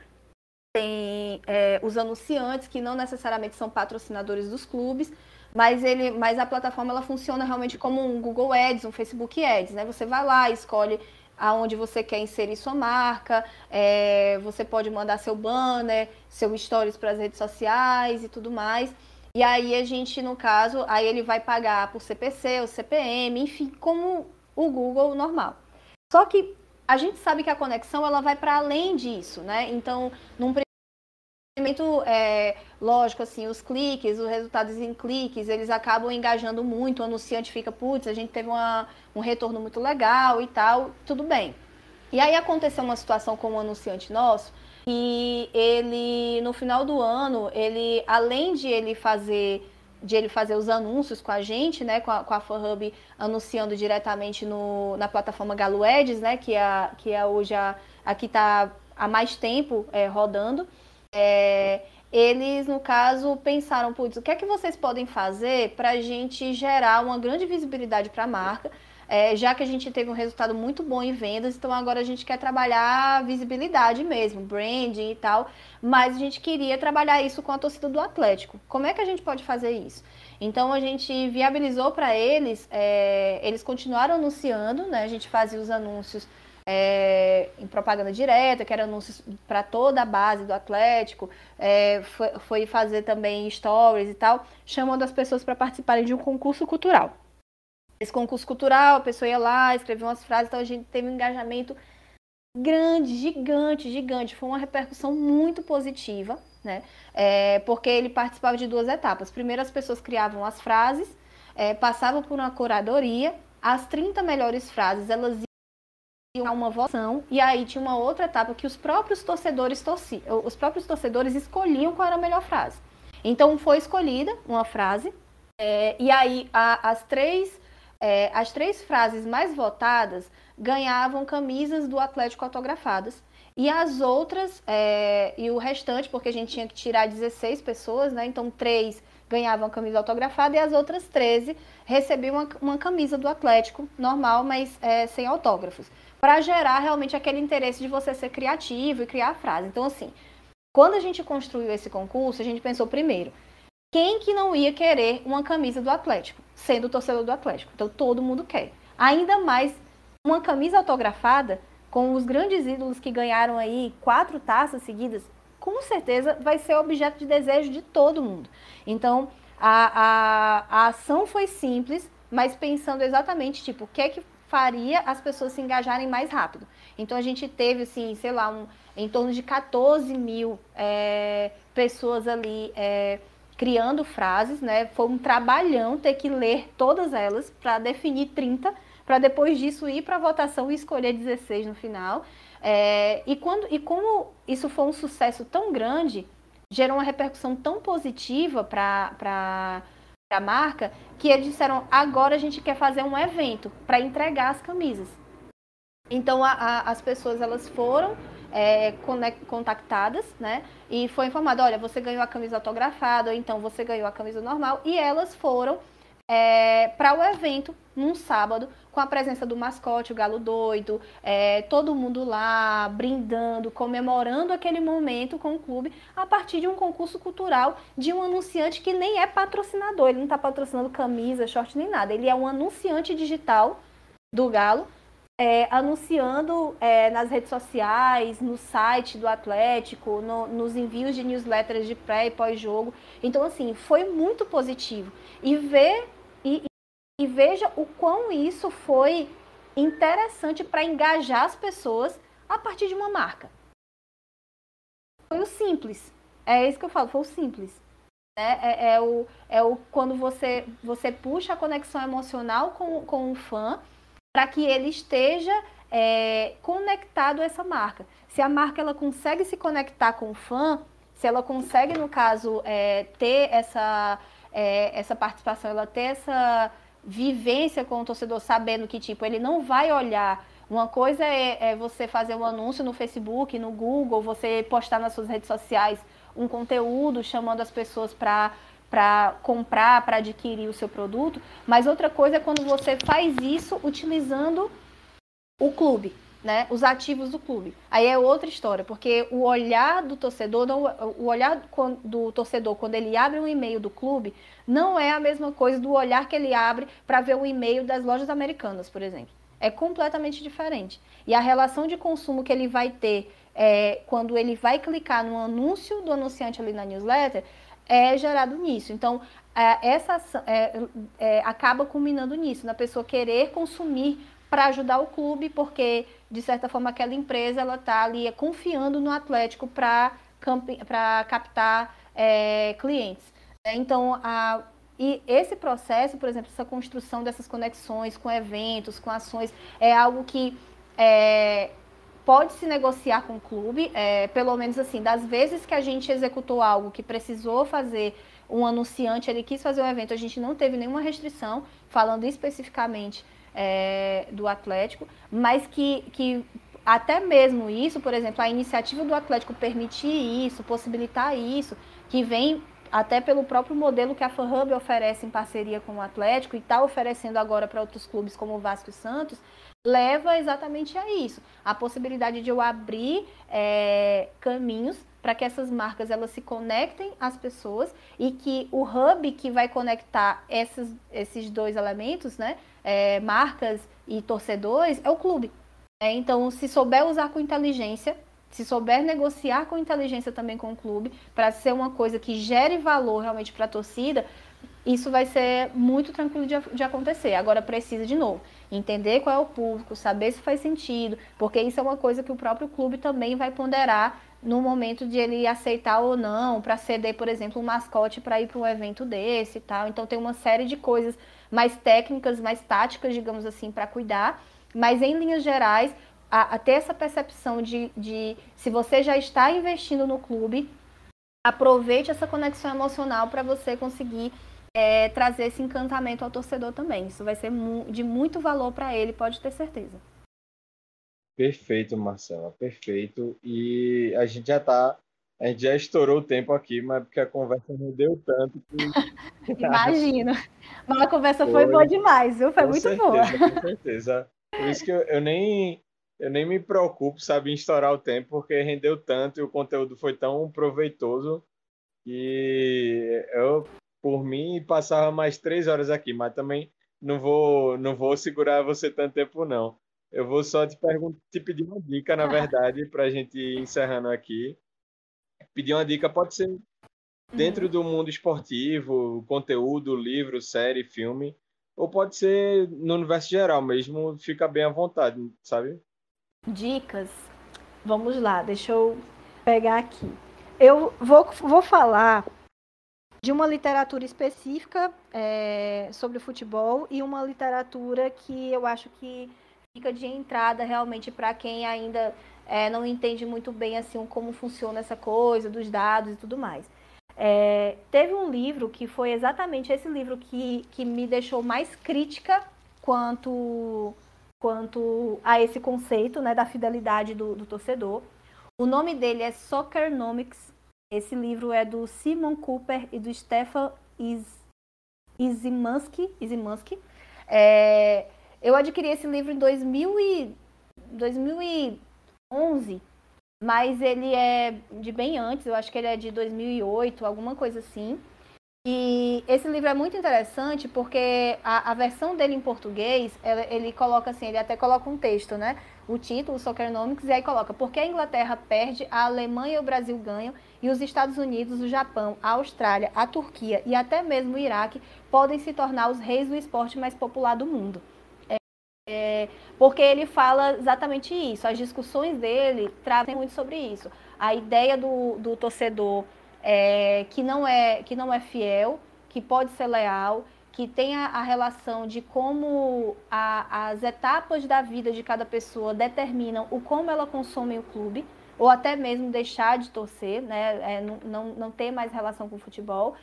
tem é, os anunciantes que não necessariamente são patrocinadores dos clubes, mas ele, mas a plataforma ela funciona realmente como um Google Ads, um Facebook Ads, né? Você vai lá, escolhe aonde você quer inserir sua marca, é, você pode mandar seu banner, seu stories para as redes sociais e tudo mais. E aí a gente, no caso, aí ele vai pagar por CPC, ou CPM, enfim, como o Google normal. Só que a gente sabe que a conexão ela vai para além disso, né? Então, num primeiro é, lógico, assim, os cliques, os resultados em cliques, eles acabam engajando muito, o anunciante fica, putz, a gente teve uma, um retorno muito legal e tal, tudo bem. E aí aconteceu uma situação com um anunciante nosso, que ele, no final do ano, ele, além de ele fazer de ele fazer os anúncios com a gente, né, com a, com a FanHub anunciando diretamente no, na plataforma Galo Ads, né, que é, que é hoje a, a que está há mais tempo é, rodando, é, eles, no caso, pensaram, putz, o que é que vocês podem fazer para a gente gerar uma grande visibilidade para a marca, é, já que a gente teve um resultado muito bom em vendas, então agora a gente quer trabalhar visibilidade mesmo, branding e tal, mas a gente queria trabalhar isso com a torcida do Atlético. Como é que a gente pode fazer isso? Então a gente viabilizou para eles, é, eles continuaram anunciando, né? A gente fazia os anúncios é, em propaganda direta, que era anúncios para toda a base do Atlético, é, foi, foi, fazer também stories e tal, chamando as pessoas para participarem de um concurso cultural esse concurso cultural, a pessoa ia lá, escrevia umas frases, então a gente teve um engajamento grande, gigante, gigante. Foi uma repercussão muito positiva, né? É, porque ele participava de duas etapas. Primeiro, as pessoas criavam as frases, é, passavam por uma curadoria, as 30 melhores frases, elas a uma votação, e aí tinha uma outra etapa que os próprios torcedores torciam, os próprios torcedores escolhiam qual era a melhor frase. Então foi escolhida uma frase, é, e aí a, as três é, as três frases mais votadas ganhavam camisas do Atlético autografadas. E as outras, é, e o restante, porque a gente tinha que tirar 16 pessoas, né? Então, três ganhavam camisa autografada e as outras 13 recebiam uma, uma camisa do Atlético, normal, mas é, sem autógrafos. Para gerar realmente aquele interesse de você ser criativo e criar a frase. Então, assim, quando a gente construiu esse concurso, a gente pensou primeiro, quem que não ia querer uma camisa do Atlético, sendo torcedor do Atlético? Então todo mundo quer. Ainda mais uma camisa autografada com os grandes ídolos que ganharam aí quatro taças seguidas, com certeza vai ser objeto de desejo de todo mundo. Então a, a, a ação foi simples, mas pensando exatamente tipo o que é que faria as pessoas se engajarem mais rápido. Então a gente teve assim, sei lá, um, em torno de 14 mil é, pessoas ali é, criando frases, né? Foi um trabalhão ter que ler todas elas para definir 30, para depois disso ir para a votação e escolher 16 no final. É, e, quando, e como isso foi um sucesso tão grande, gerou uma repercussão tão positiva para a marca, que eles disseram, agora a gente quer fazer um evento para entregar as camisas. Então a, a, as pessoas elas foram é, contactadas, né? E foi informado, olha, você ganhou a camisa autografada, ou então você ganhou a camisa normal, e elas foram é, para o evento num sábado, com a presença do mascote, o Galo Doido, é, todo mundo lá brindando, comemorando aquele momento com o clube, a partir de um concurso cultural de um anunciante que nem é patrocinador, ele não está patrocinando camisa, short nem nada, ele é um anunciante digital do Galo é, anunciando é, nas redes sociais, no site do Atlético, no, nos envios de newsletters de pré e pós-jogo. Então, assim, foi muito positivo. E, ver, e, veja o quão isso foi interessante para engajar as pessoas a partir de uma marca. Foi o simples. É isso que eu falo, foi o simples. É, é, é, o, é o quando você, você puxa a conexão emocional com, com o fã para que ele esteja é, conectado a essa marca. Se a marca ela consegue se conectar com o fã, se ela consegue, no caso, é, ter essa, é, essa participação, ela ter essa vivência com o torcedor, sabendo que tipo ele não vai olhar. Uma coisa é, é você fazer um anúncio no Facebook, no Google, você postar nas suas redes sociais um conteúdo chamando as pessoas para para comprar, para adquirir o seu produto, mas outra coisa é quando você faz isso utilizando o clube, né? Os ativos do clube. Aí é outra história, porque o olhar do torcedor, não, o olhar do torcedor quando ele abre um e-mail do clube, não é a mesma coisa do olhar que ele abre para ver o e-mail das lojas americanas, por exemplo. É completamente diferente. E a relação de consumo que ele vai ter é, quando ele vai clicar no anúncio do anunciante ali na newsletter é gerado nisso. Então, é, essa é, é, acaba culminando nisso, na pessoa querer consumir para ajudar o clube, porque de certa forma aquela empresa ela está ali confiando no Atlético para captar é, clientes. Então, a, e esse processo, por exemplo, essa construção dessas conexões com eventos, com ações, é algo que é, pode se negociar com o clube, é, pelo menos assim, das vezes que a gente executou algo que precisou fazer um anunciante, ele quis fazer um evento, a gente não teve nenhuma restrição, falando especificamente é, do Atlético, mas que, que até mesmo isso, por exemplo, a iniciativa do Atlético permitir isso, possibilitar isso, que vem até pelo próprio modelo que a FanHub oferece em parceria com o Atlético e está oferecendo agora para outros clubes como o Vasco e Santos, leva exatamente a isso, a possibilidade de eu abrir é, caminhos para que essas marcas elas se conectem às pessoas e que o hub que vai conectar esses, esses dois elementos, né, é, marcas e torcedores, é o clube. É, então, se souber usar com inteligência, se souber negociar com inteligência também com o clube, para ser uma coisa que gere valor realmente para a torcida, isso vai ser muito tranquilo de, de, acontecer. Agora precisa, de novo, entender qual é o público, saber se faz sentido, porque isso é uma coisa que o próprio clube também vai ponderar no momento de ele aceitar ou não, para ceder, por exemplo, um mascote para ir para um evento desse e tal. Então tem uma série de coisas mais técnicas, mais táticas, digamos assim, para cuidar. Mas em linhas gerais, a, a ter essa percepção de, de se você já está investindo no clube, aproveite essa conexão emocional para você conseguir é, trazer esse encantamento ao torcedor também. Isso vai ser mu de muito valor para ele, pode ter certeza. Perfeito, Marcela, perfeito. E a gente já está a gente já estourou o tempo aqui, mas porque a conversa não deu tanto. Que... Imagino. Mas a conversa foi, foi boa demais, viu? Foi muito certeza, boa. Com certeza. Por isso que eu, eu, nem, eu nem me preocupo, sabe, em estourar o tempo, porque rendeu tanto e o conteúdo foi tão proveitoso que eu, por mim, passava mais três horas aqui, mas também não vou, não vou segurar você tanto tempo, não. Eu vou só te, te pedir uma dica, na verdade, para a gente ir encerrando aqui pedir uma dica pode ser dentro uhum. do mundo esportivo, conteúdo, livro, série, filme, ou pode ser no universo geral mesmo, fica bem à vontade, sabe? Dicas. Vamos lá, deixa eu pegar aqui. Eu vou, vou falar de uma literatura específica é, sobre futebol e uma literatura que eu acho que fica de entrada realmente para quem ainda é, não entende muito bem assim como funciona essa coisa dos dados e tudo mais. É, teve um livro que foi exatamente esse livro que, que me deixou mais crítica quanto, quanto a esse conceito né, da fidelidade do, do torcedor. O nome dele é Soccernomics. Esse livro é do Simon Cooper e do Stefan Izimansky. Izimansky. É, eu adquiri esse livro em 2000 e, 2000 11, mas ele é de bem antes, eu acho que ele é de 2008, alguma coisa assim. E esse livro é muito interessante porque a, a versão dele em português, ele, ele, coloca assim, ele até coloca um texto, né? O título, Soccernomics, e aí coloca por que a Inglaterra perde, a Alemanha e o Brasil ganham, e os Estados Unidos, o Japão, a Austrália, a Turquia e até mesmo o Iraque podem se tornar os reis do esporte mais popular do mundo. É, porque ele fala exatamente isso. As discussões dele trazem muito sobre isso. A ideia do, do torcedor é, que, não é, que não é fiel, que pode ser leal, que tem a, a relação de como a, as etapas da vida de cada pessoa determinam o como ela consome o clube, ou até mesmo deixar de torcer, né? É, não, não ter mais relação com o futebol.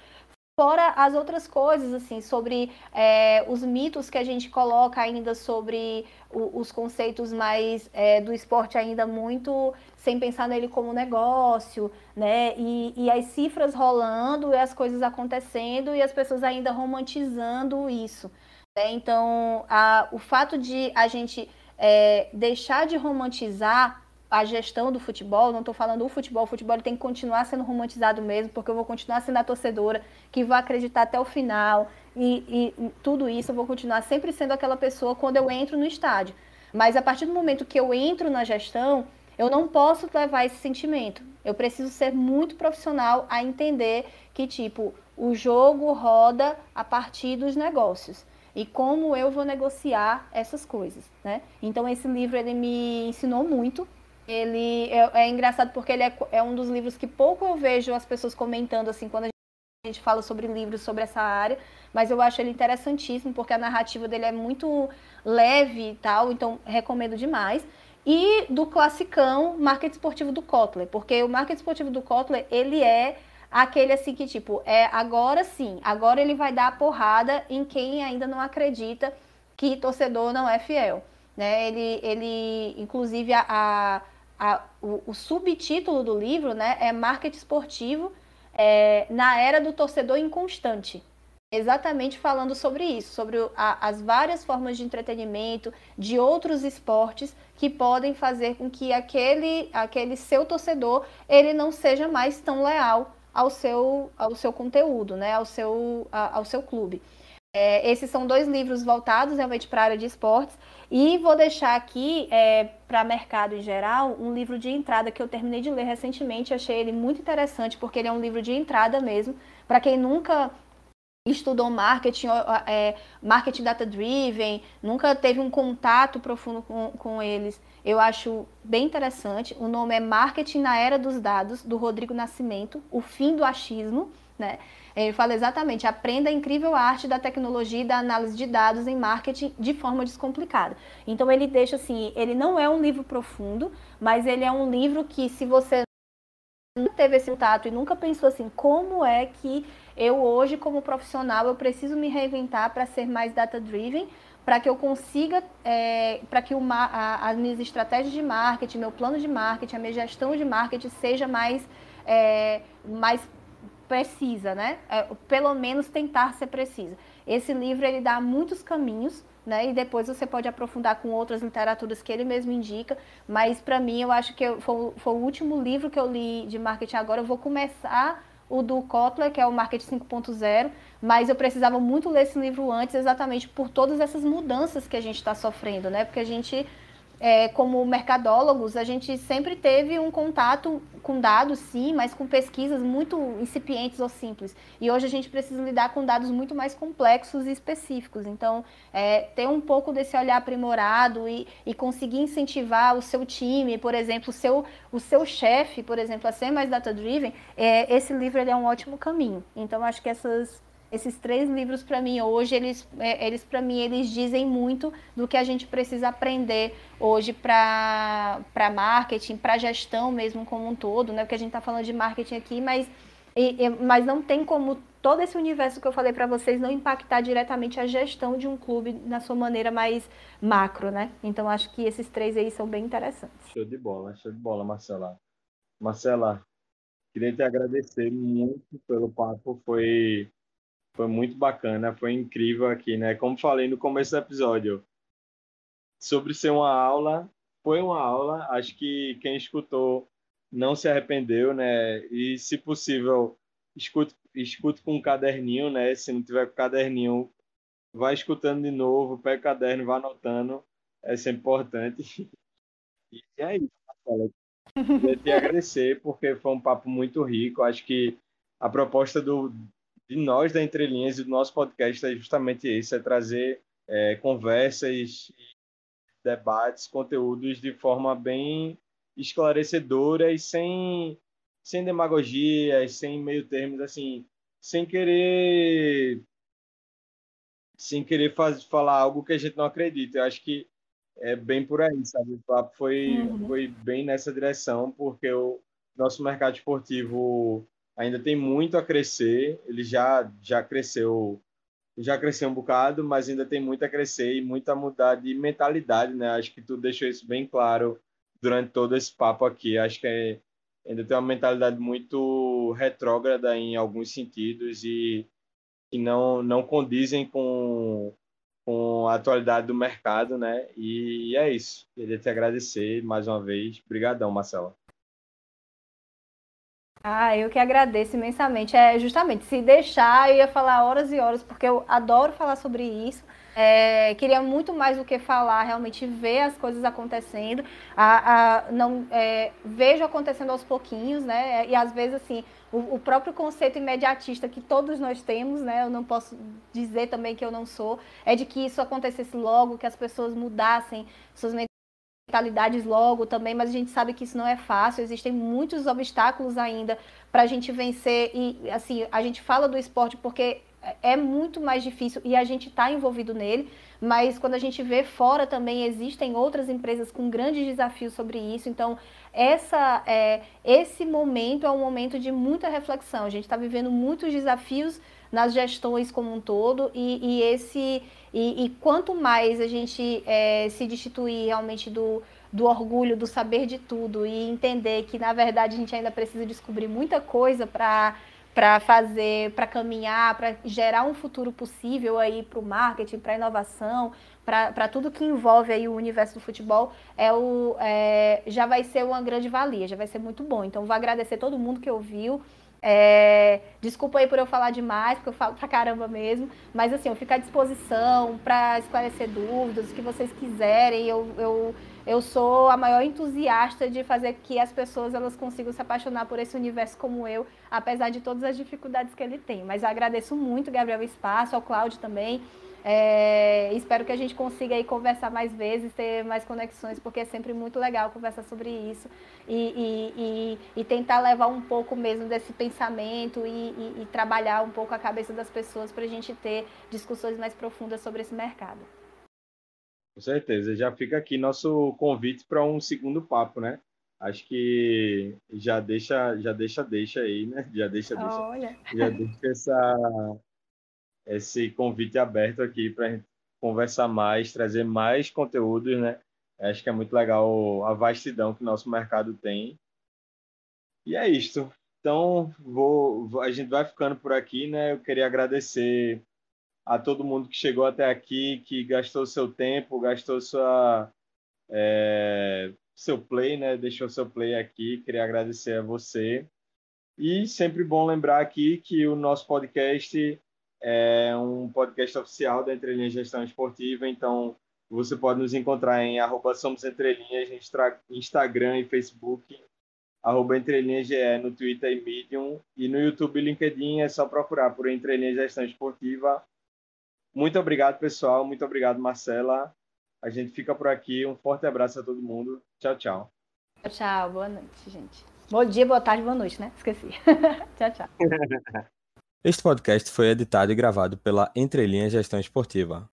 Fora as outras coisas, assim, sobre é, os mitos que a gente coloca ainda sobre o, os conceitos mais é, do esporte ainda muito sem pensar nele como negócio, né? E, e, as cifras rolando e as coisas acontecendo e as pessoas ainda romantizando isso. Né? Então, a, o fato de a gente é, deixar de romantizar a gestão do futebol, não estou falando o futebol, o futebol tem que continuar sendo romantizado mesmo, porque eu vou continuar sendo a torcedora que vai acreditar até o final e, e, tudo isso eu vou continuar sempre sendo aquela pessoa quando eu entro no estádio. Mas a partir do momento que eu entro na gestão, eu não posso levar esse sentimento. Eu preciso ser muito profissional a entender que, tipo, o jogo roda a partir dos negócios. e como eu vou negociar essas coisas, né? Então esse livro ele me ensinou muito. Ele é, é engraçado porque ele é, é, um dos livros que pouco eu vejo as pessoas comentando assim quando a gente fala sobre livros sobre essa área, mas eu acho ele interessantíssimo porque a narrativa dele é muito leve e tal, então recomendo demais. E do classicão Market Esportivo do Kotler, porque o Market Esportivo do Kotler, ele é aquele assim que tipo, é agora sim, agora ele vai dar a porrada em quem ainda não acredita que torcedor não é fiel, né? Ele, ele inclusive a, a, a o, o, subtítulo do livro, né, é Marketing Esportivo é, na era do torcedor inconstante. Exatamente falando sobre isso, sobre a, as várias formas de entretenimento, de outros esportes que podem fazer com que aquele, aquele seu torcedor ele não seja mais tão leal ao seu, ao seu conteúdo, né? ao, seu, a, ao seu clube. É, esses são dois livros voltados realmente para a área de esportes. E vou deixar aqui, é, para mercado em geral, um livro de entrada que eu terminei de ler recentemente. Achei ele muito interessante, porque ele é um livro de entrada mesmo. Para quem nunca estudou marketing, é, marketing data-driven, nunca teve um contato profundo com, com eles. Eu acho bem interessante. O nome é Marketing na Era dos Dados, do Rodrigo Nascimento, O Fim do Achismo. Né? Ele fala exatamente, aprenda a incrível arte da tecnologia e da análise de dados em marketing de forma descomplicada. Então ele deixa assim, ele não é um livro profundo, mas ele é um livro que se você não teve esse contato e nunca pensou assim, como é que eu hoje como profissional eu preciso me reinventar para ser mais data driven, para que eu consiga, é, para que uma, a, as minhas estratégias de marketing, meu plano de marketing, a minha gestão de marketing seja mais, é, mais precisa, né? É, pelo menos tentar ser precisa. Esse livro ele dá muitos caminhos, né? E depois você pode aprofundar com outras literaturas que ele mesmo indica. Mas para mim eu acho que foi, foi o último livro que eu li de marketing agora. Eu vou começar o do Kotler, que é o Marketing 5.0, mas eu precisava muito ler esse livro antes, exatamente por todas essas mudanças que a gente está sofrendo, né? Porque a gente é, como mercadólogos, a gente sempre teve um contato com dados, sim, mas com pesquisas muito incipientes ou simples. E hoje a gente precisa lidar com dados muito mais complexos e específicos. Então, é, ter um pouco desse olhar aprimorado e, e, conseguir incentivar o seu time, por exemplo, o seu, o seu chefe, por exemplo, a ser mais data-driven, é, esse livro é um ótimo caminho. Então, acho que essas esses três livros para mim hoje eles, é, eles para mim eles dizem muito do que a gente precisa aprender hoje para marketing, para gestão mesmo como um todo, né? Porque a gente está falando de marketing aqui, mas e, e, mas não tem como todo esse universo que eu falei para vocês não impactar diretamente a gestão de um clube na sua maneira mais macro, né? Então acho que esses três aí são bem interessantes. Show de bola, show de bola, Marcela. Marcela, queria te agradecer muito pelo papo, foi foi muito bacana, foi incrível aqui, né? Como falei no começo do episódio, sobre ser uma aula, foi uma aula. Acho que quem escutou não se arrependeu, né? E, se possível, escute, escute com um caderninho, né? Se não tiver com caderninho, vai escutando de novo, pega o caderno, vai anotando. É sempre importante. E é isso, Marcela. Queria te agradecer, porque foi um papo muito rico. Acho que a proposta do, de nós da Entrelinhas e do nosso podcast é justamente isso, é trazer é, conversas, debates, conteúdos de forma bem esclarecedora e sem, sem demagogias, sem meio termos, assim, sem querer sem querer faz, falar algo que a gente não acredita. Eu acho que é bem por aí, sabe? O papo foi, uhum. foi bem nessa direção, porque o nosso mercado esportivo ainda tem muito a crescer. Ele já já cresceu já cresceu um bocado, mas ainda tem muito a crescer e muito a mudar de mentalidade, né? Acho que tu deixou isso bem claro durante todo esse papo aqui. Acho que é, ainda tem uma mentalidade muito retrógrada em alguns sentidos e que não não condizem com com a atualidade do mercado, né? E é isso. Queria te agradecer mais uma vez. Obrigadão, Marcelo. Ah, eu que agradeço imensamente. É justamente, se deixar, eu ia falar horas e horas, porque eu adoro falar sobre isso. É, queria muito mais do que falar, realmente ver as coisas acontecendo. A, a não é, vejo acontecendo aos pouquinhos, né? E às vezes assim, o, o, próprio conceito imediatista que todos nós temos, né? Eu não posso dizer também que eu não sou, é de que isso acontecesse logo, que as pessoas mudassem suas mentalidades logo também, mas a gente sabe que isso não é fácil, existem muitos obstáculos ainda para a gente vencer e assim, a gente fala do esporte porque é muito mais difícil e a gente está envolvido nele, mas quando a gente vê fora também existem outras empresas com grandes desafios sobre isso, então essa é, esse momento é um momento de muita reflexão, a gente está vivendo muitos desafios nas gestões como um todo e, e esse e, e, quanto mais a gente é, se destituir realmente do, do orgulho, do saber de tudo e entender que na verdade a gente ainda precisa descobrir muita coisa para para fazer, para caminhar, para gerar um futuro possível aí para o marketing, para a inovação, para tudo que envolve aí o universo do futebol, é o, é, já vai ser uma grande valia, já vai ser muito bom. Então, vou agradecer todo mundo que ouviu. É, desculpa aí por eu falar demais, porque eu falo pra caramba mesmo, mas assim, eu fico à disposição para esclarecer dúvidas, o que vocês quiserem. Eu, eu, eu sou a maior entusiasta de fazer que as pessoas elas consigam se apaixonar por esse universo como eu, apesar de todas as dificuldades que ele tem. Mas eu agradeço muito, Gabriel, espaço, ao Cláudio também. É, espero que a gente consiga aí conversar mais vezes, ter mais conexões, porque é sempre muito legal conversar sobre isso e, e, e, e tentar levar um pouco mesmo desse pensamento e, trabalhar um pouco a cabeça das pessoas para a gente ter discussões mais profundas sobre esse mercado. Com certeza. Já fica aqui nosso convite para um segundo papo, né? Acho que já deixa, já deixa, deixa aí, né? Já deixa, deixa. Olha. Já deixa essa, esse convite aberto aqui para a gente conversar mais, trazer mais conteúdos, né? Acho que é muito legal a vastidão que o nosso mercado tem. E é isto. Então, vou, a gente vai ficando por aqui, né? Eu queria agradecer a todo mundo que chegou até aqui, que gastou seu tempo, gastou sua, é, seu play, né? Deixou seu play aqui. Queria agradecer a você. E sempre bom lembrar aqui que o nosso podcast é um podcast oficial da Entrelinhas Gestão Esportiva, então você pode nos encontrar em arroba Somos Entrelinhas, Instagram e Facebook, arroba Entrelinhas GE no Twitter e Medium, e no YouTube e LinkedIn é só procurar por Entrelinhas Gestão Esportiva. Muito obrigado, pessoal. Muito obrigado, Marcela. A gente fica por aqui. Um forte abraço a todo mundo. Tchau, tchau. Tchau, boa noite, gente. Bom dia, boa tarde, boa noite, né? Esqueci. tchau, tchau. Este podcast foi editado e gravado pela Entrelinhas Gestão Esportiva.